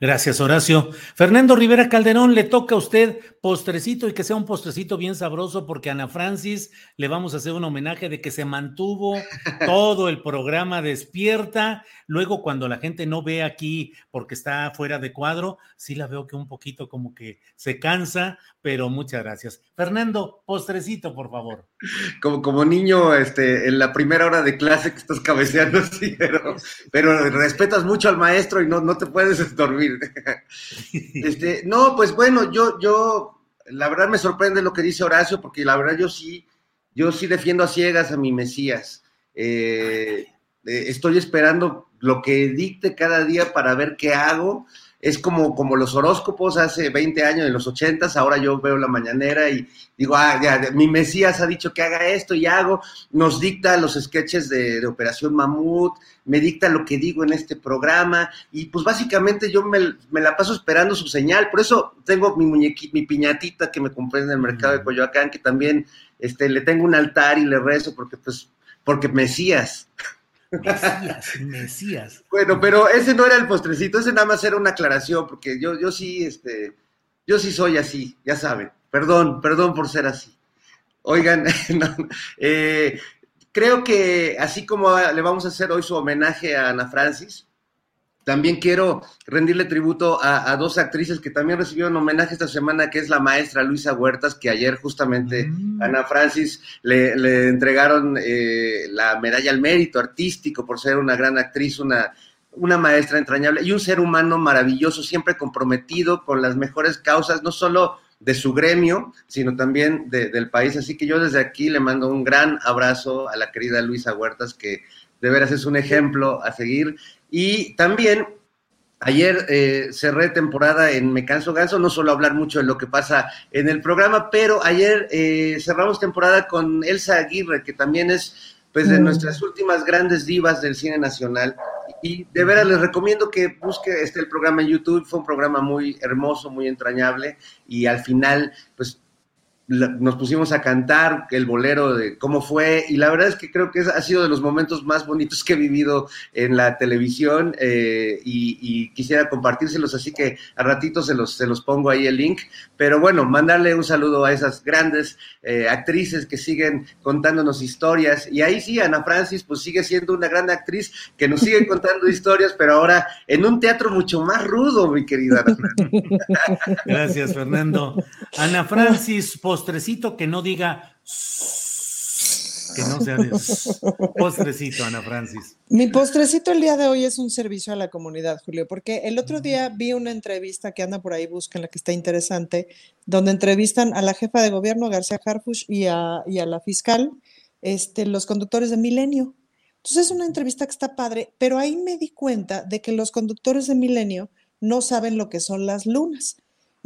Gracias, Horacio. Fernando Rivera Calderón, le toca a usted postrecito y que sea un postrecito bien sabroso porque a Ana Francis le vamos a hacer un homenaje de que se mantuvo todo el programa despierta. Luego, cuando la gente no ve aquí porque está fuera de cuadro, sí la veo que un poquito como que se cansa, pero muchas gracias. Fernando, postrecito, por favor. Como, como niño, este, en la primera hora de clase que estás cabeceando, sí, pero, pero respetas mucho al maestro y no, no te puedes dormir. Este, no, pues bueno, yo, yo, la verdad me sorprende lo que dice Horacio, porque la verdad yo sí, yo sí defiendo a ciegas a mi Mesías. Eh, eh, estoy esperando lo que dicte cada día para ver qué hago es como, como los horóscopos hace 20 años, en los 80, ahora yo veo la mañanera y digo, ah, ya, mi Mesías ha dicho que haga esto y hago, nos dicta los sketches de, Operación Mamut, me dicta lo que digo en este programa y pues básicamente yo me, la paso esperando su señal, por eso tengo mi muñequita, mi piñatita que me compré en el mercado de Coyoacán, que también este, le tengo un altar y le rezo porque pues, porque Mesías. Mesías, Mesías. Bueno, pero ese no era el postrecito, ese nada más era una aclaración, porque yo, yo sí, este, yo sí soy así, ya saben. Perdón, perdón por ser así. Oigan, eh, creo que así como le vamos a hacer hoy su homenaje a Ana Francis, también quiero rendirle tributo a, dos actrices que también recibieron homenaje esta semana, que es la maestra Luisa Huertas, que ayer justamente mm. Ana Francis le, entregaron eh, la medalla al mérito artístico por ser una gran actriz, una, una maestra entrañable y un ser humano maravilloso, siempre comprometido con las mejores causas, no solo de su gremio, sino también del país. Así que yo desde aquí le mando un gran abrazo a la querida Luisa Huertas, que de veras es un ejemplo a seguir y también Ayer eh, cerré temporada en Me Canso Ganso, no solo hablar mucho de lo que pasa en el programa, pero ayer eh, cerramos temporada con Elsa Aguirre, que también es pues de mm. nuestras últimas grandes divas del cine nacional. Y de veras les recomiendo que busque este el programa en YouTube, fue un programa muy hermoso, muy entrañable y al final pues nos pusimos a cantar el bolero de cómo fue y la verdad es que creo que ha sido de los momentos más bonitos que he vivido en la televisión eh, y, quisiera compartírselos, así que a ratito se los, se los pongo ahí el link. Pero bueno, mandarle un saludo a esas grandes eh, actrices que siguen contándonos historias y ahí sí, Ana Francis pues sigue siendo una gran actriz que nos sigue contando historias, pero ahora en un teatro mucho más rudo, mi querida Ana Francis. Gracias, Fernando. Ana Francis, postrecito que no diga que no sea de postrecito, Ana Francis. Mi postrecito el día de hoy es un servicio a la comunidad, Julio, porque el otro día vi una entrevista que anda por ahí, busquen la que está interesante, donde entrevistan a la jefa de gobierno, García Harfush, y a, y a la fiscal, este, los conductores de Milenio. Entonces es una entrevista que está padre, pero ahí me di cuenta de que los conductores de Milenio no saben lo que son las lunas.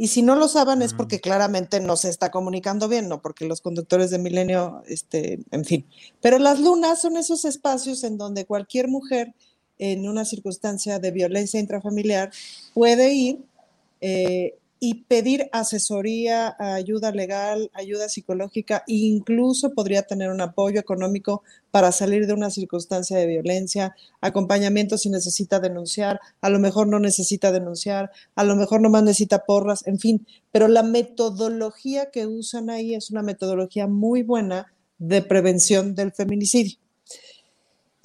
Y si no lo saben es porque claramente no se está comunicando bien, no porque los conductores de Milenio, este, en fin. Pero las lunas son esos espacios en donde cualquier mujer en una circunstancia de violencia intrafamiliar puede ir eh, y pedir asesoría, ayuda legal, ayuda psicológica incluso podría tener un apoyo económico para salir de una circunstancia de violencia, acompañamiento si necesita denunciar, a lo mejor no necesita denunciar, a lo mejor nomás necesita porras, en fin, pero la metodología que usan ahí es una metodología muy buena de prevención del feminicidio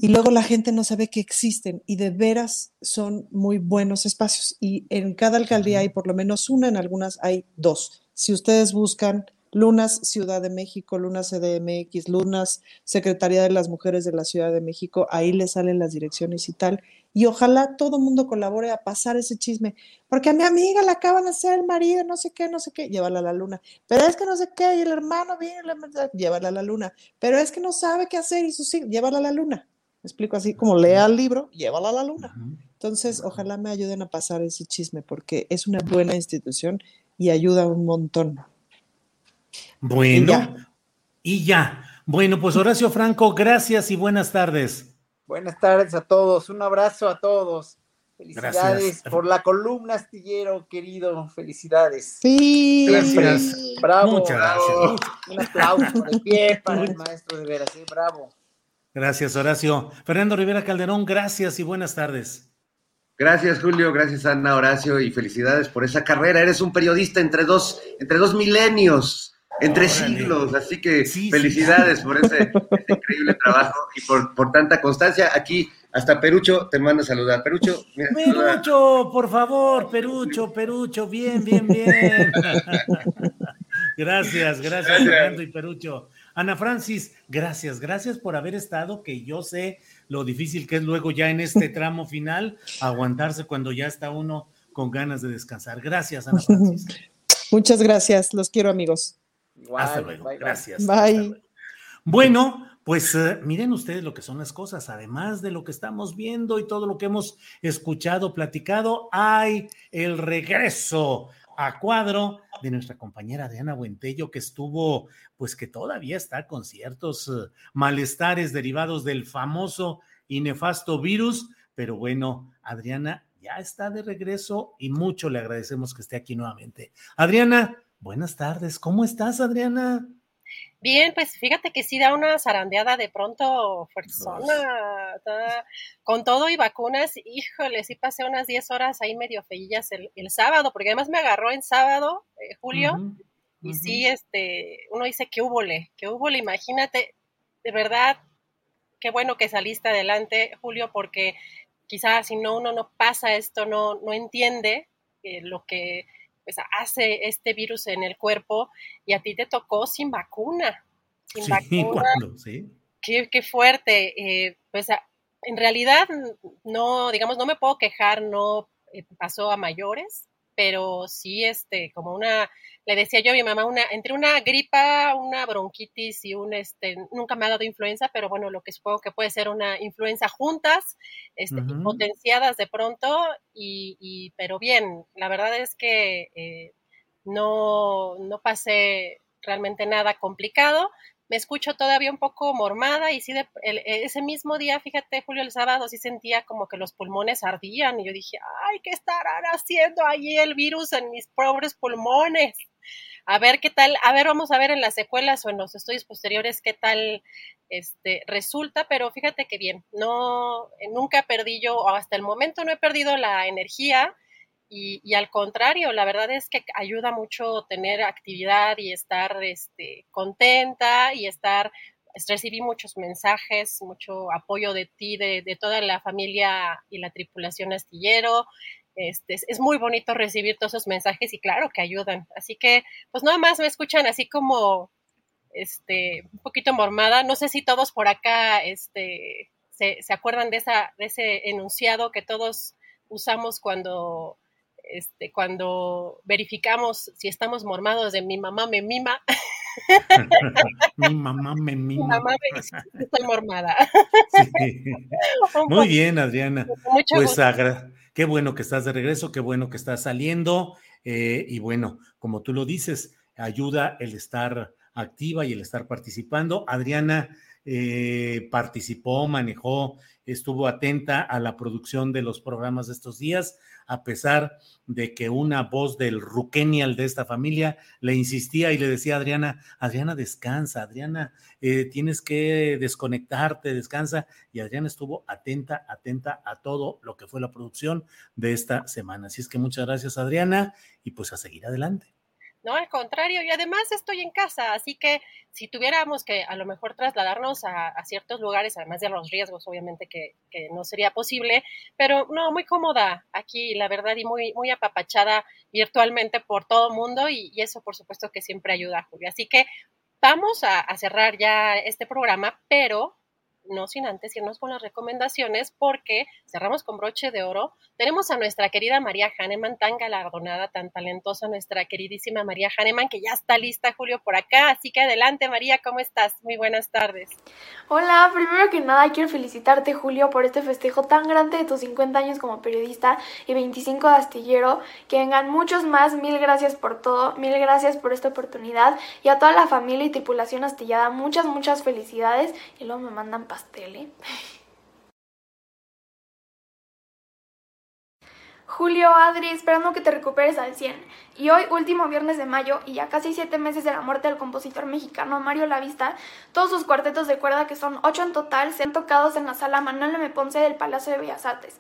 y luego la gente no sabe que existen y de veras son muy buenos espacios. Y en cada alcaldía hay por lo menos una, en algunas hay dos. Si ustedes buscan Lunas Ciudad de México, Lunas CDMX, Lunas Secretaría de las Mujeres de la Ciudad de México, ahí les salen las direcciones y tal. Y ojalá todo el mundo colabore a pasar ese chisme, porque a mi amiga la acaban de hacer el marido, no sé qué, no sé qué, llévala a la luna. Pero es que no sé qué, y el hermano viene, llévala a la luna. Pero es que no sabe qué hacer y sus hijos, llévala a la luna explico así, como lea el libro, llévala a la luna. Entonces, ojalá me ayuden a pasar ese chisme porque es una buena institución y ayuda un montón. Bueno, y ya. Bueno, pues Horacio Franco, gracias y buenas tardes. Buenas tardes a todos, un abrazo a todos. Felicidades por la columna astillero, querido. Felicidades. Sí, gracias. Bravo. Muchas gracias. Un aplauso por el pie para el maestro de veras, ¿eh? bravo. Gracias, Horacio. Fernando Rivera Calderón, gracias y buenas tardes. Gracias, Julio. Gracias, Ana, Horacio, y felicidades por esa carrera. Eres un periodista entre dos, entre dos milenios, entre siglos. Así que felicidades por ese, increíble trabajo y por, tanta constancia. Aquí hasta Perucho te manda a saludar. Perucho, mira, Perucho, por favor, Perucho, Perucho, bien, bien, bien. gracias, gracias, Fernando y Perucho. Ana Francis, gracias, gracias por haber estado, que yo sé lo difícil que es luego ya en este tramo final aguantarse cuando ya está uno con ganas de descansar. Gracias, Ana Francis. Muchas gracias, los quiero amigos. hasta luego, gracias. Bye. Bueno, pues eh, miren ustedes lo que son las cosas, además de lo que estamos viendo y todo lo que hemos escuchado, platicado, hay el regreso a cuadro de nuestra compañera Adriana Buentello, que estuvo, pues que todavía está con ciertos eh, malestares derivados del famoso y nefasto virus, pero bueno, Adriana ya está de regreso y mucho le agradecemos que esté aquí nuevamente. Adriana, buenas tardes, ¿cómo estás, Adriana? Bien, pues fíjate que sí da una zarandeada de pronto fuerzona, con todo y vacunas, híjole, sí pasé unas 10 horas ahí medio feillas el, sábado, porque además me agarró en sábado, eh, Julio, y sí, este, uno dice que hubole, que hubole, imagínate, de verdad, qué bueno que saliste adelante, Julio, porque quizás si no uno no pasa esto, no, no entiende eh, lo que pues, hace este virus en el cuerpo y a ti te tocó sin vacuna. Sin vacuna. ¿Sí? Qué, fuerte. Eh, pues en realidad no, digamos, no me puedo quejar, no eh, pasó a mayores. pero sí, este, como una, le decía yo a mi mamá, una, entre una gripa, una bronquitis y un, este, nunca me ha dado influenza, pero bueno, lo que supongo que puede ser una influenza juntas, este, potenciadas de pronto, y, pero bien, la verdad es que eh, no, no pasé realmente nada complicado me escucho todavía un poco mormada y sí, de, ese mismo día, fíjate, Julio, el sábado sí sentía como que los pulmones ardían y yo dije, ay, ¿qué estarán haciendo allí el virus en mis pobres pulmones? A ver qué tal, a ver, vamos a ver en las secuelas o en los estudios posteriores qué tal este, resulta, pero fíjate que bien, no, nunca perdí yo, o hasta el momento no he perdido la energía, y, al contrario, la verdad es que ayuda mucho tener actividad y estar este, contenta y estar, recibí muchos mensajes, mucho apoyo de ti, de, toda la familia y la tripulación astillero. Este, es, muy bonito recibir todos esos mensajes y claro que ayudan. Así que, pues nada más me escuchan así como este, un poquito mormada. No sé si todos por acá este, se, se acuerdan de, esa, de ese enunciado que todos usamos cuando este, cuando verificamos si estamos mormados de mi mamá me mima. mi mamá me mima. Mi mamá me dice, estoy mormada. Muy bien, Adriana. pues qué bueno que estás de regreso, qué bueno que estás saliendo. Eh, y bueno, como tú lo dices, ayuda el estar activa y el estar participando. Adriana eh, participó, manejó, estuvo atenta a la producción de los programas de estos días a pesar de que una voz del Ruquenial de esta familia le insistía y le decía a Adriana, Adriana, descansa, Adriana, eh, tienes que desconectarte, descansa. Y Adriana estuvo atenta, atenta a todo lo que fue la producción de esta semana. Así es que muchas gracias, Adriana, y pues a seguir adelante. No, al contrario, y además estoy en casa, así que si tuviéramos que a lo mejor trasladarnos a, ciertos lugares, además de los riesgos, obviamente que, no sería posible, pero no, muy cómoda aquí, la verdad, y muy, muy apapachada virtualmente por todo mundo, y, eso por supuesto que siempre ayuda, Julio. Así que vamos a cerrar ya este programa, pero no sin antes irnos con las recomendaciones, porque cerramos con broche de oro. Tenemos a nuestra querida María Hahnemann, tan galardonada, tan talentosa, nuestra queridísima María Hahnemann, que ya está lista, Julio, por acá. Así que adelante, María, ¿cómo estás? Muy buenas tardes. Hola, primero que nada quiero felicitarte, Julio, por este festejo tan grande de tus 50 años como periodista y 25 de astillero. Que vengan muchos más. Mil gracias por todo, mil gracias por esta oportunidad. Y a toda la familia y tripulación astillada, muchas, muchas felicidades. Y luego me mandan tele. Julio, Adri, esperando que te recuperes al 100. Y hoy, último viernes de mayo, y ya casi siete meses de la muerte del compositor mexicano Mario Lavista, todos sus cuartetos de cuerda, que son ocho en total, se han tocado en la sala Manuel M. Ponce del Palacio de Bellas Artes.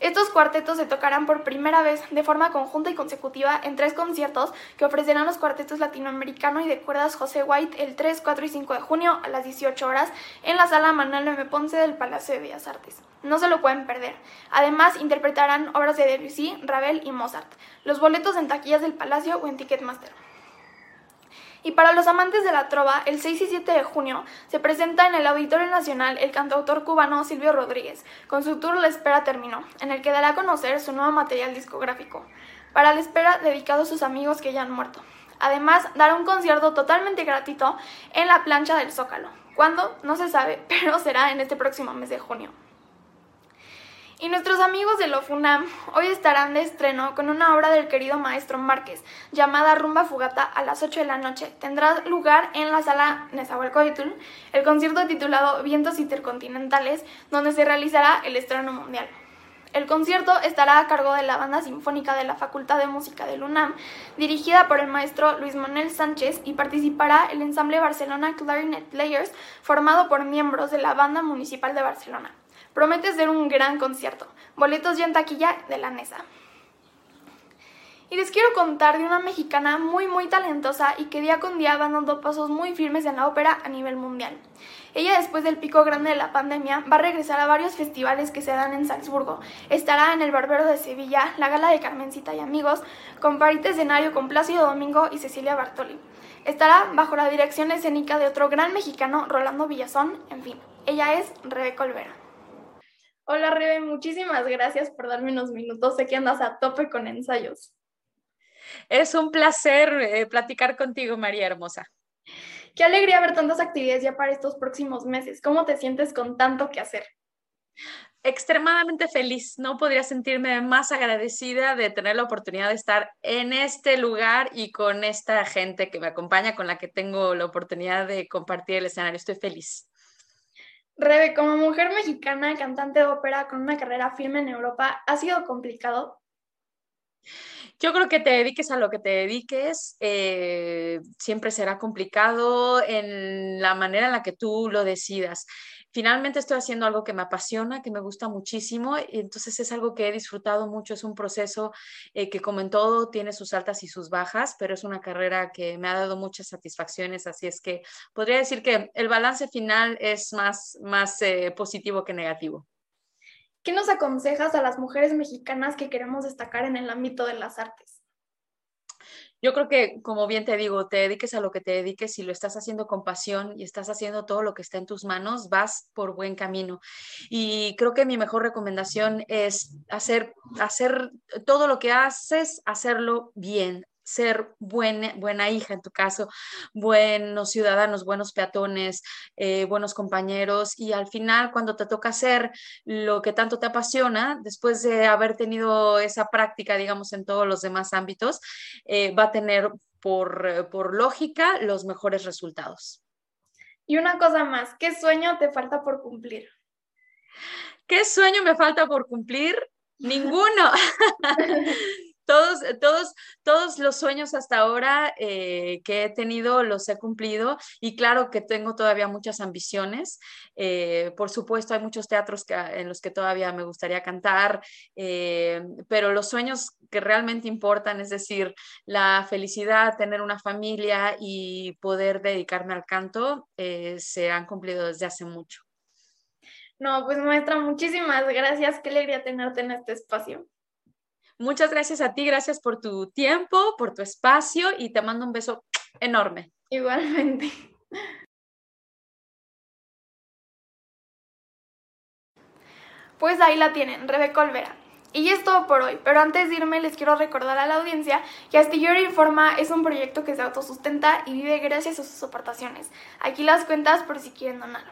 Estos cuartetos se tocarán por primera vez de forma conjunta y consecutiva en tres conciertos que ofrecerán los cuartetos latinoamericano y de cuerdas José White el 3, 4 y 5 de junio a las 18 horas en la sala Manuel M. Ponce del Palacio de Bellas Artes. No se lo pueden perder. Además, interpretarán obras de Debussy, Ravel y Mozart. Los boletos en taquillas del Palacio o en Ticketmaster. Y para los amantes de la trova, el 6 y 7 de junio se presenta en el Auditorio Nacional el cantautor cubano Silvio Rodríguez, con su tour La Espera Terminó, en el que dará a conocer su nuevo material discográfico. Para La Espera, dedicado a sus amigos que ya han muerto. Además, dará un concierto totalmente gratuito en la plancha del Zócalo. ¿Cuándo? No se sabe, pero será en este próximo mes de junio. Y nuestros amigos de Lofunam hoy estarán de estreno con una obra del querido maestro Márquez llamada Rumba Fugata a las 8 de la noche. Tendrá lugar en la sala Nezahualcóyotl el concierto titulado Vientos Intercontinentales, donde se realizará el estreno mundial. El concierto estará a cargo de la Banda Sinfónica de la Facultad de Música del UNAM, dirigida por el maestro Luis Manuel Sánchez, y participará el ensamble Barcelona Clarinet Players, formado por miembros de la Banda Municipal de Barcelona. Promete ser un gran concierto. Boletos ya en taquilla de la NESA. Y les quiero contar de una mexicana muy muy talentosa y que día con día va dando pasos muy firmes en la ópera a nivel mundial. Ella después del pico grande de la pandemia va a regresar a varios festivales que se dan en Salzburgo. Estará en el Barbero de Sevilla, la Gala de Carmencita y Amigos, con Parite Escenario con Plácido Domingo y Cecilia Bartoli. Estará bajo la dirección escénica de otro gran mexicano, Rolando Villazón, en fin. Ella es Rebeca Olvera. Hola Rebe, muchísimas gracias por darme unos minutos. Sé que andas a tope con ensayos. Es un placer eh, platicar contigo, María Hermosa. Qué alegría ver tantas actividades ya para estos próximos meses. ¿Cómo te sientes con tanto que hacer? extremadamente feliz. No podría sentirme más agradecida de tener la oportunidad de estar en este lugar y con esta gente que me acompaña, con la que tengo la oportunidad de compartir el escenario. Estoy feliz. Rebe, como mujer mexicana, cantante de ópera con una carrera firme en Europa, ¿ha sido complicado? Yo creo que te dediques a lo que te dediques, eh, siempre será complicado en la manera en la que tú lo decidas finalmente estoy haciendo algo que me apasiona, que me gusta muchísimo, y entonces es algo que he disfrutado mucho, es un proceso eh, que como en todo tiene sus altas y sus bajas, pero es una carrera que me ha dado muchas satisfacciones, así es que podría decir que el balance final es más, más eh, positivo que negativo. ¿Qué nos aconsejas a las mujeres mexicanas que queremos destacar en el ámbito de las artes? Yo creo que, como bien te digo, te dediques a lo que te dediques, si lo estás haciendo con pasión y estás haciendo todo lo que está en tus manos, vas por buen camino. Y creo que mi mejor recomendación es hacer, hacer todo lo que haces, hacerlo bien, ser buena, buena hija en tu caso, buenos ciudadanos, buenos peatones, eh, buenos compañeros y al final cuando te toca hacer lo que tanto te apasiona, después de haber tenido esa práctica, digamos, en todos los demás ámbitos, eh, va a tener por, por lógica los mejores resultados. Y una cosa más, ¿qué sueño te falta por cumplir? ¿Qué sueño me falta por cumplir? Ninguno. todos, todos, todos los sueños hasta ahora eh, que he tenido los he cumplido y claro que tengo todavía muchas ambiciones. Eh, por supuesto, hay muchos teatros en los que todavía me gustaría cantar, eh, pero los sueños que realmente importan, es decir, la felicidad, tener una familia y poder dedicarme al canto, se han cumplido desde hace mucho. No, pues maestra, muchísimas gracias. Qué alegría tenerte en este espacio. Muchas gracias a ti, gracias por tu tiempo, por tu espacio y te mando un beso enorme. Igualmente. Pues ahí la tienen, Rebeca Olvera. Y es todo por hoy, pero antes de irme les quiero recordar a la audiencia que Astillero Informa es un proyecto que se autosustenta y vive gracias a sus aportaciones. Aquí las cuentas por si quieren donar.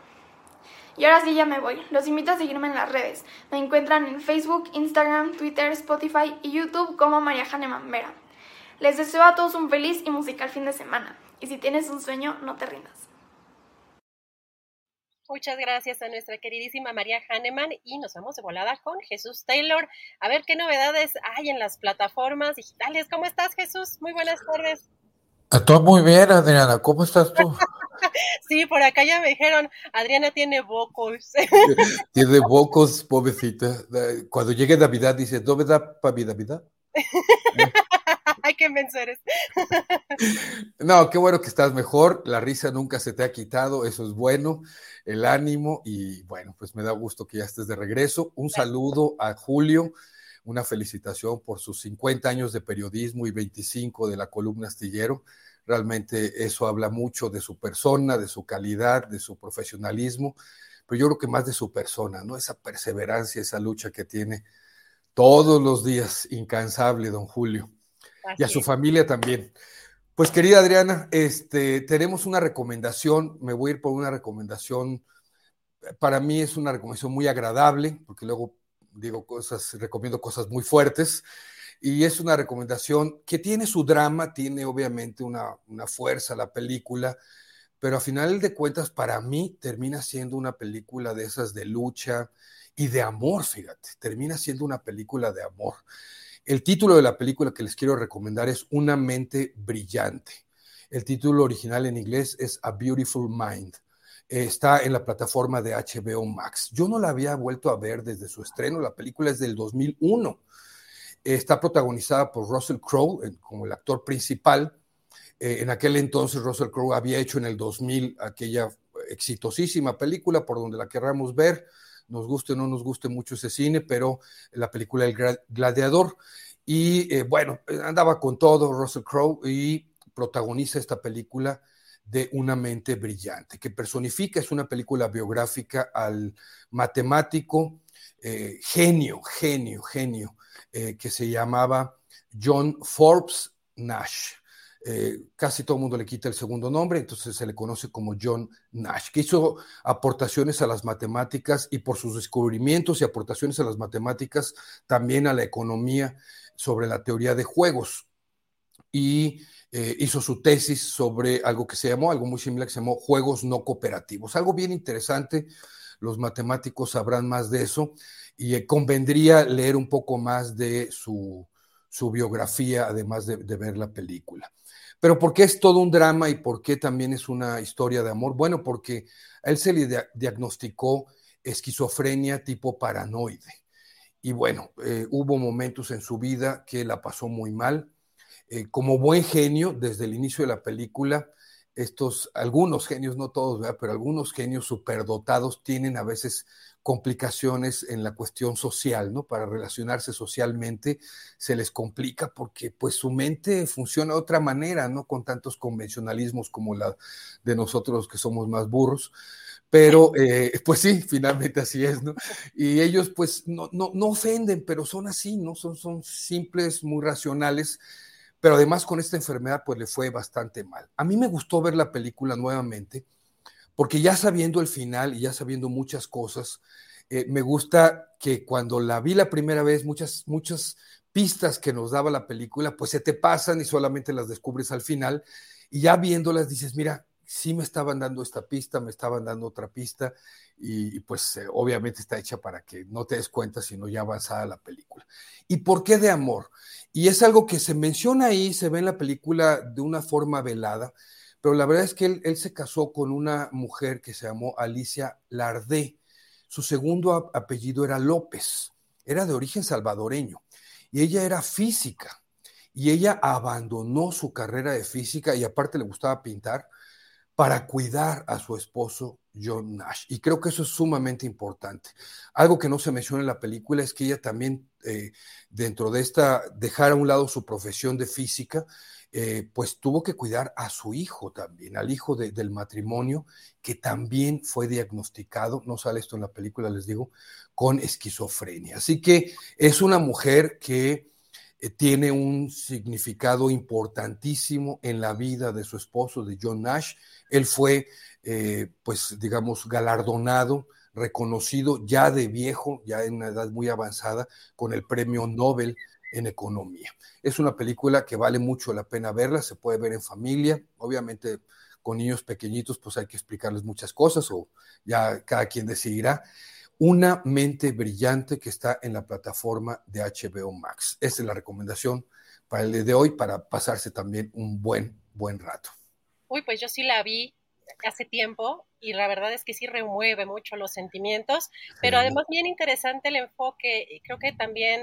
Y ahora sí ya me voy. Los invito a seguirme en las redes. Me encuentran en Facebook, Instagram, Twitter, Spotify y YouTube como María Hahnemann Vera. Les deseo a todos un feliz y musical fin de semana. Y si tienes un sueño, no te rindas. Muchas gracias a nuestra queridísima María Hahnemann y nos vamos de volada con Jesús Taylor. A ver qué novedades hay en las plataformas digitales. ¿Cómo estás, Jesús? Muy buenas tardes. Todo muy bien, Adriana. ¿Cómo estás tú? sí, por acá ya me dijeron, Adriana tiene bocos. tiene bocos, pobrecita. Cuando llegue Navidad dice, ¿dónde da para mi Navidad? Hay que vencer. no, qué bueno que estás mejor. La risa nunca se te ha quitado, eso es bueno. El ánimo y bueno, pues me da gusto que ya estés de regreso. Un saludo a Julio una felicitación por sus 50 años de periodismo y 25 de la columna astillero. Realmente eso habla mucho de su persona, de su calidad, de su profesionalismo, pero yo creo que más de su persona, ¿no? Esa perseverancia, esa lucha que tiene todos los días, incansable, don Julio. y a su familia también. Pues querida Adriana, este, tenemos una recomendación, me voy a ir por una recomendación, para mí es una recomendación muy agradable, porque luego digo cosas, recomiendo cosas muy fuertes, y es una recomendación que tiene su drama, tiene obviamente una, fuerza la película, pero a final de cuentas para mí termina siendo una película de esas de lucha y de amor, fíjate, termina siendo una película de amor. El título de la película que les quiero recomendar es Una mente brillante. El título original en inglés es A Beautiful Mind. está en la plataforma de HBO Max. Yo no la había vuelto a ver desde su estreno, la película es del 2001 Está protagonizada por Russell Crowe como el actor principal. Eh, en aquel entonces Russell Crowe había hecho en el 2000 aquella exitosísima película por donde la querramos ver, nos guste o no nos guste mucho ese cine, pero la película El Gladiador. Y eh, bueno, andaba con todo Russell Crowe y protagoniza esta película de Una mente brillante, que personifica, es una película biográfica al matemático, eh, genio, genio, genio, eh, que se llamaba John Forbes Nash. Eh, casi todo el mundo le quita el segundo nombre, entonces se le conoce como John Nash, que hizo aportaciones a las matemáticas y por sus descubrimientos y aportaciones a las matemáticas también a la economía sobre la teoría de juegos. Y eh, hizo su tesis sobre algo que se llamó, algo muy similar, que se llamó juegos no cooperativos. Algo bien interesante, los matemáticos sabrán más de eso y convendría leer un poco más de su, biografía, además de ver la película. Pero ¿por qué es todo un drama y por qué también es una historia de amor? Bueno, porque a él se le diagnosticó esquizofrenia tipo paranoide. Y bueno, eh, hubo momentos en su vida que la pasó muy mal. Eh, como buen genio, desde el inicio de la película, estos, algunos genios, no todos, pero algunos genios superdotados tienen a veces complicaciones en la cuestión social, ¿no? Para relacionarse socialmente se les complica porque pues su mente funciona de otra manera, ¿no? Con tantos convencionalismos como la de nosotros que somos más burros. Pero eh, pues sí, finalmente así es, ¿no? Y ellos pues no, no, no ofenden, pero son así, ¿no? Son, son simples, muy racionales pero además con esta enfermedad pues le fue bastante mal. A mí me gustó ver la película nuevamente porque ya sabiendo el final y ya sabiendo muchas cosas, eh, me gusta que cuando la vi la primera vez, muchas, muchas pistas que nos daba la película, pues se te pasan y solamente las descubres al final. Y ya viéndolas dices, mira, sí me estaban dando esta pista, me estaban dando otra pista, y, pues eh, obviamente está hecha para que no te des cuenta, sino ya avanzada la película. ¿Y por qué de amor? Y es algo que se menciona ahí, se ve en la película de una forma velada, pero la verdad es que él, se casó con una mujer que se llamó Alicia Lardé. Su segundo apellido era López, era de origen salvadoreño, y ella era física. Y ella abandonó su carrera de física y aparte le gustaba pintar para cuidar a su esposo John Nash. Y creo que eso es sumamente importante. Algo que no se menciona en la película es que ella también, eh, dentro de esta, dejar a un lado su profesión de física, eh, pues tuvo que cuidar a su hijo también, al hijo del matrimonio, que también fue diagnosticado, no sale esto en la película, les digo, con esquizofrenia. Así que es una mujer que eh, tiene un significado importantísimo en la vida de su esposo, de John Nash. Él fue, eh, pues, digamos, galardonado, reconocido ya de viejo, ya en una edad muy avanzada, con el premio Nobel en economía. Es una película que vale mucho la pena verla, se puede ver en familia, obviamente con niños pequeñitos pues hay que explicarles muchas cosas o ya cada quien decidirá. Una mente brillante que está en la plataforma de HBO Max. Esa es la recomendación para el día de hoy para pasarse también un buen, buen rato. Uy, pues yo sí la vi hace tiempo y la verdad es que sí remueve mucho los sentimientos, pero además bien interesante el enfoque, creo que también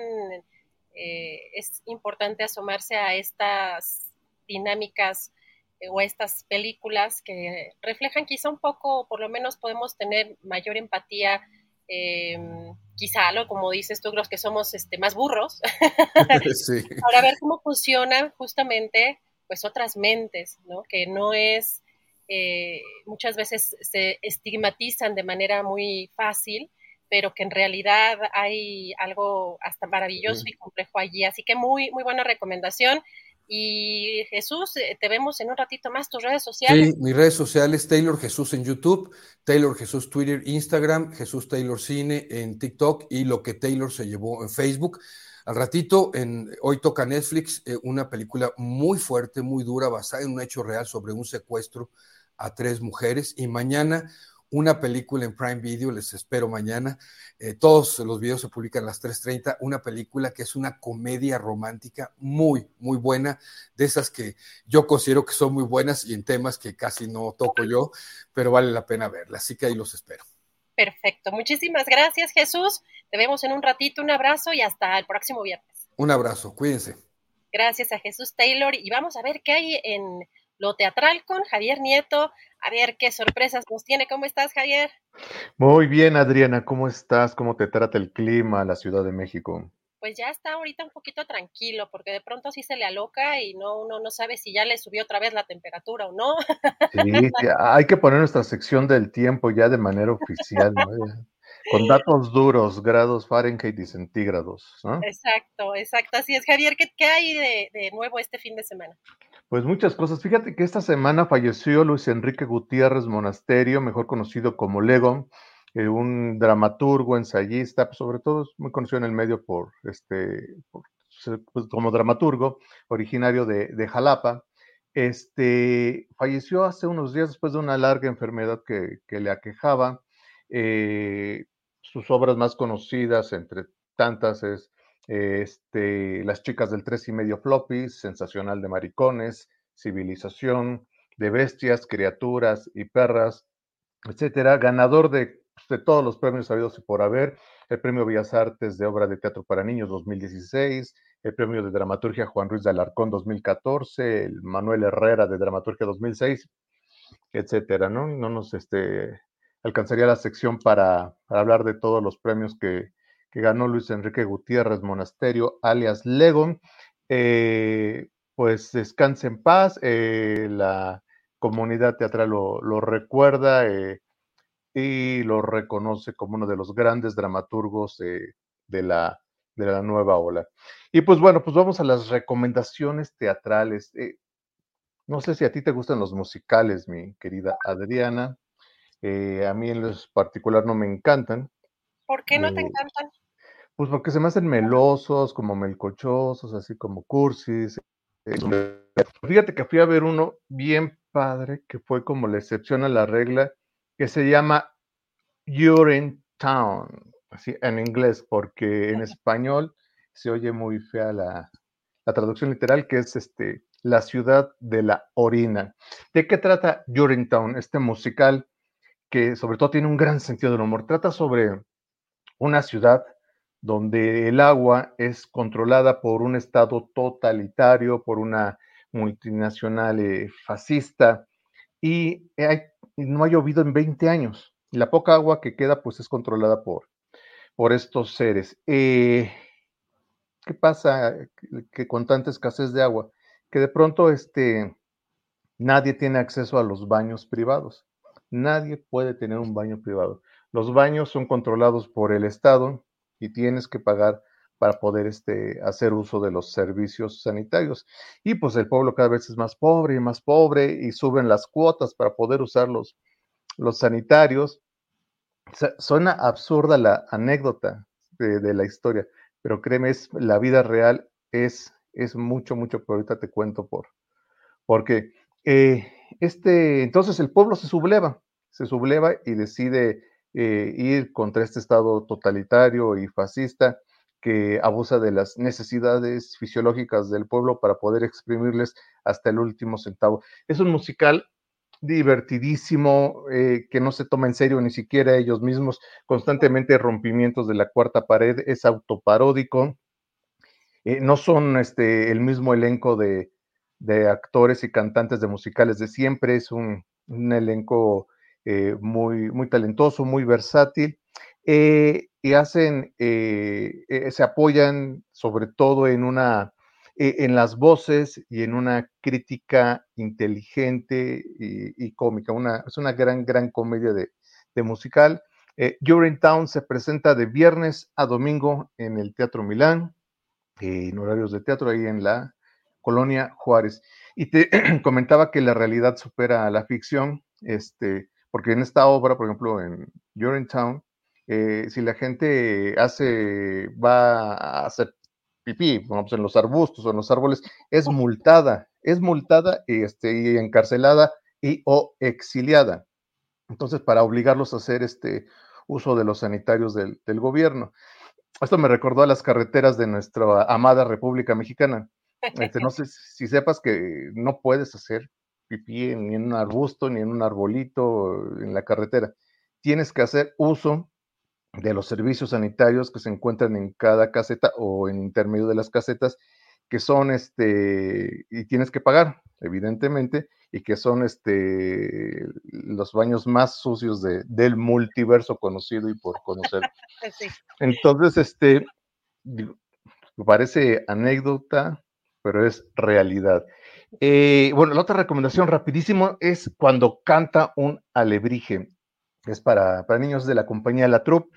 eh, es importante asomarse a estas dinámicas eh, o estas películas que reflejan quizá un poco, por lo menos podemos tener mayor empatía, em, quizá algo como dices tú, los que somos este, más burros, para ver cómo funcionan justamente pues otras mentes, ¿no? Que no es, eh, muchas veces se estigmatizan de manera muy fácil pero que en realidad hay algo hasta maravilloso y complejo allí. Así que muy, muy buena recomendación. Y Jesús, eh, te vemos en un ratito más tus redes sociales. Sí, mis redes sociales, Taylor Jesús en YouTube, Taylor Jesús Twitter, Instagram, Jesús Taylor Cine en TikTok y lo que Taylor se llevó en Facebook. Al ratito, en, hoy toca Netflix eh, una película muy fuerte, muy dura, basada en un hecho real sobre un secuestro a tres mujeres. Y mañana una película en Prime Video, les espero mañana. Eh, todos los videos se publican a las 3.30, una película que es una comedia romántica muy, muy buena, de esas que yo considero que son muy buenas y en temas que casi no toco yo, pero vale la pena verla, así que ahí los espero. Perfecto, muchísimas gracias Jesús, te vemos en un ratito, un abrazo y hasta el próximo viernes. Un abrazo, cuídense. Gracias a Jesús Taylor y vamos a ver qué hay en lo teatral con Javier Nieto. A ver qué sorpresas nos tiene. ¿Cómo estás, Javier? Muy bien, Adriana. ¿Cómo estás? ¿Cómo te trata el clima la Ciudad de México? Pues ya está ahorita un poquito tranquilo, porque de pronto sí se le aloca y no uno no sabe si ya le subió otra vez la temperatura o no. Sí, hay que poner nuestra sección del tiempo ya de manera oficial, ¿no? con datos duros, grados Fahrenheit y centígrados. Exacto, exacto. Así es, Javier, ¿qué, hay de, nuevo este fin de semana? Pues muchas cosas. Fíjate que esta semana falleció Luis Enrique Gutiérrez Monasterio, mejor conocido como Lego, eh, un dramaturgo, ensayista, pues, sobre todo es muy conocido en el medio por este, pues, como dramaturgo, originario de, Jalapa. Este, falleció hace unos días después de una larga enfermedad que, le aquejaba. Eh, sus obras más conocidas, entre tantas, es este, Las chicas del tres y medio floppy, Sensacional de maricones, Civilización, de bestias, criaturas y perras, etcétera. Ganador de, de todos los premios habidos y por haber, el Premio Bellas Artes de Obra de Teatro para Niños 2016, el Premio de Dramaturgia Juan Ruiz de Alarcón 2014, el Manuel Herrera de Dramaturgia 2006, etcétera, ¿no? No nos este, alcanzaría la sección para, hablar de todos los premios que, ganó Luis Enrique Gutiérrez Monasterio, alias Legon. Eh, pues descanse en paz, eh, la comunidad teatral lo, recuerda eh, y lo reconoce como uno de los grandes dramaturgos de la de la nueva ola. Y pues bueno, pues vamos a las recomendaciones teatrales. No sé si a ti te gustan los musicales, mi querida Adriana. Eh, a mí en los particular no me encantan. ¿Por qué no te encantan? Pues porque se me hacen melosos, como melcochosos, así como cursis. fíjate que fui a ver uno bien padre, que fue como la excepción a la regla, que se llama You're in Town así en inglés, porque en español se oye muy fea la, traducción literal, que es este, la ciudad de la orina. ¿De qué trata Urinetown, este musical que sobre todo tiene un gran sentido del humor? Trata sobre una ciudad donde el agua es controlada por un Estado totalitario, por una multinacional eh, fascista, y no ha llovido en 20 años. La poca agua que queda, pues es controlada por, por estos seres. Eh, ¿Qué pasa que con tanta escasez de agua? Que de pronto este, nadie tiene acceso a los baños privados. Nadie puede tener un baño privado. Los baños son controlados por el Estado y tienes que pagar para poder este, hacer uso de los servicios sanitarios. Y pues el pueblo cada vez es más pobre y más pobre y suben las cuotas para poder usar los, los sanitarios suena absurda la anécdota de, la historia, pero créeme, es, la vida real es, es mucho, mucho, pero ahorita te cuento por, porque eh, este, entonces el pueblo se subleva, se subleva y decide eh, ir contra este estado totalitario y fascista que abusa de las necesidades fisiológicas del pueblo para poder exprimirles hasta el último centavo. Es un musical divertidísimo, eh, que no se toma en serio ni siquiera ellos mismos, constantemente rompimientos de la cuarta pared, es autoparódico, eh, no son este, el mismo elenco de, actores y cantantes de musicales de siempre, es un, elenco eh, muy, muy talentoso, muy versátil, y hacen, se apoyan sobre todo en una en las voces y en una crítica inteligente y, cómica. Una, es una gran, gran comedia de, musical. Eh, Town se presenta de viernes a domingo en el Teatro Milán, en horarios de teatro ahí en la colonia Juárez. Y te comentaba que la realidad supera a la ficción, este, porque en esta obra, por ejemplo, en You're Town, eh, si la gente hace, va a hacer pipí, pues en los arbustos o en los árboles, es multada, es multada y, este, y encarcelada y o exiliada. Entonces, para obligarlos a hacer este uso de los sanitarios del, gobierno. Esto me recordó a las carreteras de nuestra amada República Mexicana. Este, no sé si sepas que no puedes hacer pipí ni en un arbusto, ni en un arbolito en la carretera. Tienes que hacer uso de los servicios sanitarios que se encuentran en cada caseta o en intermedio de las casetas, que son este, y tienes que pagar, evidentemente, y que son este, los baños más sucios de, del multiverso conocido y por conocer. Entonces, este, parece anécdota, pero es realidad. Eh, bueno, la otra recomendación rapidísimo es cuando canta un alebrije. Es para, para niños de la compañía La Troupe,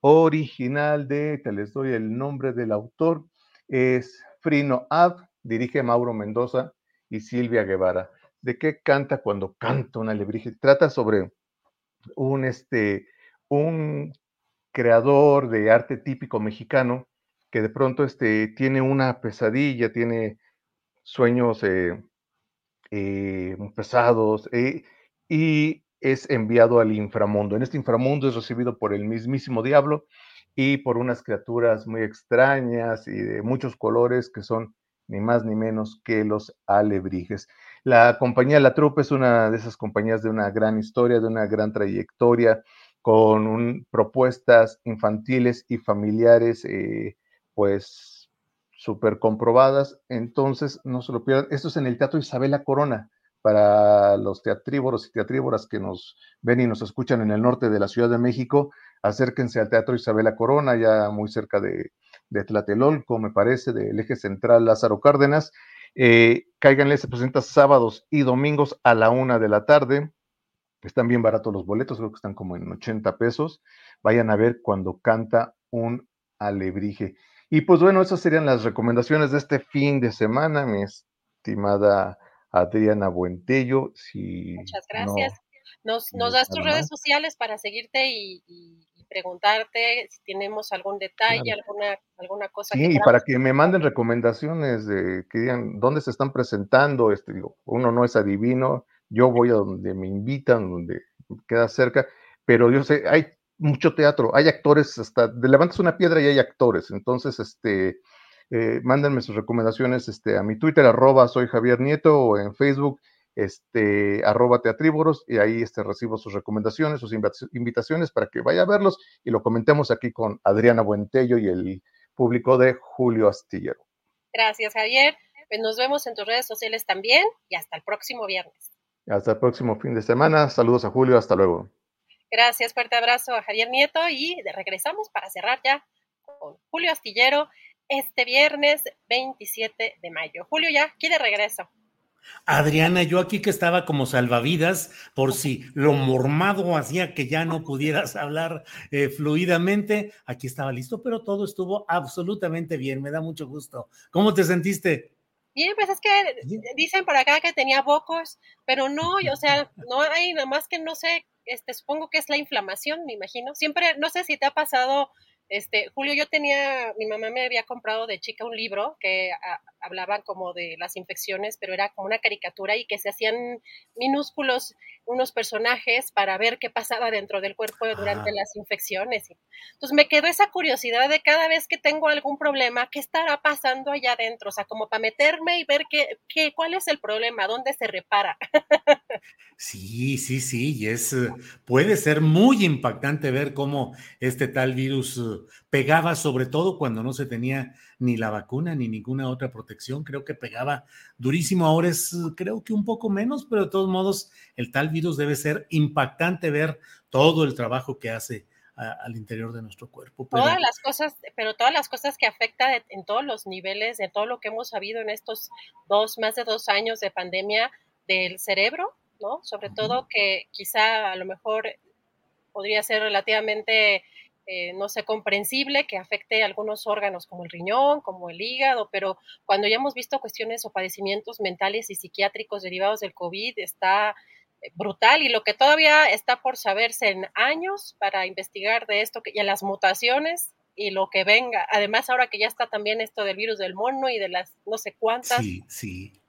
original de, te les doy el nombre del autor, es Frino Ab, dirige Mauro Mendoza y Silvia Guevara. ¿De qué canta cuando canta una alebrije? Trata sobre un, este, un creador de arte típico mexicano que de pronto este, tiene una pesadilla, tiene sueños eh, eh, pesados eh, y es enviado al inframundo. En este inframundo es recibido por el mismísimo diablo y por unas criaturas muy extrañas y de muchos colores que son ni más ni menos que los alebrijes. La compañía La Trupe es una de esas compañías de una gran historia, de una gran trayectoria, con propuestas infantiles y familiares, eh, pues súper comprobadas. Entonces, no se lo pierdan. Esto es en el Teatro Isabela Corona para los teatrívoros y teatrívoras que nos ven y nos escuchan en el norte de la Ciudad de México, acérquense al Teatro Isabela Corona, ya muy cerca de, Tlatelolco, me parece, del eje central Lázaro Cárdenas. Eh, cáiganle, se presenta sábados y domingos a la una de la tarde. Están bien baratos los boletos, creo que están como en 80 pesos. Vayan a ver cuando canta un alebrije. Y pues bueno, esas serían las recomendaciones de este fin de semana, mi estimada Adriana Buentello. Si Muchas gracias. nos, nos das tus redes sociales para seguirte y, preguntarte si tenemos algún detalle, alguna, alguna cosa. Sí, y para que me manden recomendaciones de que digan dónde se están presentando. Este, digo, uno no es adivino, yo voy a donde me invitan, donde queda cerca, pero yo sé, hay mucho teatro, hay actores, hasta levantas una piedra y hay actores, entonces, este, eh, mándenme sus recomendaciones este, a mi Twitter, arroba soy Javier Nieto, o en Facebook, este, arroba teatrívoros, y ahí este, recibo sus recomendaciones, sus invitaciones para que vaya a verlos y lo comentemos aquí con Adriana Buentello y el público de Julio Astillero. Gracias, Javier. Pues nos vemos en tus redes sociales también y hasta el próximo viernes. Hasta el próximo fin de semana. Saludos a Julio. Hasta luego. Gracias, fuerte abrazo a Javier Nieto y regresamos para cerrar ya con Julio Astillero este viernes 27 de mayo. Julio ya aquí de regreso. Adriana, yo aquí que estaba como salvavidas por si lo mormado hacía que ya no pudieras hablar eh, fluidamente, aquí estaba listo, pero todo estuvo absolutamente bien, me da mucho gusto. ¿Cómo te sentiste? Bien, pues es que dicen por acá que tenía bocos, pero no, o sea, no hay nada más que no sé, este, supongo que es la inflamación, me imagino. Siempre, no sé si te ha pasado este, Julio, yo tenía, mi mamá me había comprado de chica un libro que hablaban como de las infecciones, pero era como una caricatura y que se hacían minúsculos unos personajes para ver qué pasaba dentro del cuerpo durante las infecciones. Entonces me quedó esa curiosidad de cada vez que tengo algún problema, ¿qué estará pasando allá adentro? O sea, como para meterme y ver qué, qué, cuál es el problema, dónde se repara. Sí, sí, sí, y es, puede ser muy impactante ver cómo este tal virus pegaba, sobre todo cuando no se tenía ni la vacuna ni ninguna otra protección. Creo que pegaba durísimo. Ahora es, creo que un poco menos, pero de todos modos, el tal virus debe ser impactante ver todo el trabajo que hace al interior de nuestro cuerpo. Todas las cosas, pero todas las cosas que afecta en todos los niveles, de todo lo que hemos sabido en estos dos, más de dos años de pandemia del cerebro, ¿no? Sobre todo que quizá a lo mejor podría ser relativamente eh, no sé, comprensible que afecte algunos órganos como el riñón, como el hígado, pero cuando ya hemos visto cuestiones o padecimientos mentales y psiquiátricos derivados del COVID, está eh, brutal y lo que todavía está por saberse en años para investigar de esto y las mutaciones y lo que venga. Además, ahora que ya está también esto del virus del mono y de las no sé cuántas. Sí, sí.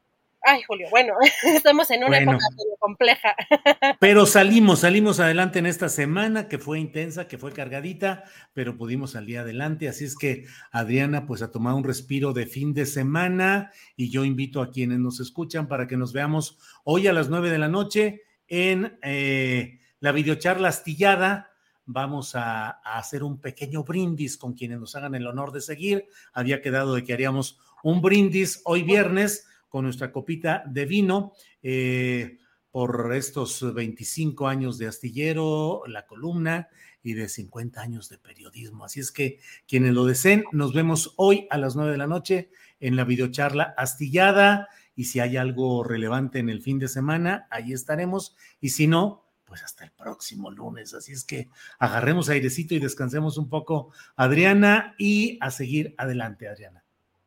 Ay, Julio, bueno, estamos en una época compleja. Pero salimos, salimos adelante en esta semana que fue intensa, que fue cargadita, pero pudimos salir adelante. Así es que, Adriana, pues a tomar un respiro de fin de semana y yo invito a quienes nos escuchan para que nos veamos hoy a las nueve de la noche en eh, la videocharla astillada. Vamos a, a hacer un pequeño brindis con quienes nos hagan el honor de seguir. Había quedado de que haríamos un brindis hoy viernes con nuestra copita de vino. Eh, por estos 25 años de astillero, la columna y de 50 años de periodismo. Así es que quienes lo deseen, nos vemos hoy a las 9 de la noche en la videocharla astillada y si hay algo relevante en el fin de semana, ahí estaremos y si no, pues pues hasta el próximo lunes. Así es que agarremos airecito y descansemos un poco, Adriana, y a seguir adelante, Adriana.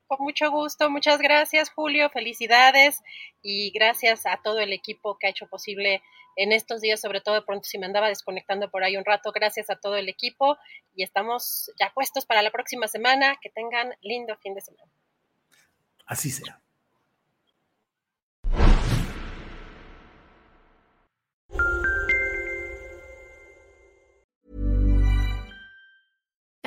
Con mucho gusto, muchas gracias, Julio, felicidades y gracias a todo el equipo que ha hecho posible en estos días, sobre todo de pronto si me andaba desconectando por ahí un rato, gracias a todo el equipo y estamos ya puestos para la próxima semana. Que tengan lindo fin de semana. Así sea.